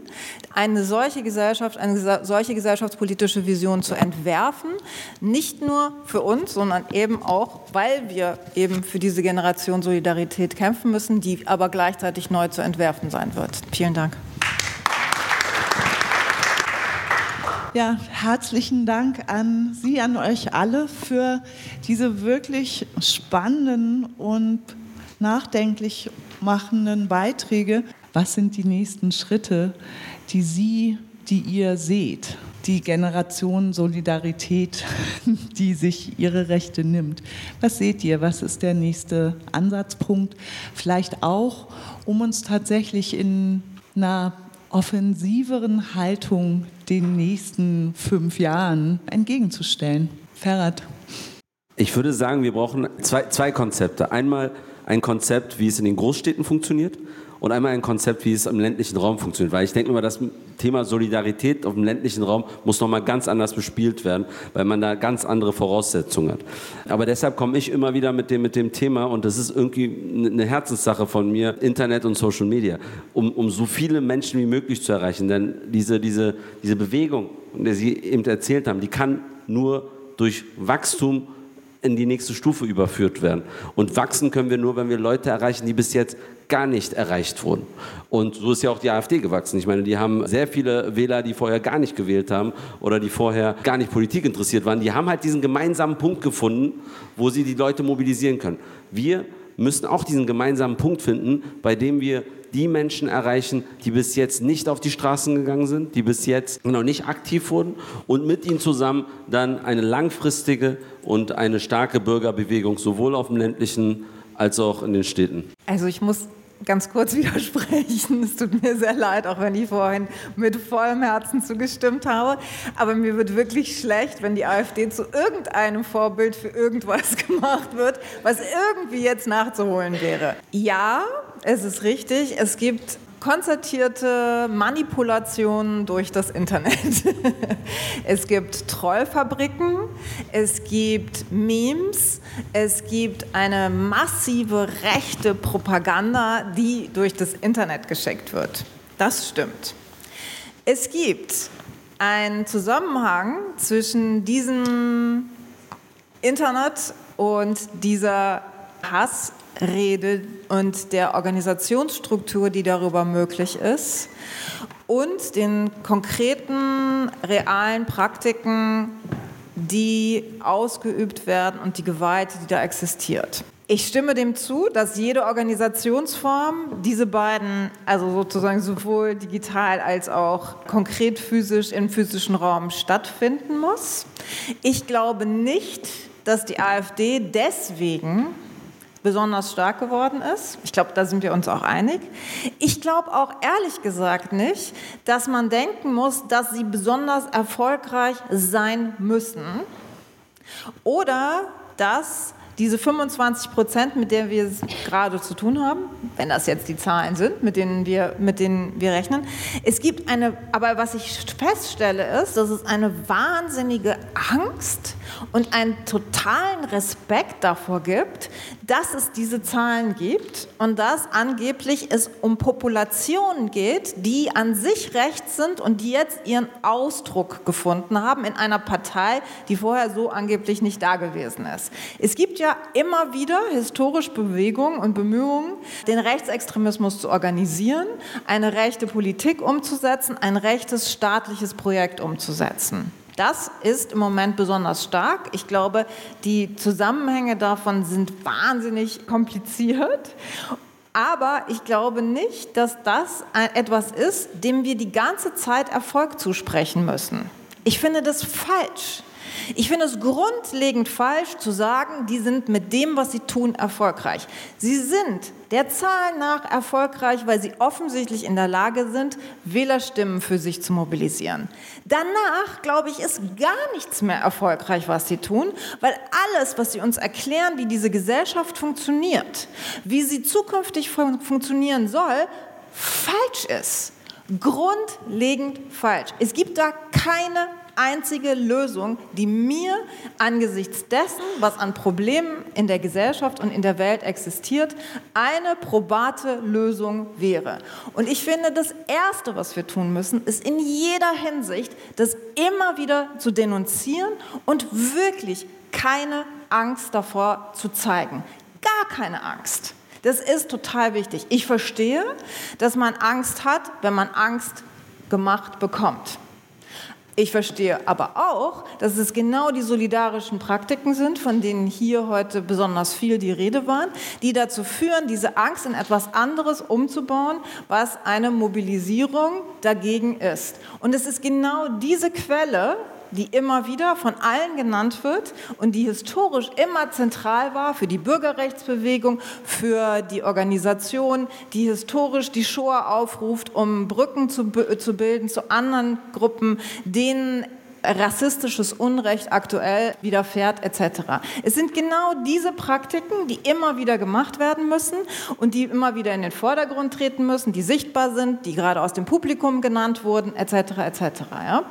eine solche Gesellschaft, eine solche gesellschaftspolitische Vision zu entwerfen, nicht nur für uns, sondern eben auch, weil wir eben für diese Generation Solidarität kämpfen müssen, die aber gleichzeitig neu zu entwerfen sein wird. Vielen Dank. Ja, herzlichen Dank an Sie, an euch alle für diese wirklich spannenden und nachdenklich machenden Beiträge. Was sind die nächsten Schritte, die Sie, die ihr seht? Die Generation Solidarität, die sich ihre Rechte nimmt. Was seht ihr? Was ist der nächste Ansatzpunkt? Vielleicht auch, um uns tatsächlich in einer offensiveren Haltung den nächsten fünf Jahren entgegenzustellen. Ferrat. Ich würde sagen, wir brauchen zwei, zwei Konzepte. Einmal ein Konzept, wie es in den Großstädten funktioniert und einmal ein Konzept, wie es im ländlichen Raum funktioniert. Weil ich denke immer, das Thema Solidarität auf dem ländlichen Raum muss nochmal ganz anders bespielt werden, weil man da ganz andere Voraussetzungen hat. Aber deshalb komme ich immer wieder mit dem, mit dem Thema und das ist irgendwie eine Herzenssache von mir, Internet und Social Media, um, um so viele Menschen wie möglich zu erreichen. Denn diese, diese, diese Bewegung, der Sie eben erzählt haben, die kann nur durch Wachstum in die nächste Stufe überführt werden. Und wachsen können wir nur, wenn wir Leute erreichen, die bis jetzt gar nicht erreicht wurden. Und so ist ja auch die AfD gewachsen. Ich meine, die haben sehr viele Wähler, die vorher gar nicht gewählt haben oder die vorher gar nicht Politik interessiert waren. Die haben halt diesen gemeinsamen Punkt gefunden, wo sie die Leute mobilisieren können. Wir müssen auch diesen gemeinsamen Punkt finden, bei dem wir die Menschen erreichen, die bis jetzt nicht auf die Straßen gegangen sind, die bis jetzt noch nicht aktiv wurden und mit ihnen zusammen dann eine langfristige und eine starke Bürgerbewegung sowohl auf dem ländlichen als auch in den Städten. Also ich muss ganz kurz widersprechen. Es tut mir sehr leid, auch wenn ich vorhin mit vollem Herzen zugestimmt habe. Aber mir wird wirklich schlecht, wenn die AfD zu irgendeinem Vorbild für irgendwas gemacht wird, was irgendwie jetzt nachzuholen wäre. Ja, es ist richtig. Es gibt konzertierte Manipulationen durch das Internet. es gibt Trollfabriken, es gibt Memes, es gibt eine massive rechte Propaganda, die durch das Internet geschickt wird. Das stimmt. Es gibt einen Zusammenhang zwischen diesem Internet und dieser Hassrede und der Organisationsstruktur, die darüber möglich ist, und den konkreten, realen Praktiken, die ausgeübt werden und die Gewalt, die da existiert. Ich stimme dem zu, dass jede Organisationsform diese beiden, also sozusagen sowohl digital als auch konkret physisch im physischen Raum stattfinden muss. Ich glaube nicht, dass die AfD deswegen besonders stark geworden ist. Ich glaube, da sind wir uns auch einig. Ich glaube auch ehrlich gesagt nicht, dass man denken muss, dass sie besonders erfolgreich sein müssen oder dass diese 25 Prozent, mit denen wir es gerade zu tun haben, wenn das jetzt die Zahlen sind, mit denen wir, mit denen wir rechnen, es gibt eine, aber was ich feststelle ist, dass es eine wahnsinnige Angst und einen totalen Respekt davor gibt, dass es diese Zahlen gibt und dass angeblich es um Populationen geht, die an sich rechts sind und die jetzt ihren Ausdruck gefunden haben in einer Partei, die vorher so angeblich nicht da gewesen ist. Es gibt ja immer wieder historisch Bewegungen und Bemühungen, den Rechtsextremismus zu organisieren, eine rechte Politik umzusetzen, ein rechtes staatliches Projekt umzusetzen. Das ist im Moment besonders stark. Ich glaube, die Zusammenhänge davon sind wahnsinnig kompliziert. Aber ich glaube nicht, dass das etwas ist, dem wir die ganze Zeit Erfolg zusprechen müssen. Ich finde das falsch. Ich finde es grundlegend falsch zu sagen, die sind mit dem, was sie tun, erfolgreich. Sie sind der Zahl nach erfolgreich, weil sie offensichtlich in der Lage sind, Wählerstimmen für sich zu mobilisieren. Danach, glaube ich, ist gar nichts mehr erfolgreich, was sie tun, weil alles, was sie uns erklären, wie diese Gesellschaft funktioniert, wie sie zukünftig fun funktionieren soll, falsch ist. Grundlegend falsch. Es gibt da keine einzige Lösung, die mir angesichts dessen, was an Problemen in der Gesellschaft und in der Welt existiert, eine probate Lösung wäre. Und ich finde, das Erste, was wir tun müssen, ist in jeder Hinsicht, das immer wieder zu denunzieren und wirklich keine Angst davor zu zeigen. Gar keine Angst. Das ist total wichtig. Ich verstehe, dass man Angst hat, wenn man Angst gemacht bekommt. Ich verstehe aber auch, dass es genau die solidarischen Praktiken sind, von denen hier heute besonders viel die Rede waren, die dazu führen, diese Angst in etwas anderes umzubauen, was eine Mobilisierung dagegen ist. Und es ist genau diese Quelle, die immer wieder von allen genannt wird und die historisch immer zentral war für die Bürgerrechtsbewegung, für die Organisation, die historisch die Shoah aufruft, um Brücken zu, zu bilden zu anderen Gruppen, denen rassistisches Unrecht aktuell widerfährt etc. Es sind genau diese Praktiken, die immer wieder gemacht werden müssen und die immer wieder in den Vordergrund treten müssen, die sichtbar sind, die gerade aus dem Publikum genannt wurden etc. etc. Ja?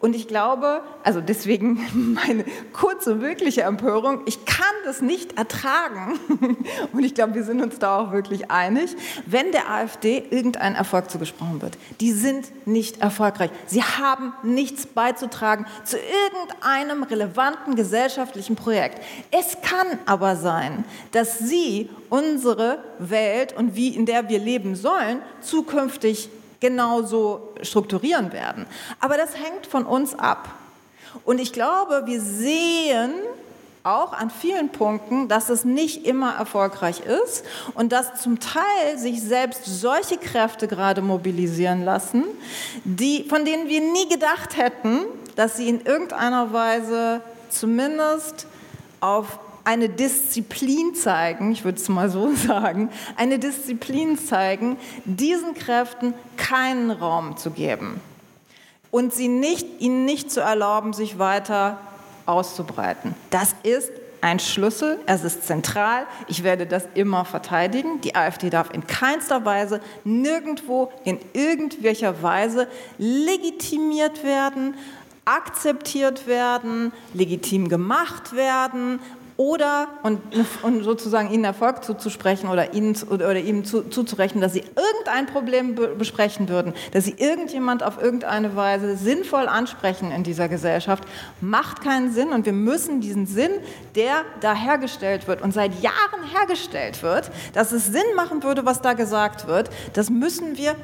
Und ich glaube, also deswegen meine kurze, wirkliche Empörung, ich kann das nicht ertragen und ich glaube, wir sind uns da auch wirklich einig, wenn der AfD irgendein Erfolg zugesprochen wird. Die sind nicht erfolgreich. Sie haben nichts beizutragen beitragen zu irgendeinem relevanten gesellschaftlichen Projekt. Es kann aber sein, dass Sie unsere Welt und wie in der wir leben sollen, zukünftig genauso strukturieren werden. Aber das hängt von uns ab. Und ich glaube, wir sehen auch an vielen Punkten, dass es nicht immer erfolgreich ist und dass zum Teil sich selbst solche Kräfte gerade mobilisieren lassen, die, von denen wir nie gedacht hätten, dass sie in irgendeiner Weise zumindest auf eine Disziplin zeigen, ich würde es mal so sagen, eine Disziplin zeigen, diesen Kräften keinen Raum zu geben und sie nicht, ihnen nicht zu erlauben, sich weiter auszubreiten. Das ist ein Schlüssel, es ist zentral, ich werde das immer verteidigen. Die AfD darf in keinster Weise, nirgendwo, in irgendwelcher Weise legitimiert werden, akzeptiert werden, legitim gemacht werden, oder und, und sozusagen ihnen Erfolg zuzusprechen oder ihnen oder, ihm zu, zuzurechnen, dass sie irgendein Problem be besprechen würden, dass sie irgendjemand auf irgendeine Weise sinnvoll ansprechen in dieser Gesellschaft, macht keinen Sinn und wir müssen diesen Sinn, der da hergestellt wird und seit Jahren hergestellt wird, dass es Sinn machen würde, was da gesagt wird, das müssen wir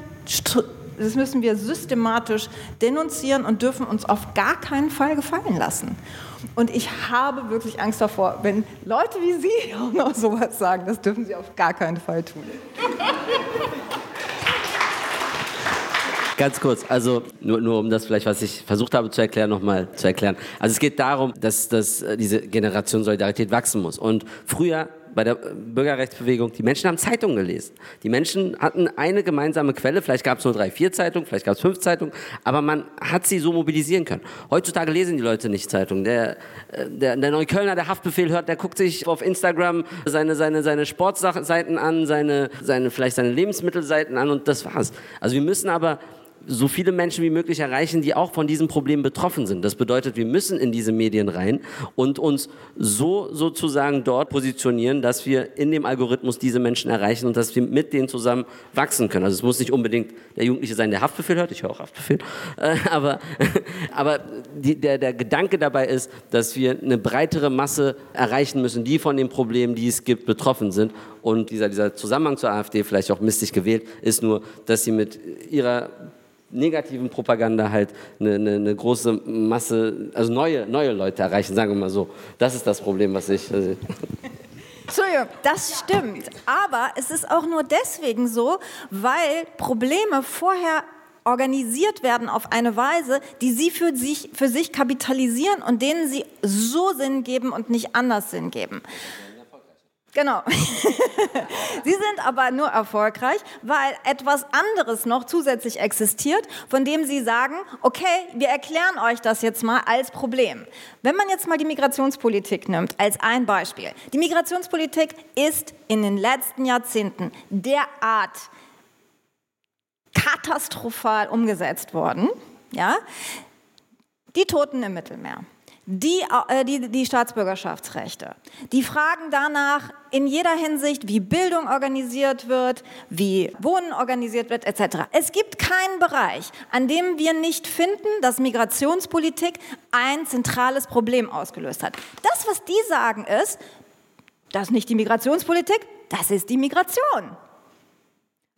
das müssen wir systematisch denunzieren und dürfen uns auf gar keinen Fall gefallen lassen. Und ich habe wirklich Angst davor, wenn Leute wie Sie auch noch sowas sagen, das dürfen Sie auf gar keinen Fall tun. Ganz kurz, also nur, nur um das vielleicht, was ich versucht habe zu erklären, nochmal zu erklären. Also es geht darum, dass, dass diese Generation Solidarität wachsen muss. Und früher bei der Bürgerrechtsbewegung, die Menschen haben Zeitungen gelesen. Die Menschen hatten eine gemeinsame Quelle, vielleicht gab es nur drei, vier Zeitungen, vielleicht gab es fünf Zeitungen, aber man hat sie so mobilisieren können. Heutzutage lesen die Leute nicht Zeitungen. Der, äh, der, der Neuköllner, der Haftbefehl hört, der guckt sich auf Instagram seine, seine, seine Sportseiten an, seine, seine, vielleicht seine Lebensmittelseiten an und das war's. Also wir müssen aber so viele Menschen wie möglich erreichen, die auch von diesem Problem betroffen sind. Das bedeutet, wir müssen in diese Medien rein und uns so sozusagen dort positionieren, dass wir in dem Algorithmus diese Menschen erreichen und dass wir mit denen zusammen wachsen können. Also es muss nicht unbedingt der Jugendliche sein, der Haftbefehl hört, ich höre auch Haftbefehl, äh, aber, aber die, der, der Gedanke dabei ist, dass wir eine breitere Masse erreichen müssen, die von den Problemen, die es gibt, betroffen sind. Und dieser, dieser Zusammenhang zur AfD, vielleicht auch mistig gewählt, ist nur, dass sie mit ihrer negativen Propaganda halt eine, eine, eine, große Masse, also neue, neue Leute erreichen, sagen wir mal so. Das ist das Problem, was ich. Also Entschuldigung, das stimmt. Aber es ist auch nur deswegen so, weil Probleme vorher organisiert werden auf eine Weise, die sie für sich, für sich kapitalisieren und denen sie so Sinn geben und nicht anders Sinn geben. Genau. Sie sind aber nur erfolgreich, weil etwas anderes noch zusätzlich existiert, von dem Sie sagen, okay, wir erklären euch das jetzt mal als Problem. Wenn man jetzt mal die Migrationspolitik nimmt, als ein Beispiel. Die Migrationspolitik ist in den letzten Jahrzehnten derart katastrophal umgesetzt worden, ja? Die Toten im Mittelmeer die, äh, die, die Staatsbürgerschaftsrechte. Die fragen danach in jeder Hinsicht, wie Bildung organisiert wird, wie Wohnen organisiert wird, etc. Es gibt keinen Bereich, an dem wir nicht finden, dass Migrationspolitik ein zentrales Problem ausgelöst hat. Das, was die sagen, ist, das ist nicht die Migrationspolitik, das ist die Migration.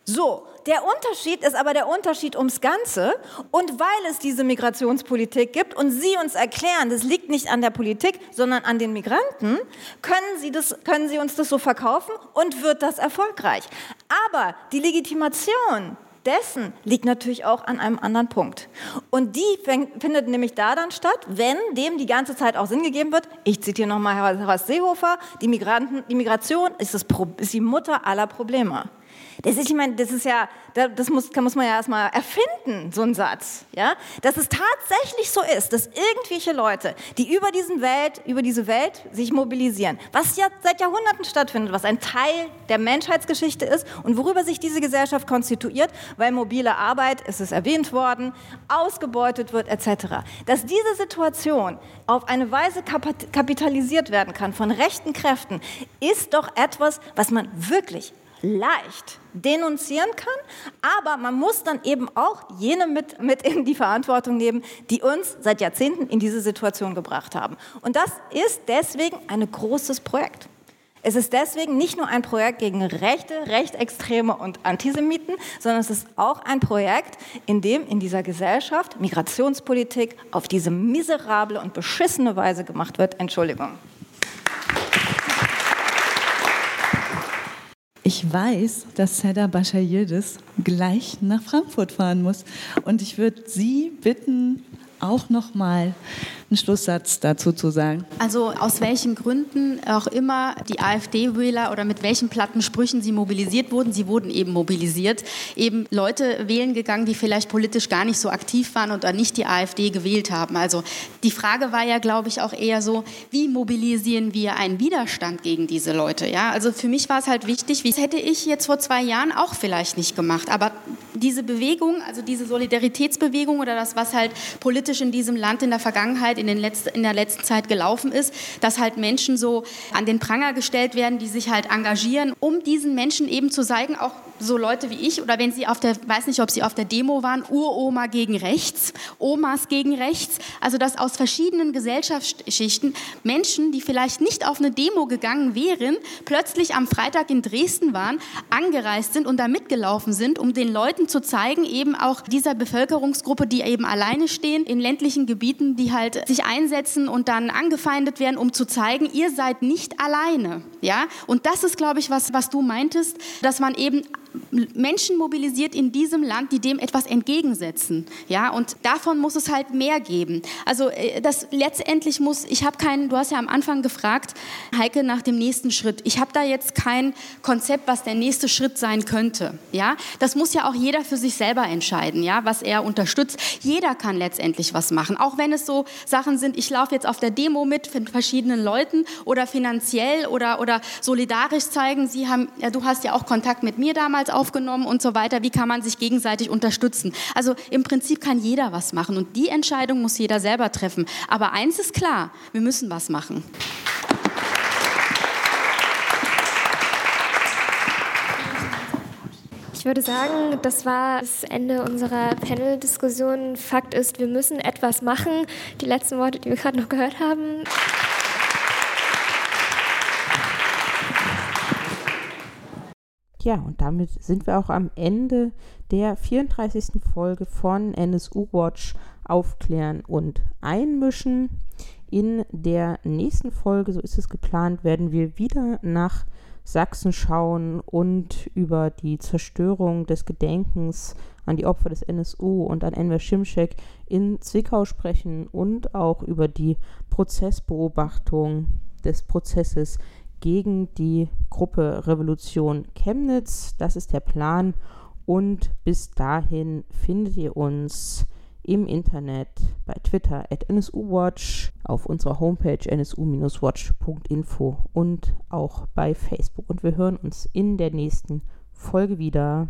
So, der Unterschied ist aber der Unterschied ums Ganze. Und weil es diese Migrationspolitik gibt und Sie uns erklären, das liegt nicht an der Politik, sondern an den Migranten, können Sie, das, können Sie uns das so verkaufen und wird das erfolgreich. Aber die Legitimation dessen liegt natürlich auch an einem anderen Punkt. Und die findet nämlich da dann statt, wenn dem die ganze Zeit auch Sinn gegeben wird. Ich zitiere nochmal Herr Seehofer, die, Migranten, die Migration ist, das, ist die Mutter aller Probleme. Das ist, ich meine, das ist ja, das muss, muss man ja erstmal erfinden, so ein Satz. Ja? Dass es tatsächlich so ist, dass irgendwelche Leute, die über, diesen Welt, über diese Welt sich mobilisieren, was ja seit Jahrhunderten stattfindet, was ein Teil der Menschheitsgeschichte ist und worüber sich diese Gesellschaft konstituiert, weil mobile Arbeit, es ist erwähnt worden, ausgebeutet wird, etc. Dass diese Situation auf eine Weise kapitalisiert werden kann von rechten Kräften, ist doch etwas, was man wirklich leicht denunzieren kann, aber man muss dann eben auch jene mit, mit in die Verantwortung nehmen, die uns seit Jahrzehnten in diese Situation gebracht haben. Und das ist deswegen ein großes Projekt. Es ist deswegen nicht nur ein Projekt gegen Rechte, Rechtsextreme und Antisemiten, sondern es ist auch ein Projekt, in dem in dieser Gesellschaft Migrationspolitik auf diese miserable und beschissene Weise gemacht wird. Entschuldigung. Ich weiß, dass Seda Bashayirdes gleich nach Frankfurt fahren muss. Und ich würde Sie bitten, auch noch mal einen Schlusssatz dazu zu sagen? Also aus welchen Gründen auch immer die AfD-Wähler oder mit welchen platten Sprüchen sie mobilisiert wurden, sie wurden eben mobilisiert, eben Leute wählen gegangen, die vielleicht politisch gar nicht so aktiv waren und nicht die AfD gewählt haben. Also die Frage war ja, glaube ich, auch eher so, wie mobilisieren wir einen Widerstand gegen diese Leute? Ja, also für mich war es halt wichtig, wie hätte ich jetzt vor zwei Jahren auch vielleicht nicht gemacht, aber diese Bewegung, also diese Solidaritätsbewegung oder das, was halt politisch in diesem Land in der Vergangenheit in, den letzten, in der letzten Zeit gelaufen ist, dass halt Menschen so an den Pranger gestellt werden, die sich halt engagieren, um diesen Menschen eben zu zeigen, auch so Leute wie ich oder wenn sie auf der, weiß nicht, ob sie auf der Demo waren, Uroma gegen rechts, Omas gegen rechts, also dass aus verschiedenen Gesellschaftsschichten Menschen, die vielleicht nicht auf eine Demo gegangen wären, plötzlich am Freitag in Dresden waren, angereist sind und da mitgelaufen sind, um den Leuten zu zeigen, eben auch dieser Bevölkerungsgruppe, die eben alleine stehen, in ländlichen Gebieten, die halt sich einsetzen und dann angefeindet werden, um zu zeigen, ihr seid nicht alleine. Ja? Und das ist, glaube ich, was, was du meintest, dass man eben Menschen mobilisiert in diesem Land, die dem etwas entgegensetzen. Ja, und davon muss es halt mehr geben. Also äh, das letztendlich muss, ich habe keinen, du hast ja am Anfang gefragt, Heike, nach dem nächsten Schritt. Ich habe da jetzt kein Konzept, was der nächste Schritt sein könnte. Ja, das muss ja auch jeder für sich selber entscheiden, ja, was er unterstützt. Jeder kann letztendlich was machen, auch wenn es so Sachen sind, ich laufe jetzt auf der Demo mit mit verschiedenen Leuten oder finanziell oder, oder solidarisch zeigen. Sie haben, ja, du hast ja auch Kontakt mit mir damals damals aufgenommen und so weiter. Wie kann man sich gegenseitig unterstützen? Also im Prinzip kann jeder was machen und die Entscheidung muss jeder selber treffen. Aber eins ist klar, wir müssen was machen. Ich würde sagen, das war das Ende unserer Panel-Diskussion. Fakt ist, wir müssen etwas machen. Die letzten Worte, die wir gerade noch gehört haben. Ja, und damit sind wir auch am Ende der 34. Folge von NSU Watch Aufklären und Einmischen. In der nächsten Folge, so ist es geplant, werden wir wieder nach Sachsen schauen und über die Zerstörung des Gedenkens an die Opfer des NSU und an Enver Schimschek in Zwickau sprechen und auch über die Prozessbeobachtung des Prozesses gegen die Gruppe Revolution Chemnitz. Das ist der Plan. Und bis dahin findet ihr uns im Internet bei Twitter at NSUWatch, auf unserer Homepage nsu-watch.info und auch bei Facebook. Und wir hören uns in der nächsten Folge wieder.